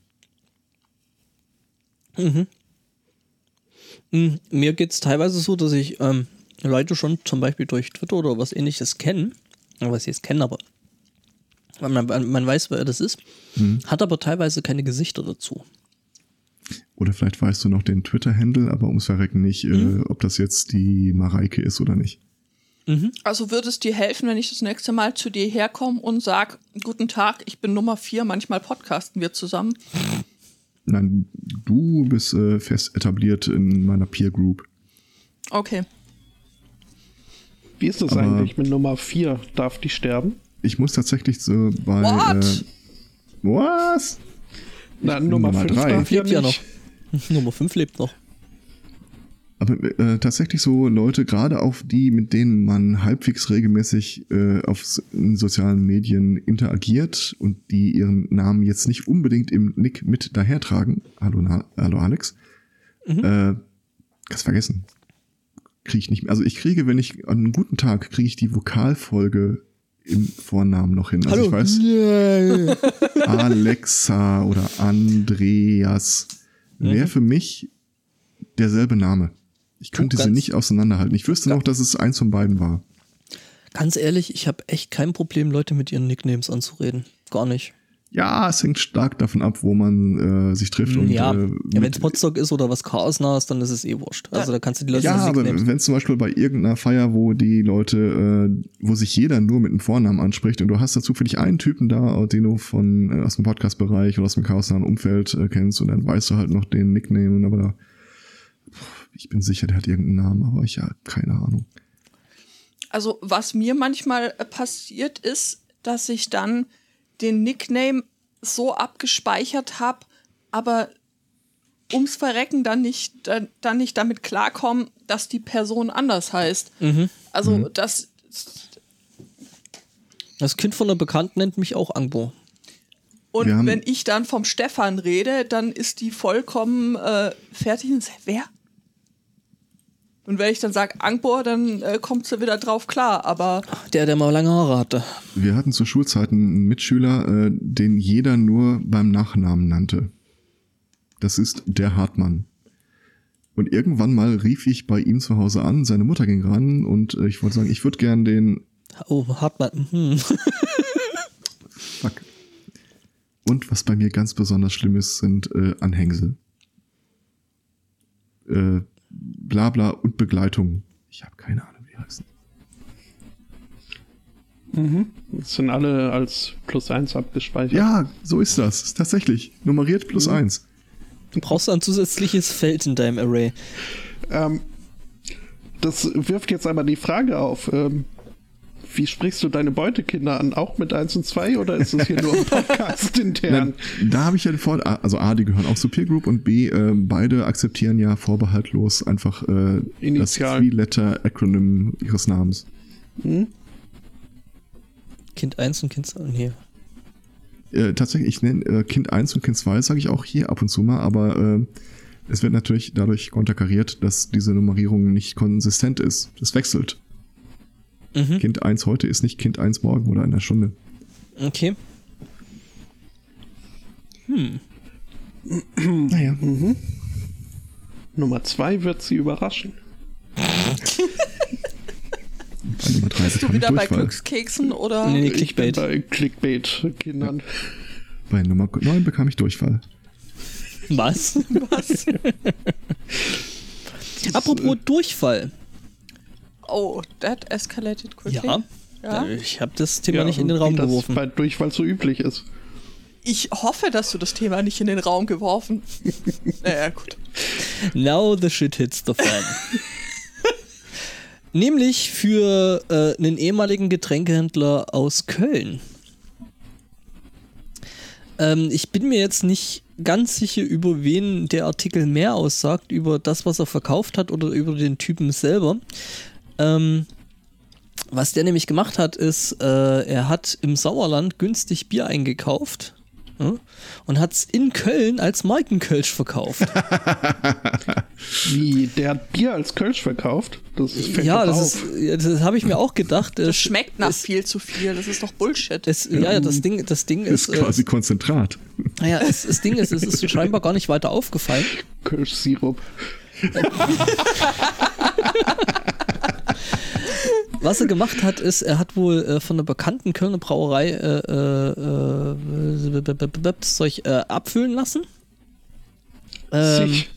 Mm, Mir geht es teilweise so, dass ich ähm, Leute schon zum Beispiel durch Twitter oder was ähnliches kenne, was ich jetzt kenne, aber man, man, weiß, wer das ist, hat aber teilweise keine Gesichter dazu. Oder vielleicht weißt du noch den Twitter-Handle, aber ums Verrecken nicht, äh, ob das jetzt die Mareike ist oder nicht. Also würde es dir helfen, wenn ich das nächste Mal zu dir herkomme und sag, guten Tag, ich bin Nummer vier, manchmal podcasten wir zusammen. Nein, du bist äh, fest etabliert in meiner Peer Group. Okay. Wie ist das Aber- eigentlich mit Nummer 4? Darf die sterben? Ich muss tatsächlich so bei. What? Äh, was? Na, Nummer Nummer 5 drei. darf ja Lebt ja nicht. <laughs> Nummer 5 lebt noch. Aber äh, tatsächlich so Leute, gerade auf die, mit denen man halbwegs regelmäßig äh, auf sozialen Medien interagiert und die ihren Namen jetzt nicht unbedingt im Nick mit dahertragen. Hallo, Na hallo Alex. Äh, kannst vergessen. Kriege ich nicht mehr. Also ich kriege, wenn ich an einem guten Tag kriege ich die Vokalfolge im Vornamen noch hin. Also ich weiß, <laughs> Alexa oder Andreas wäre für mich derselbe Name. Ich könnte sie nicht auseinanderhalten. Ich wüsste noch, dass es eins von beiden war. Ganz ehrlich, ich habe echt kein Problem, Leute mit ihren Nicknames anzureden. Gar nicht. Ja, es hängt stark davon ab, wo man äh, sich trifft. Und, ja, äh, ja wenn es Potsdok ist oder was Chaosnahes, dann ist es eh wurscht. Also da kannst du die Leute ja, aber wenn zum Beispiel bei irgendeiner Feier, wo die Leute, äh, wo sich jeder nur mit einem Vornamen anspricht und du hast da zufällig einen Typen da, den du von äh, aus dem Podcast-Bereich oder aus dem chaosnahen Umfeld äh, kennst und dann weißt du halt noch den Nickname, aber da, ich bin sicher, der hat irgendeinen Namen, aber ich habe keine Ahnung. Also was mir manchmal äh, passiert ist, dass ich dann den Nickname so abgespeichert habe, aber ums Verrecken dann nicht, dann, nicht damit klarkommen, dass die Person anders heißt. Also das Das Kind von einer Bekannten nennt mich auch Angbo. und wenn ich dann vom Stefan rede, dann ist die vollkommen äh, fertig und sagt, wer? Und wenn ich dann sage Angbor, dann äh, kommt sie wieder drauf klar. Aber Der, der mal lange Haare hatte. Wir hatten zu Schulzeiten einen Mitschüler, äh, den jeder nur beim Nachnamen nannte. Das ist der Hartmann. Und irgendwann mal rief ich bei ihm zu Hause an, seine Mutter ging ran und äh, ich wollte sagen, ich würde gern den Oh, Hartmann. Hm. <laughs> Fuck. Und was bei mir ganz besonders schlimm ist, sind äh, Anhängsel. Äh, Blabla und Begleitung. Ich habe keine Ahnung, wie die heißen. Das sind alle als plus 1 abgespeichert. Ja, so ist das. Tatsächlich. Nummeriert plus eins. Du brauchst ein zusätzliches Feld in deinem Array. Ähm, das wirft jetzt aber die Frage auf, ähm, wie sprichst du deine Beutekinder an? Auch mit 1 und 2 oder ist das hier nur ein <laughs> Podcast intern? Nein, da habe ich ja den Vorteil, also A, die gehören auch zur Peer Group und B, äh, beide akzeptieren ja vorbehaltlos einfach äh, das Initial. Three-Letter-Acronym ihres Namens. Kind 1 und Kind 2. Nee. Äh, tatsächlich, ich nenne äh, Kind 1 und Kind 2, sage ich auch hier ab und zu mal, aber äh, es wird natürlich dadurch konterkariert, dass diese Nummerierung nicht konsistent ist. Das wechselt. Mhm. Kind 1 heute ist nicht Kind 1 morgen oder in einer Stunde. Okay. Naja. Nummer zwei wird sie überraschen. Bei Nummer 3 Bist du bekam ich wieder bei. Glückskeksen oder? Nee, Clickbait. bei Clickbait-Kindern. Bei Nummer 9 bekam ich Durchfall. Was? Was? <laughs> Apropos Durchfall. Oh, that escalated quickly. Ja. Ja? Ich habe das Thema Ja, nicht in den Raum wie das geworfen. bei Durchfall so üblich ist. Ich hoffe, dass du das Thema nicht in den Raum geworfen. <laughs> naja, gut. Now the shit hits the fan. <laughs> Nämlich für äh, einen ehemaligen Getränkehändler aus Köln. Ähm, ich bin mir jetzt nicht ganz sicher, über wen der Artikel mehr aussagt, über das, was er verkauft hat oder über den Typen selber. Ähm, was der nämlich gemacht hat, ist, äh, er hat im Sauerland günstig Bier eingekauft und hat es in Köln als Markenkölsch verkauft. <laughs> Wie, der hat Bier als Kölsch verkauft? Das fällt ja, das auf. ist, ja, das habe ich mir auch gedacht. Das Es- schmeckt nach es, viel zu viel. Das ist doch Bullshit. Es, ja, ja, das Ding, das Ding ist, Ist quasi äh, Konzentrat. naja, es, das Ding ist, es ist scheinbar gar nicht weiter aufgefallen. Kölsch-Sirup. <laughs> <laughs> Was er gemacht hat, ist, er hat wohl äh, von einer bekannten Kölner Brauerei äh, äh, äh, das Zeug äh, abfüllen lassen. Ähm, Sich.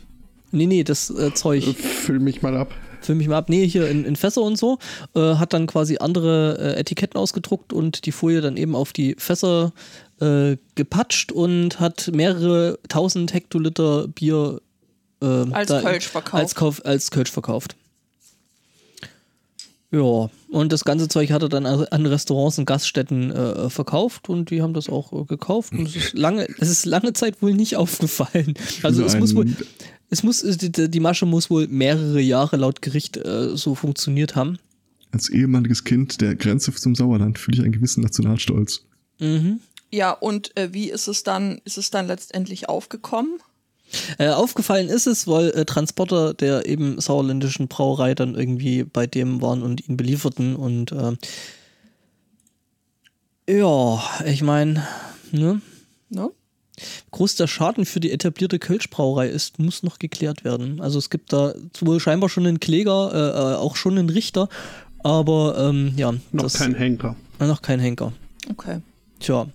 nee, nee, das äh, Zeug. Füll mich mal ab. Füll mich mal ab. Nee, hier in, in Fässer und so. Äh, hat dann quasi andere äh, Etiketten ausgedruckt und die Folie dann eben auf die Fässer äh, gepatscht und hat mehrere tausend Hektoliter Bier äh, Als Kölsch verkauft. Als, als Kölsch verkauft. Ja, und das ganze Zeug hat er dann an an Restaurants und Gaststätten äh, verkauft und die haben das auch äh, gekauft und es ist lange, es ist lange Zeit wohl nicht <laughs> aufgefallen. Also So es muss wohl, es muss, äh, die, die Masche muss wohl mehrere Jahre laut Gericht äh, so funktioniert haben. Als ehemaliges Kind der Grenze zum Sauerland fühle ich einen gewissen Nationalstolz. Mhm. Ja, und äh, wie ist es dann, ist es dann letztendlich aufgekommen? Äh, aufgefallen ist es, weil äh, Transporter der eben sauerländischen Brauerei dann irgendwie bei dem waren und ihn belieferten und äh, ja, ich meine, ne? Ne? groß der Schaden für die etablierte Kölschbrauerei ist, muss noch geklärt werden. Also es gibt da wohl scheinbar schon einen Kläger, äh, äh, auch schon einen Richter, aber ähm, ja, Noch das, kein Henker. äh, noch kein Henker. Okay. Tja,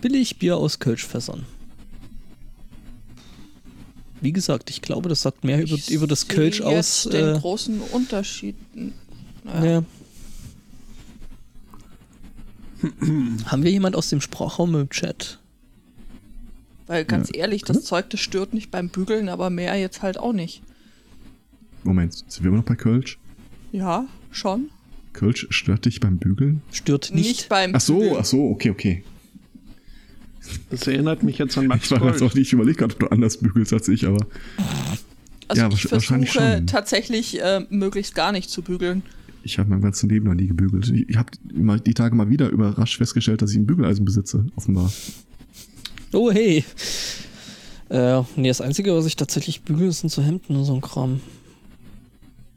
billig Bier aus Kölschfässern. Wie gesagt, ich glaube, das sagt mehr über, Ich über das Kölsch jetzt aus. den Äh, großen Unterschied. Naja. ja. Haben wir jemand aus dem Sprachraum im Chat? Weil ganz ehrlich, das Zeug, das stört nicht beim Bügeln, aber mehr jetzt halt auch nicht. Moment, sind wir immer noch bei Kölsch? Ja, schon. Kölsch stört dich beim Bügeln? Stört Nicht, nicht. beim Ach so, Bügeln. ach so, okay, okay. Das erinnert mich jetzt an Max Ich war jetzt Gold. auch nicht, gerade, ob du anders bügelst als ich, aber Also Ja, ich versuche schon. tatsächlich äh, möglichst gar nicht zu bügeln. ich habe mein ganzes Leben noch nie gebügelt. Ich, ich habe die Tage mal wieder überrascht festgestellt, dass ich ein Bügeleisen besitze, offenbar. Oh, hey. Äh, nee, das Einzige, was ich tatsächlich bügel, sind so Hemden und so ein Kram.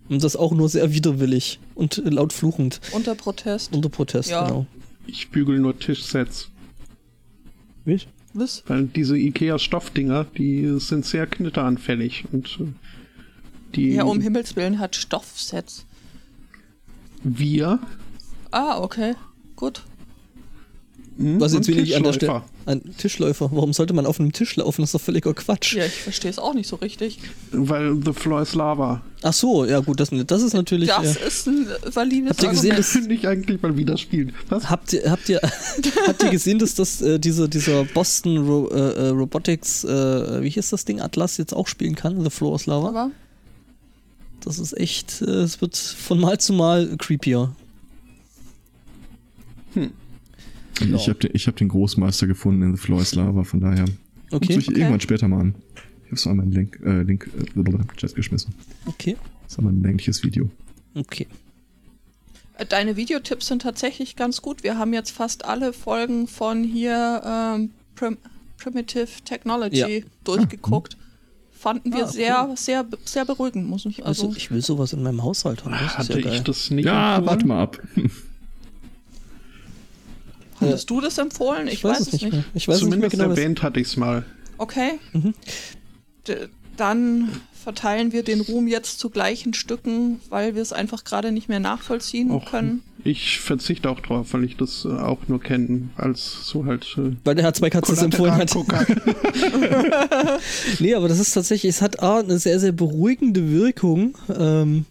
Und das auch nur sehr widerwillig und laut fluchend. Unter Protest. Unter Protest, Ja. genau. Ich bügel nur Tischsets. Wie? Was? Weil diese Ikea-Stoffdinger, die sind sehr knitteranfällig. Und äh, die Ja, um Himmels Willen hat Stoffsets. wir Ah, okay. Gut. Hm, Was jetzt wenig an der Tischläufer. Stelle. Ein Tischläufer. Warum sollte man auf einem Tisch laufen? Das ist doch völliger Quatsch. Ja, ich verstehe es auch nicht so richtig. Weil the floor is lava. Ach so, ja gut, das, das ist natürlich. Das äh, ist ein valides Habt ihr gesehen, dass- Könnte ich eigentlich mal wieder spielen. Was? Habt ihr, habt ihr, <laughs> habt ihr gesehen, dass das äh, dieser, dieser Boston Ro äh, äh, Robotics, äh, wie hieß das Ding, Atlas jetzt auch spielen kann? The Floor is Lava? Aber Das ist echt, äh, es wird von Mal zu Mal creepier. Und ich habe den, ich hab den Großmeister gefunden in The Floor is Lava, von daher Okay, muss ich okay. irgendwann später mal an. Ich habe so einmal einen Link, äh, Link äh, Chat geschmissen. okay, Das ist aber ein längliches Video. okay. äh, deine Videotipps sind tatsächlich ganz gut. Wir haben jetzt fast alle Folgen von hier ähm, Prim Primitive Technology Ja. durchgeguckt. fanden wir Ah, sehr, sehr, sehr beruhigend, muss ich Also, also. ich will sowas in meinem Haushalt haben. Das ist Hatte ja ich geil. das nicht Ja, empfohlen? warte mal ab. Hattest du das empfohlen? Ich, weiß, es nicht. mehr. Ich weiß Zumindest nicht genau. was- erwähnt hatte ich es mal. Okay. Mhm. Dann verteilen wir den Ruhm jetzt zu gleichen Stücken, weil wir es einfach gerade nicht mehr nachvollziehen Och, können. Ich verzichte auch drauf, weil ich das äh, auch nur kenne, als so halt. Äh, Weil der Herr Zweikatz das empfohlen hat. <laughs> Nee, aber das ist tatsächlich, es hat A, eine sehr, sehr beruhigende Wirkung. Ähm,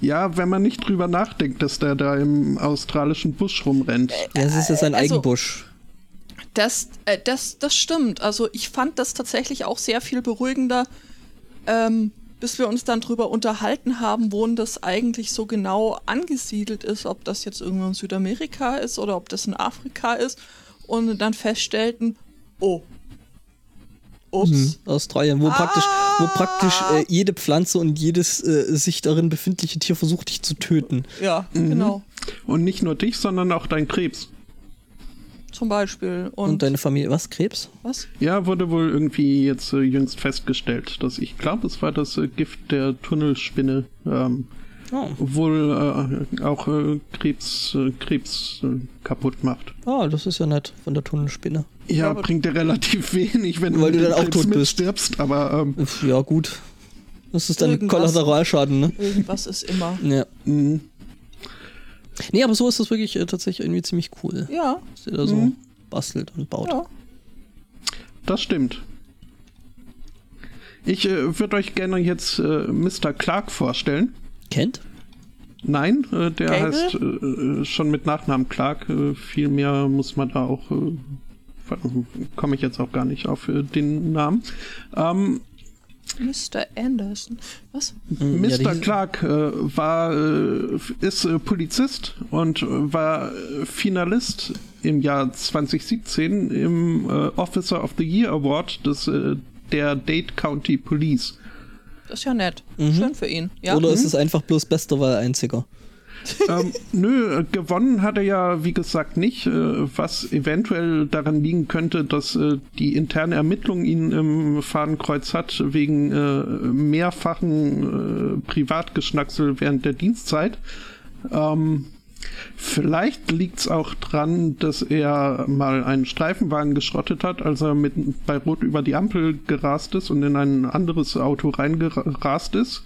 ja, wenn man nicht drüber nachdenkt, dass der da im australischen Busch rumrennt. ja, es ist ja sein also- Eigenbusch. Das, äh, das, das stimmt. Also ich fand das tatsächlich auch sehr viel beruhigender, ähm, bis wir uns dann drüber unterhalten haben, wo das eigentlich so genau angesiedelt ist, ob das jetzt irgendwo in Südamerika ist oder ob das in Afrika ist und dann feststellten, oh, ups, Mhm. Australien, wo praktisch, wo praktisch äh, jede Pflanze und jedes äh, sich darin befindliche Tier versucht, dich zu töten. ja, genau, Und nicht nur dich, sondern auch dein Krebs. zum Beispiel. Und, Und, deine Familie, was? Krebs? was? Ja, wurde wohl irgendwie jetzt äh, jüngst festgestellt, dass ich glaube, es war das äh, Gift der Tunnelspinne, ähm, Oh. wohl äh, auch äh, Krebs, äh, Krebs äh, kaputt macht. Ah, das ist ja nett von der Tunnelspinne. Ja, aber- bringt dir relativ <laughs> wenig, wenn Weil du dann auch tot bist. mitstirbst, aber ähm, Ja, gut. Das ist dann. Kollateralschaden, ne? Irgendwas ist immer. Ja. mh, Nee, aber so ist das wirklich äh, tatsächlich irgendwie ziemlich cool. Ja, Dass ihr da so Mhm. bastelt und baut. ja. das stimmt. Ich äh, würde euch gerne jetzt äh, Mr. Clark vorstellen. Kennt? Nein, äh, der Gable? heißt äh, äh, schon mit Nachnamen Clark. Äh, viel mehr muss man da auch. Komme ich jetzt auch gar nicht auf äh, den Namen. Ähm, Mr. Anderson. Was? Mhm, ja, Mr. die- Clark äh, war, äh, ist äh, Polizist und äh, war Finalist im Jahr 2017 im äh, Officer of the Year Award des, äh, der Dade County Police. Das ist ja nett. Mhm. Schön für ihn. Ja. Oder ist es einfach bloß bester, weil er einziger? <laughs> ähm, nö, gewonnen hat er ja, wie gesagt, nicht, äh, was eventuell daran liegen könnte, dass äh, die interne Ermittlung ihn im Fadenkreuz hat, wegen äh, mehrfachen äh, Privatgeschnacksel während der Dienstzeit. Ähm, vielleicht liegt es auch dran, dass er mal einen Streifenwagen geschrottet hat, als er mit, bei Rot über die Ampel gerast ist und in ein anderes Auto reingerast ist.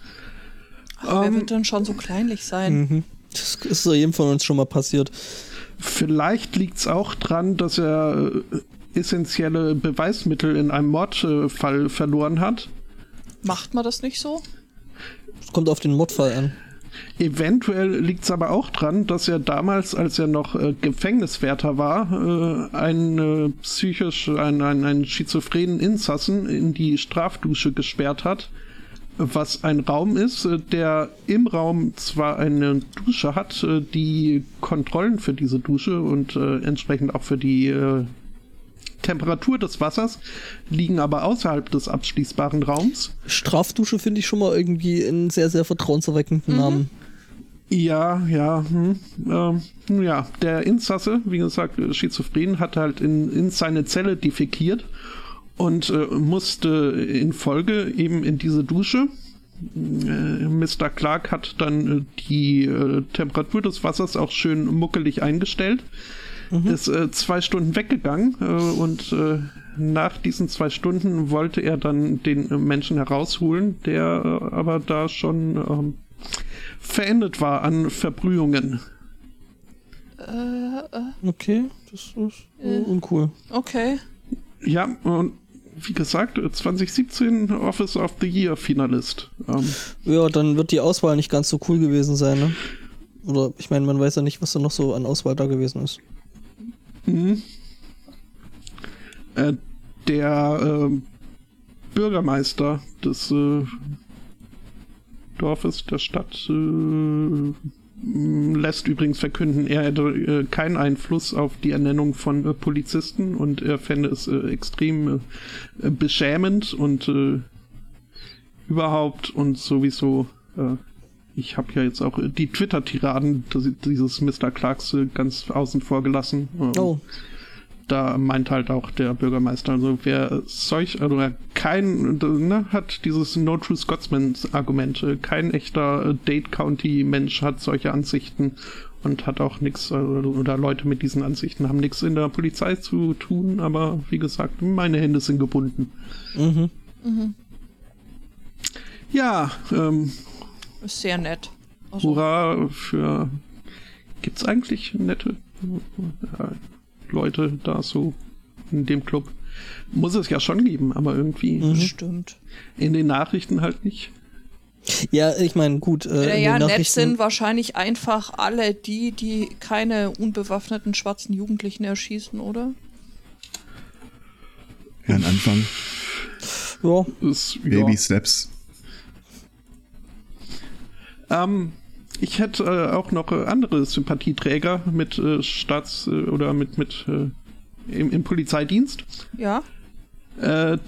Ach, wer ähm, wird denn schon so kleinlich sein? Mhm. Das ist so jedem von uns schon mal passiert. Vielleicht liegt es auch dran, dass er äh, essentielle Beweismittel in einem Mordfall verloren hat. Macht man das nicht so? Es kommt auf den Mordfall an. Eventuell liegt es aber auch dran, dass er damals, als er noch äh, Gefängniswärter war, äh, einen äh, psychisch, einen, einen, einen schizophrenen Insassen in die Strafdusche gesperrt hat, was ein Raum ist, äh, der im Raum zwar eine Dusche hat, äh, die Kontrollen für diese Dusche und äh, entsprechend auch für die Temperatur des Wassers liegen aber außerhalb des abschließbaren Raums. Strafdusche finde ich schon mal irgendwie einen sehr, sehr vertrauenserweckenden Namen. Ja, ja, hm, ähm, nun ja, der Insasse, wie gesagt, schizophren, hat halt in, in seine Zelle defekiert und äh, musste in Folge eben in diese Dusche. Äh, Mr. Clark hat dann äh, die äh, Temperatur des Wassers auch schön muckelig eingestellt, ist äh, zwei Stunden weggegangen äh, und äh, nach diesen zwei Stunden wollte er dann den äh, Menschen herausholen, der äh, aber da schon ähm, verendet war an Verbrühungen. Äh, äh, Okay, das ist äh, uncool. okay. Ja, und wie gesagt, 2017 Office of the Year Finalist. Ähm, Ja, dann wird die Auswahl nicht ganz so cool gewesen sein, ne? Oder ich meine, man weiß ja nicht, was da noch so an Auswahl da gewesen ist. mhm. äh, der ähm, Bürgermeister des äh, Dorfes, der Stadt, äh, lässt übrigens verkünden, er hätte äh, keinen Einfluss auf die Ernennung von äh, Polizisten und er fände es äh, extrem äh, beschämend und äh, überhaupt und sowieso. Äh, ich habe ja jetzt auch die Twitter-Tiraden dieses Mr. Clarks ganz außen vor gelassen. Ähm, Oh, da meint halt auch der Bürgermeister, also wer solch, also kein, ne, hat dieses No True Scotsman Argument, kein echter Date County Mensch hat solche Ansichten und hat auch nichts, oder Leute mit diesen Ansichten haben nichts in der Polizei zu tun, aber wie gesagt, meine Hände sind gebunden. Mhm. Mhm. Ja, ähm, sehr nett. Also. Hurra für. Gibt's eigentlich nette Leute da so in dem Club? Muss es ja schon geben, aber irgendwie. Mhm. Stimmt. In den Nachrichten halt nicht. Ja, ich meine, gut. Äh, ja, ja nett sind wahrscheinlich einfach alle die, die keine unbewaffneten schwarzen Jugendlichen erschießen, oder? Ja, ein Anfang. Ja. Ist, Baby ja. Steps. Ähm, ich hätte äh, auch noch äh, andere Sympathieträger mit äh, Staats- äh, oder mit, mit äh, im, im, Polizeidienst. Ja.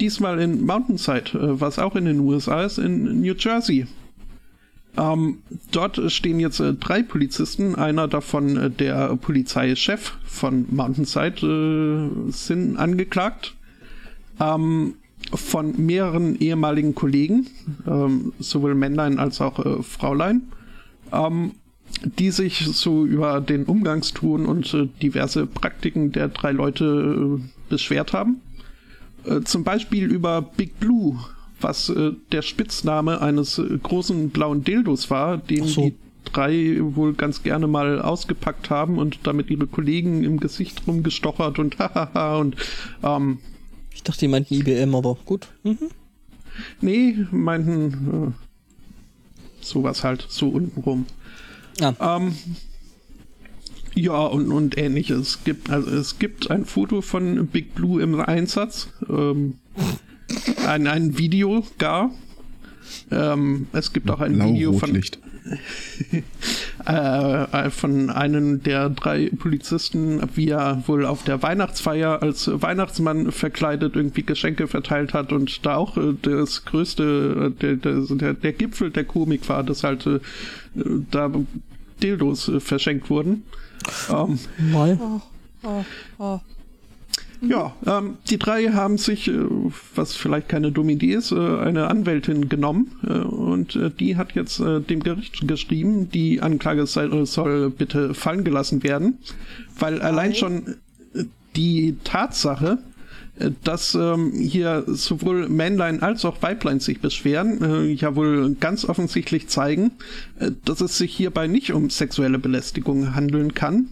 Diesmal in Mountainside, was auch in den USA ist, in New Jersey. Ähm, dort stehen jetzt drei Polizisten, einer davon der Polizeichef von Mountainside, sind angeklagt. Ähm, von mehreren ehemaligen Kollegen, ähm, sowohl Männlein als auch äh, Fraulein, ähm, die sich so über den Umgangston und äh, diverse Praktiken der drei Leute äh, beschwert haben. Äh, zum Beispiel über Big Blue, was äh, der Spitzname eines äh, großen blauen Dildos war, den so. die drei wohl ganz gerne mal ausgepackt haben und damit ihre Kollegen im Gesicht rumgestochert und <laughs> hahaha und ähm, ich dachte, die meinten IBM, aber gut. Mhm. Nee, meinten äh, sowas halt, so untenrum. Ah. Ähm, ja, und, und ähnliches. Es gibt, also es gibt ein Foto von Big Blue im Einsatz. Ähm, ein, ein Video gar. Ähm, es gibt auch ein Video von. Äh, von einem der drei Polizisten, wie er wohl auf der Weihnachtsfeier als Weihnachtsmann verkleidet irgendwie Geschenke verteilt hat und da auch äh, das größte, äh, der, der, der, Gipfel der Komik war, dass halt äh, da Dildos äh, verschenkt wurden. Ähm, Mal. Oh, oh, oh. Ja, ähm, die drei haben sich, äh, was vielleicht keine dumme Idee ist, äh, eine Anwältin genommen äh, und die hat jetzt dem Gericht geschrieben, die Anklage soll, soll bitte fallen gelassen werden, weil okay. allein schon die Tatsache, dass ähm, hier sowohl Männlein als auch Weiblein sich beschweren, äh, ja wohl ganz offensichtlich zeigen, äh, dass es sich hierbei nicht um sexuelle Belästigung handeln kann,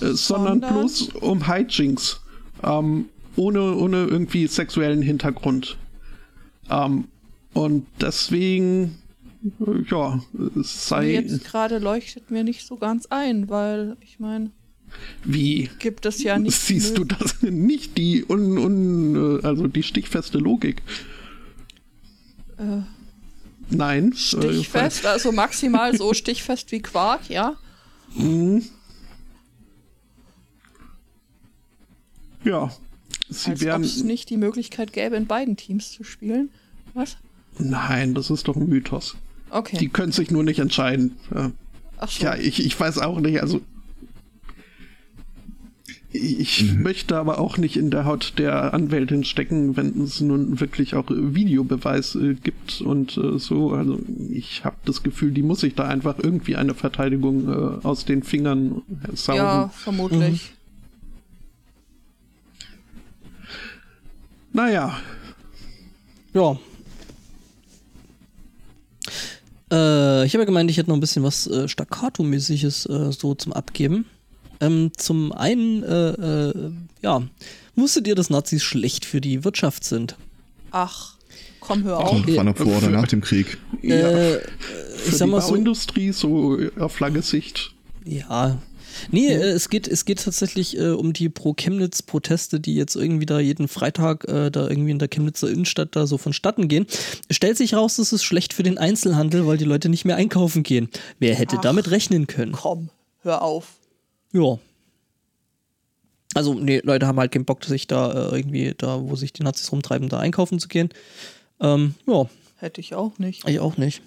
äh, sondern, sondern bloß um Hijinks ähm, ohne, ohne irgendwie sexuellen Hintergrund. Ähm, und deswegen, ja, es sei. Jetzt gerade leuchtet mir nicht so ganz ein, weil ich meine. Wie? Gibt es ja nicht. Siehst du das <laughs> nicht? Die un, un, also die stichfeste Logik. Äh, Nein. Äh, stichfest, also maximal so <laughs> stichfest wie Quark, ja? Mhm. Ja. Sie Als werden. Ob es nicht die Möglichkeit gäbe, in beiden Teams zu spielen. Was? Nein, das ist doch ein Mythos. Okay. Die können sich nur nicht entscheiden. Ja, Ach so. ja ich, ich weiß auch nicht. Also ich mhm. möchte aber auch nicht in der Haut der Anwältin stecken, wenn es nun wirklich auch Videobeweis äh, gibt und äh, so. Also ich habe das Gefühl, die muss sich da einfach irgendwie eine Verteidigung äh, aus den Fingern saugen. Ja, vermutlich. Naja. Ja. Äh, ich habe ja gemeint, ich hätte noch ein bisschen was äh, Staccato-mäßiges äh, so zum Abgeben. Ähm, zum einen, äh, äh, ja, wusstet ihr, dass Nazis schlecht für die Wirtschaft sind? Ach, komm, hör auf. Kommt wann vor oder nach dem Krieg. Ja, äh, ich für sag mal die Bauindustrie so auf lange Sicht. Ja, Nee, äh, es, geht, es geht tatsächlich äh, um die Pro-Chemnitz-Proteste, die jetzt irgendwie da jeden Freitag äh, da irgendwie in der Chemnitzer Innenstadt da so vonstatten gehen. Stellt sich raus, das ist schlecht für den Einzelhandel, weil die Leute nicht mehr einkaufen gehen. Wer hätte Ach, damit rechnen können? Komm, hör auf. Ja. Also, nee, Leute haben halt keinen Bock, sich da äh, irgendwie, da, wo sich die Nazis rumtreiben, da einkaufen zu gehen. Ähm, ja. Hätte ich auch nicht. Ich auch nicht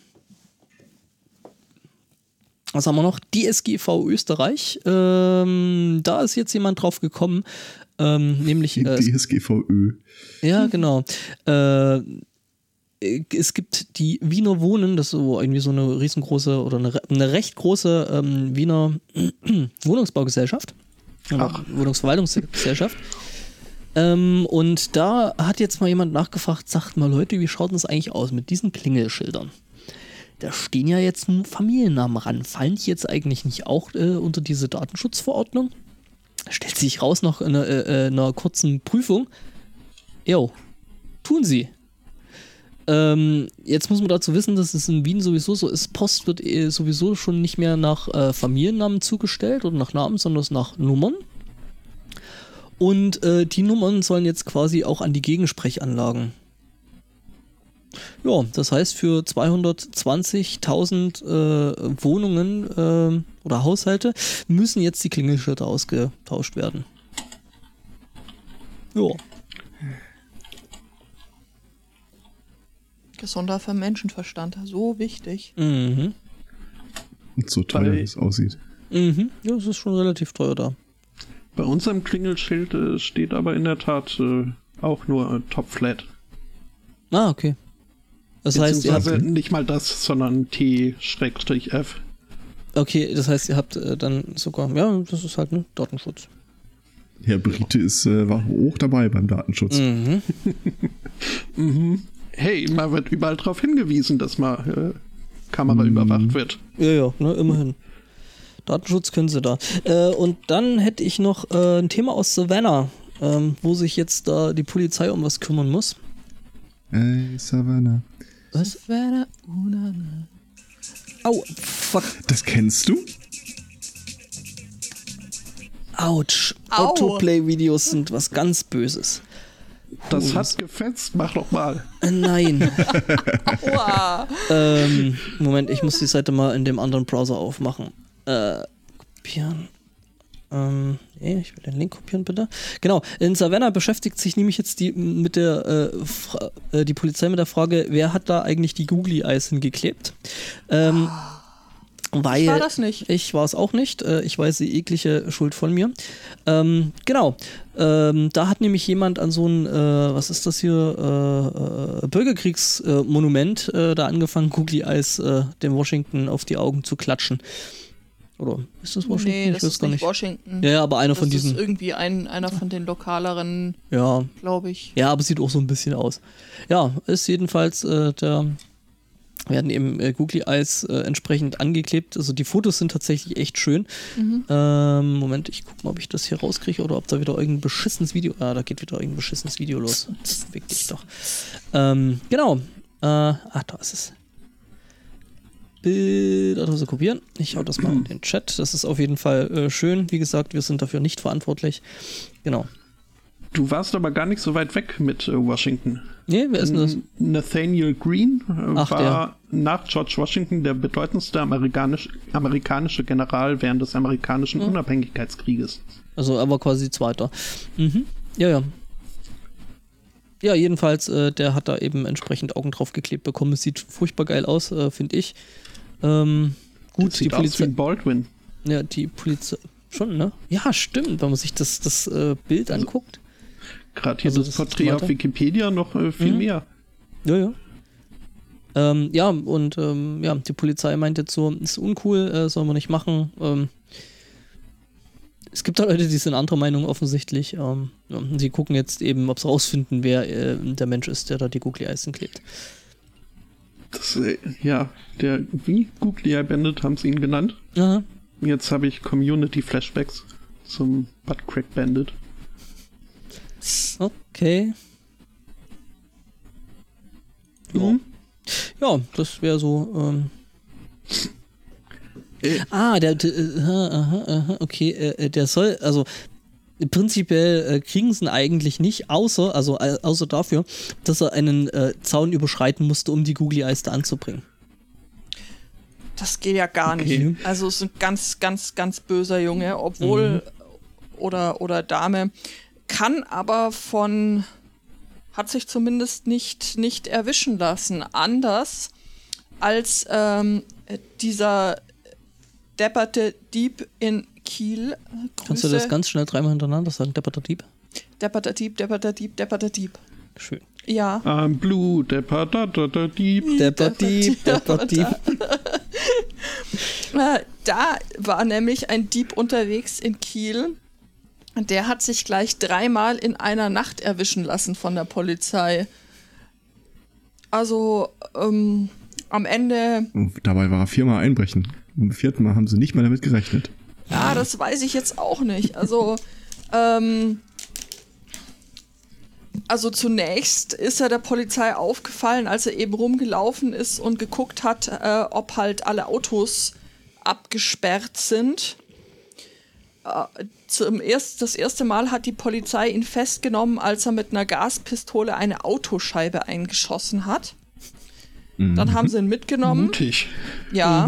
was haben wir noch? Die SGV Österreich. Ähm, da ist jetzt jemand drauf gekommen, Ähm, nämlich Die äh, DSGVÖ. Ja, genau. Äh, es gibt die Wiener Wohnen, das ist so irgendwie so eine riesengroße oder eine, eine recht große ähm, Wiener <clears throat> Wohnungsbaugesellschaft. Ach. Wohnungsverwaltungsgesellschaft. Ähm, und da hat jetzt mal jemand nachgefragt, sagt mal Leute, wie schaut denn das eigentlich aus mit diesen Klingelschildern? Da stehen ja jetzt nur Familiennamen ran. Fallen die jetzt eigentlich nicht auch äh, unter diese Datenschutzverordnung? Stellt sich raus nach einer, äh, äh, einer kurzen Prüfung. Jo, tun sie. Ähm, jetzt muss man dazu wissen, dass es in Wien sowieso so ist. Post wird eh sowieso schon nicht mehr nach äh, Familiennamen zugestellt oder nach Namen, sondern nach Nummern. Und äh, die Nummern sollen jetzt quasi auch an die Gegensprechanlagen. Ja, das heißt, für 220.000 äh, Wohnungen äh, oder Haushalte müssen jetzt die Klingelschilder ausgetauscht werden. Ja. Gesunder für Menschenverstand, so wichtig. Mhm. Und so teuer Bei- es aussieht. Mhm. Ja, es ist schon relativ teuer da. Bei unserem Klingelschild äh, steht aber in der Tat äh, auch nur äh, Top Flat. Ah, okay. Das heißt, ihr habt, nicht mal das, sondern T-F. okay, das heißt, ihr habt äh, dann sogar, ja, das ist halt ein Datenschutz. Herr Brite ist, äh, war hoch dabei beim Datenschutz. Mhm. <laughs> Hey, man wird überall darauf hingewiesen, dass mal äh, Kamera überwacht wird. Ja, ja, ne, immerhin. Datenschutz können sie da. Äh, und dann hätte ich noch äh, ein Thema aus Savannah, ähm, wo sich jetzt da die Polizei um was kümmern muss. Ey, Savannah. Was? Au, fuck. Das kennst du? Autsch. Au. Autoplay-Videos sind was ganz Böses. Das hat gefetzt, mach doch mal. Äh, nein. <laughs> Aua. ähm, Moment, ich muss die Seite mal in dem anderen Browser aufmachen. Äh, kopieren. Ähm, nee, ich will den Link kopieren, bitte. Genau, in Savannah beschäftigt sich nämlich jetzt die mit der äh, äh, die Polizei mit der Frage, wer hat da eigentlich die Googly Eyes hingeklebt? Ähm, weil Ich war das nicht. ich war es auch nicht. Äh, Ich weiß die eklige Schuld von mir. Ähm, genau. Ähm, da hat nämlich jemand an so ein, äh, was ist das hier, äh, äh, Bürgerkriegsmonument äh, da angefangen, Googly Eyes dem Washington auf die Augen zu klatschen. Oder ist das Washington? Nee, das ich weiß ist gar nicht. Washington. Ja, ja, aber einer das von ist diesen. irgendwie ein, einer von den lokaleren, Ja, glaube ich. ja, aber sieht auch so ein bisschen aus. Ja, ist jedenfalls äh, der werden eben äh, Googly Eyes äh, entsprechend angeklebt. Also die Fotos sind tatsächlich echt schön. Ähm, Moment, ich guck mal, ob ich das hier rauskriege oder ob da wieder irgendein beschissenes Video. Ah, da geht wieder irgendein beschissenes Video los. Fick dich doch. Ähm, genau. Äh, ach, da ist es. Bildadresse kopieren. Ich hau das mal in den Chat. Das ist auf jeden Fall äh, schön. Wie gesagt, wir sind dafür nicht verantwortlich. Genau. Du warst aber gar nicht so weit weg mit äh, Washington. Nee, wer ist denn das? Nathaniel Green äh, Ach, war nach George Washington der bedeutendste amerikanisch, amerikanische General während des amerikanischen Hm. Unabhängigkeitskrieges. Also er war quasi Zweiter. Mhm. Ja, ja. Ja, jedenfalls, äh, der hat da eben entsprechend Augen drauf geklebt bekommen. Es sieht furchtbar geil aus, äh, finde ich. Ähm, gut, Das die sieht aus wie Polizei. Baldwin. Ja, die Polizei. Schon, ne? Ja, stimmt, wenn man sich das, das äh, Bild anguckt. Gerade hier Also das das Porträt auf Wikipedia noch äh, viel Mhm. mehr. Ja, ja. Ähm, ja, und ähm, ja, die Polizei meint jetzt so, ist uncool, äh, soll man nicht machen. Ähm, es gibt da Leute, die sind anderer Meinung offensichtlich. Ähm, sie gucken jetzt eben, ob sie rausfinden, wer äh, der Mensch ist, der da die Googly Eyes klebt. Das, äh, ja, der wie Googly Eye Bandit haben sie ihn genannt. Aha. Jetzt habe ich Community Flashbacks zum Buttcrack Bandit. Okay. Ja, Mhm. ja das wäre so. Ähm, Äh, Ah, der, der äh, aha, aha, aha, okay, äh, der soll, also prinzipiell äh, kriegen sie ihn eigentlich nicht, außer, also äh, außer dafür, dass er einen äh, Zaun überschreiten musste, um die Googly Eyes da anzubringen. Das geht ja gar Okay. nicht. Also es ist ein ganz, ganz, ganz böser Junge, obwohl oder oder Dame kann aber von hat sich zumindest nicht nicht erwischen lassen. Anders als ähm, dieser depperte Dieb in Kiel. Kannst du Grüße. das ganz schnell dreimal hintereinander sagen, depperter Dieb? Depperter Dieb, Depperter Dieb, Depperter Dieb. Schön. Ja. I'm blue, depper, da, da, da, dieb. Depper Dieb, Depper Dieb. <laughs> Da war nämlich ein Dieb unterwegs in Kiel. Und der hat sich gleich dreimal in einer Nacht erwischen lassen von der Polizei. Also ähm, am Ende, Und dabei war er viermal einbrechen. Im vierten Mal haben sie nicht mal damit gerechnet. ja, das weiß ich jetzt auch nicht. Also, <laughs> ähm, also zunächst ist er der Polizei aufgefallen, als er eben rumgelaufen ist und geguckt hat, äh, ob halt alle Autos abgesperrt sind. Äh, zum erst, das erste Mal hat die Polizei ihn festgenommen, als er mit einer Gaspistole eine Autoscheibe eingeschossen hat. Dann haben sie ihn mitgenommen. Mutig. Ja.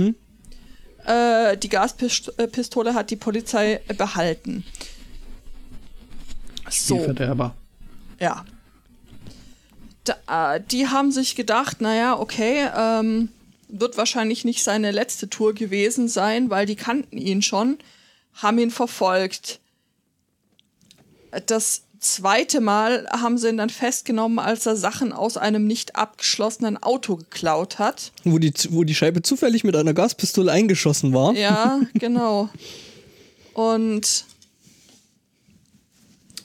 Äh, die Gaspistole hat die Polizei behalten. Die So. Verderber. Ja. Da, äh, die haben sich gedacht, naja, okay, ähm, wird wahrscheinlich nicht seine letzte Tour gewesen sein, weil die kannten ihn schon, haben ihn verfolgt. Das zweite Mal haben sie ihn dann festgenommen, als er Sachen aus einem nicht abgeschlossenen Auto geklaut hat. Wo die, wo die Scheibe zufällig mit einer Gaspistole eingeschossen war. Ja, <laughs> genau. Und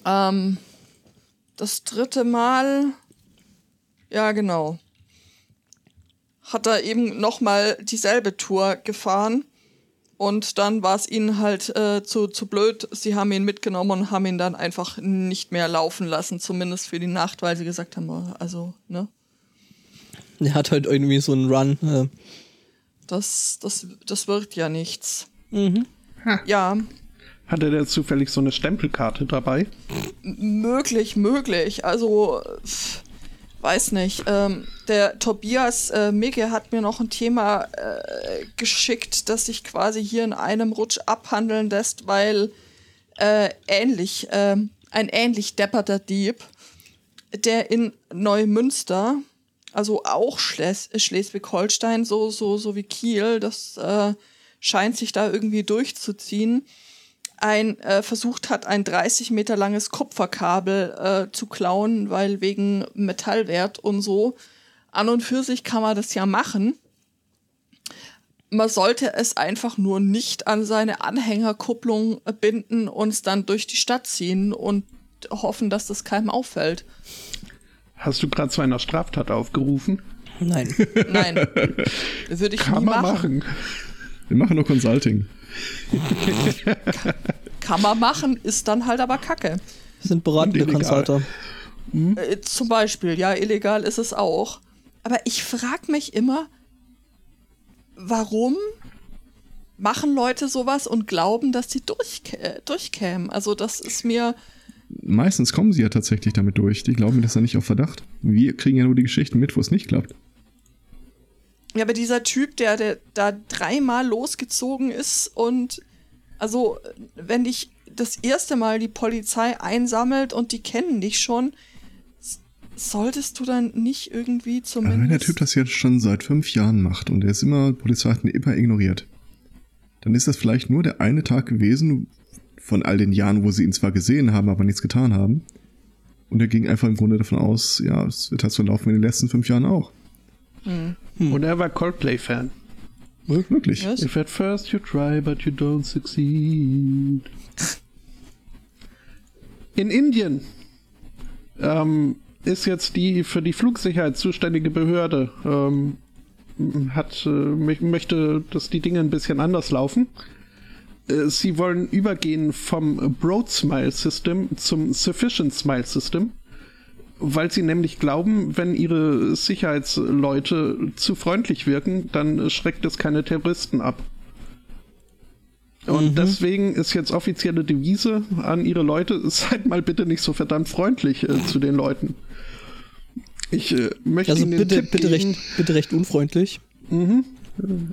ähm, das dritte Mal, ja genau, hat er eben nochmal dieselbe Tour gefahren. Und dann war es ihnen halt äh, zu, zu blöd. Sie haben ihn mitgenommen und haben ihn dann einfach nicht mehr laufen lassen, zumindest für die Nacht, weil sie gesagt haben, oh, also, ne, Er hat halt irgendwie so einen Run. Äh, das, das, das wird ja nichts. mhm. Ja, Hatte der zufällig so eine Stempelkarte dabei? Möglich, möglich. Also, pff, weiß nicht. Ähm, der Tobias äh, Migge hat mir noch ein Thema äh, geschickt, das sich quasi hier in einem Rutsch abhandeln lässt, weil äh, ähnlich, ähm, ein ähnlich depperter Dieb, der in Neumünster, also auch Schles Schleswig-Holstein, so, so, so wie Kiel, das äh, scheint sich da irgendwie durchzuziehen, ein äh, versucht hat, ein 30 Meter langes Kupferkabel äh, zu klauen, weil wegen Metallwert und so. An und für sich kann man das ja machen. Man sollte es einfach nur nicht an seine Anhängerkupplung äh, binden und es dann durch die Stadt ziehen und hoffen, dass das keinem auffällt. Hast du gerade zu einer Straftat aufgerufen? Nein. Nein, <laughs> würde ich Kann nie man machen. machen. Wir machen nur Consulting. Kann man machen, ist dann halt aber Kacke. Wir sind beratende. Consulter. Äh, zum Beispiel, ja, illegal ist es auch. Aber ich frage mich immer, warum machen Leute sowas und glauben, dass sie durchkä äh, durchkämen? Also das ist mir, Meistens kommen sie ja tatsächlich damit durch. Die glauben das ja nicht auf Verdacht. Wir kriegen ja nur die Geschichten mit, wo es nicht klappt. Ja, aber dieser Typ, der, der da dreimal losgezogen ist und also wenn dich das erste Mal die Polizei einsammelt und die kennen dich schon, solltest du dann nicht irgendwie Aber zumindest... wenn der Typ das jetzt schon seit fünf Jahren macht und er ist immer, Polizei hat ihn immer ignoriert, dann ist das vielleicht nur der eine Tag gewesen von all den Jahren, wo sie ihn zwar gesehen haben, aber nichts getan haben. Und er ging einfach im Grunde davon aus, ja, es wird halt so laufen wie in den letzten fünf Jahren auch. Und er war Coldplay-Fan. Wirklich. Was? If at first you try, but you don't succeed. In Indien ähm, ist jetzt die für die Flugsicherheit zuständige Behörde ähm, hat äh, mö- möchte, dass die Dinge ein bisschen anders laufen. Äh, Sie wollen übergehen vom Broad Smile System zum Sufficient Smile System, weil sie nämlich glauben, wenn ihre Sicherheitsleute zu freundlich wirken, dann schreckt es keine Terroristen ab. Und deswegen ist jetzt offizielle Devise an ihre Leute, <laughs> seid mal bitte nicht so verdammt freundlich äh, zu den Leuten. Ich äh, möchte Also Ihnen bitte, bitte, recht, bitte recht unfreundlich.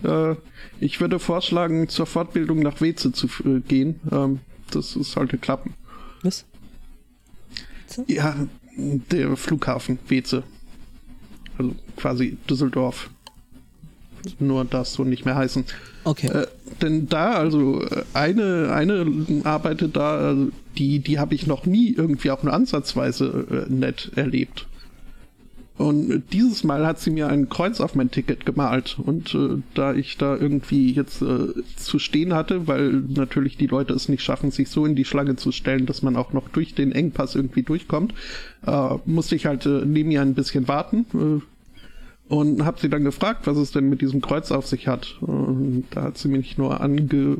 äh, ich würde vorschlagen, zur Fortbildung nach Weze zu äh, gehen. Ähm, das sollte klappen. Was? Ja, der Flughafen Weze. Also quasi Düsseldorf. Nur das so nicht mehr heißen. Okay. Äh, denn da, also äh, eine, eine arbeitet da, also die, die habe ich noch nie irgendwie auch nur ansatzweise äh, nett erlebt. Und dieses Mal hat sie mir ein Kreuz auf mein Ticket gemalt. Und äh, da ich da irgendwie jetzt äh, zu stehen hatte, weil natürlich die Leute es nicht schaffen, sich so in die Schlange zu stellen, dass man auch noch durch den Engpass irgendwie durchkommt, äh, musste ich halt äh, neben ihr ein bisschen warten. Äh, und habe sie dann gefragt, was es denn mit diesem Kreuz auf sich hat. Und da hat sie mich nur ange,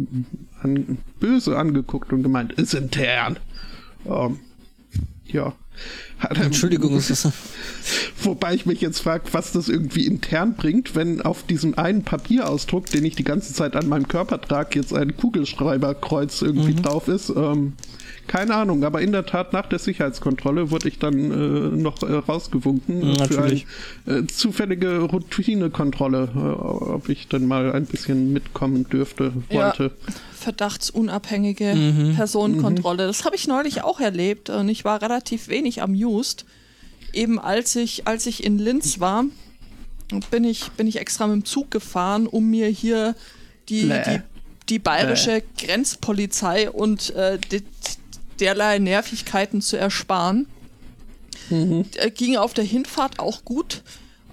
an, böse angeguckt und gemeint, ist intern. Ähm, ja. Entschuldigung, ist das. Wobei ich mich jetzt frage, was das irgendwie intern bringt, wenn auf diesem einen Papierausdruck, den ich die ganze Zeit an meinem Körper trage, jetzt ein Kugelschreiberkreuz irgendwie mhm. drauf ist. Ähm, keine Ahnung, aber in der Tat nach der Sicherheitskontrolle wurde ich dann äh, noch äh, rausgewunken Natürlich. für eine äh, zufällige Routinekontrolle, äh, ob ich dann mal ein bisschen mitkommen dürfte, wollte. Ja verdachtsunabhängige mhm. Personenkontrolle. Mhm. Das habe ich neulich auch erlebt und ich war relativ wenig amused. Eben als ich, als ich in Linz war, bin ich, bin ich extra mit dem Zug gefahren, um mir hier die, die, die bayerische Bläh. Grenzpolizei und äh, die, derlei Nervigkeiten zu ersparen. Mhm. Ging auf der Hinfahrt auch gut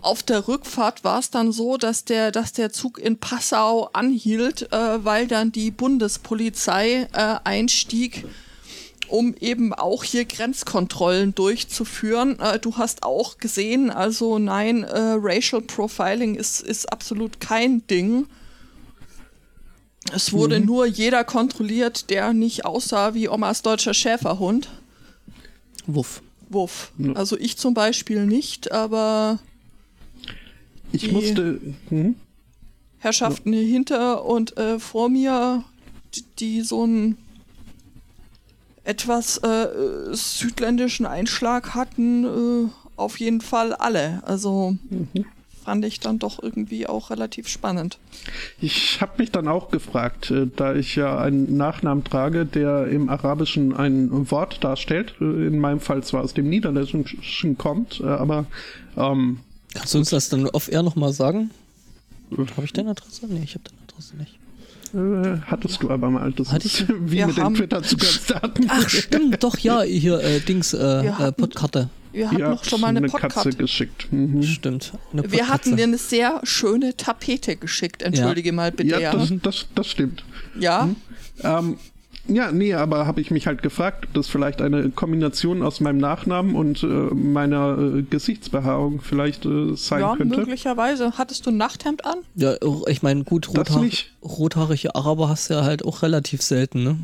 auf der Rückfahrt war es dann so, dass der, dass der Zug in Passau anhielt, äh, weil dann die Bundespolizei äh, einstieg, um eben auch hier Grenzkontrollen durchzuführen. Äh, du hast auch gesehen, also nein, äh, Racial Profiling ist, ist absolut kein Ding. Es wurde mhm. nur jeder kontrolliert, der nicht aussah wie Omas deutscher Schäferhund. Wuff. Wuff. Also ich zum Beispiel nicht, aber ich musste. Hm? Herrschaften ja. hinter und äh, vor mir, die, die, so einen etwas äh, südländischen Einschlag hatten, äh, auf jeden Fall alle. Also mhm. fand ich dann doch irgendwie auch relativ spannend. Ich habe mich dann auch gefragt, äh, da ich ja einen Nachnamen trage, der im Arabischen ein Wort darstellt, äh, in meinem Fall zwar aus dem Niederländischen kommt, äh, aber ähm, Kannst du uns das dann off-air nochmal sagen? Habe ich deine Adresse? Nee, ich habe deine Adresse nicht. Äh, hattest du aber mal. Das Hatte ich? <laughs> wie wir mit den Twitter-Zugangsdaten. Ach, stimmt, doch, ja, hier, äh, Dings, äh, äh Podkarte. Wir hatten noch schon mal eine, eine Katze geschickt. Mhm. Stimmt. wir hatten dir eine sehr schöne Tapete geschickt. Entschuldige ja. mal bitte. Ja, das, das, das stimmt. Ja. Mhm. Ähm, ja, nee, aber habe ich mich halt gefragt, ob das vielleicht eine Kombination aus meinem Nachnamen und äh, meiner äh, Gesichtsbehaarung vielleicht äh, sein ja, könnte. Ja, möglicherweise. Hattest du ein Nachthemd an? Ja, ich meine, gut, rothaar rothaarige Araber hast du ja halt auch relativ selten, ne?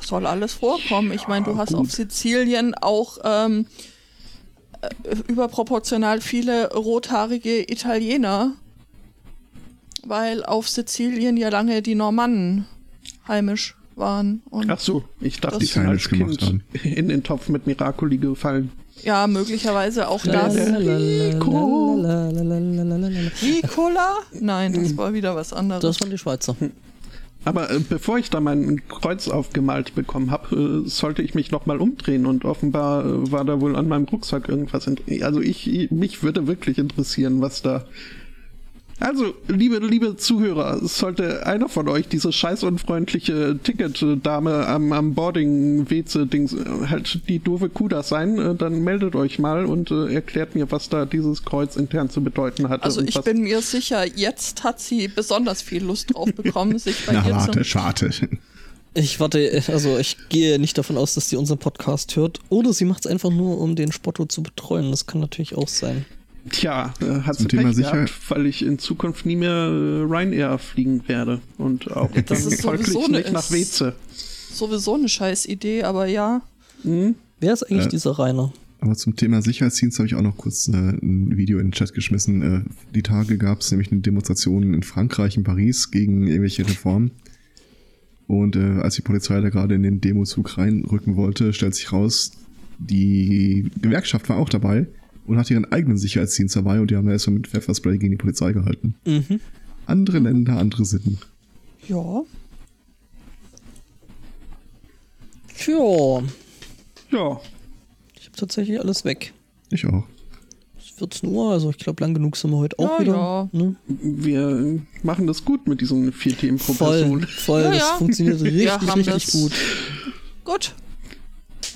Soll alles vorkommen. Ich meine, du hast gut. auf Sizilien auch ähm, äh, überproportional viele rothaarige Italiener, weil auf Sizilien ja lange die Normannen heimisch waren. Ach so, ich dachte, die sind als Kind haben. in den Topf mit Miracoli gefallen. Ja, möglicherweise auch das. Ricola? Nein, das war wieder was anderes. Das waren die Schweizer. Aber äh, bevor ich da mein Kreuz aufgemalt bekommen habe, äh, sollte ich mich nochmal umdrehen und offenbar äh, war da wohl an meinem Rucksack irgendwas. Also ich, mich würde wirklich interessieren, was da also, liebe, liebe Zuhörer, sollte einer von euch diese scheißunfreundliche Ticketdame am, am Boarding-WC-Dings äh, halt die doofe Kuda sein, äh, dann meldet euch mal und äh, erklärt mir, was da dieses Kreuz intern zu bedeuten hat. Also ich bin mir sicher, jetzt hat sie besonders viel Lust drauf <laughs> bekommen, sich bei Na, ihr warte, warte. Ich warte, also ich gehe nicht davon aus, dass sie unseren Podcast hört. Oder sie macht es einfach nur, um den Spotto zu betreuen. Das kann natürlich auch sein. Tja, äh, hat sie Pech gehabt, weil ich in Zukunft nie mehr äh, Ryanair fliegen werde. Und auch das ist folglich so nicht nach Weze. Sowieso eine scheiß Idee, aber ja. Mhm. Wer ist eigentlich äh, dieser Rainer? Aber zum Thema Sicherheitsdienst habe ich auch noch kurz äh, ein Video in den Chat geschmissen. Äh, die Tage gab es nämlich eine Demonstration in Frankreich, in Paris, gegen irgendwelche Reformen. Und äh, als die Polizei da gerade in den Demozug reinrücken wollte, stellt sich raus, die Gewerkschaft war auch dabei und hat ihren eigenen Sicherheitsdienst dabei und die haben erstmal mit Pfefferspray gegen die Polizei gehalten. Mhm. Andere Länder, andere Sitten. Ja. Tja. Ja. Ich habe tatsächlich alles weg. Ich auch. Es 14 Uhr, also ich glaube, lang genug sind wir heute auch ja, wieder. Ja. Ne? Wir machen das gut mit diesen vier Themen pro voll, Person. Voll, ja, das funktioniert richtig, richtig das. gut. Gut.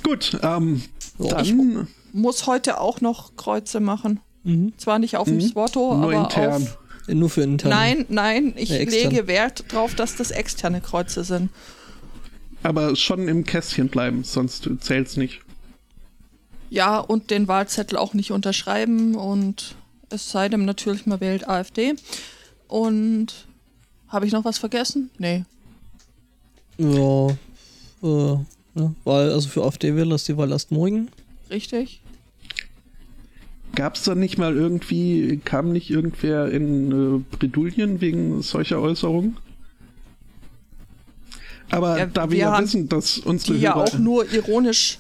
Gut, ähm, Ja. dann Muss heute auch noch Kreuze machen. Mhm. Zwar nicht auf dem Swatto, nur aber intern. auf. Nur für intern. Nein, nein, ich Ja, lege Wert drauf, dass das externe Kreuze sind. Aber schon im Kästchen bleiben, sonst zählt's nicht. Ja, und den Wahlzettel auch nicht unterschreiben und es sei denn natürlich, man wählt AfD. Und habe ich noch was vergessen? Nee. Ja. Äh, ja. Wahl, also für AfD-Wähler ist die Wahl erst morgen. Richtig? Gab's da nicht mal irgendwie, kam nicht irgendwer in äh, Bredouillen wegen solcher Äußerungen? Aber Ja, da wir, wir ja wissen, dass unsere Die ja Hörer- auch nur ironisch.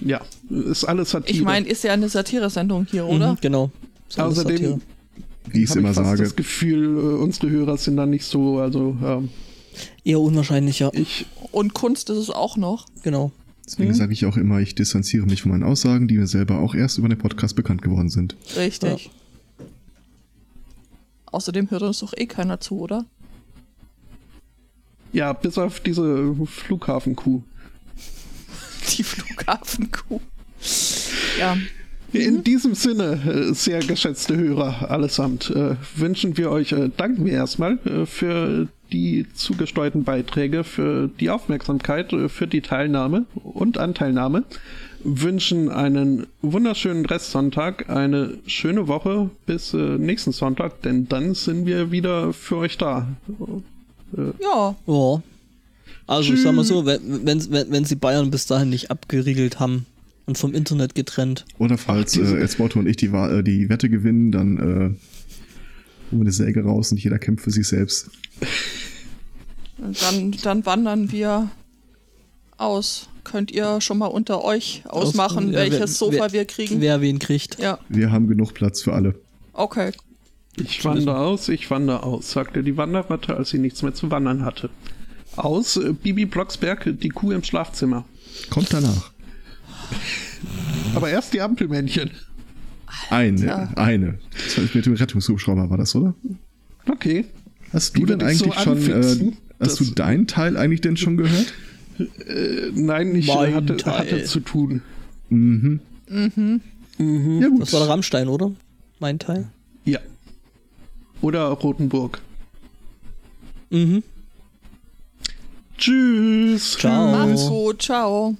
ja, ist alles Satire. Ich meine, ist ja eine Satire-Sendung hier, oder? Mhm, genau. Ist alles Außerdem Satire. Wie ich es immer sage. das Gefühl, äh, unsere Hörer sind da nicht so, also ähm, Eher unwahrscheinlich, ja. ich, Und Kunst ist es auch noch. Genau. Deswegen sage ich auch immer, ich distanziere mich von meinen Aussagen, die mir selber auch erst über den Podcast bekannt geworden sind. Richtig. Außerdem hört uns doch eh keiner zu, oder? ja, bis auf diese Flughafenkuh. Die Flughafenkuh. Ja. In diesem Sinne, äh, sehr geschätzte Hörer allesamt, äh, wünschen wir euch, äh, danken wir erstmal für die zugesteuerten Beiträge, für die Aufmerksamkeit, äh, für die Teilnahme und Anteilnahme. Wünschen einen wunderschönen Restsonntag, eine schöne Woche bis äh, nächsten Sonntag, denn dann sind wir wieder für euch da. Ja. Ja. Also ich sag mal so, wenn, wenn, wenn, wenn sie Bayern bis dahin nicht abgeriegelt haben und vom Internet getrennt. Oder falls äh, Elsbotto und ich die, äh, die Wette gewinnen, dann wir eine Säge raus und jeder kämpft für sich selbst. Und dann, dann wandern wir aus. Könnt ihr schon mal unter euch ausmachen, Aus- ja, welches wer- Sofa wer- wir kriegen? Wer wen kriegt. ja, Wir haben genug Platz für alle. okay. Ich wandere aus, ich wandere aus, sagte die Wanderratte, als sie nichts mehr zu wandern hatte. Aus äh, Bibi Blocksberg, die Kuh im Schlafzimmer. Kommt danach. Aber erst die Ampelmännchen. Eine, Ja. eine. Das war mit dem Rettungshubschrauber war das, oder? Okay. Hast Die du denn würde ich so eigentlich schon, äh, hast du deinen Teil eigentlich denn schon gehört? Äh, nein, ich Mein hatte, hatte zu tun. Mhm. Ja gut. Das war der Rammstein, oder? Mein Teil. Ja. Oder Rotenburg. Mhm. Tschüss. Ciao. Macht's gut. Ciao.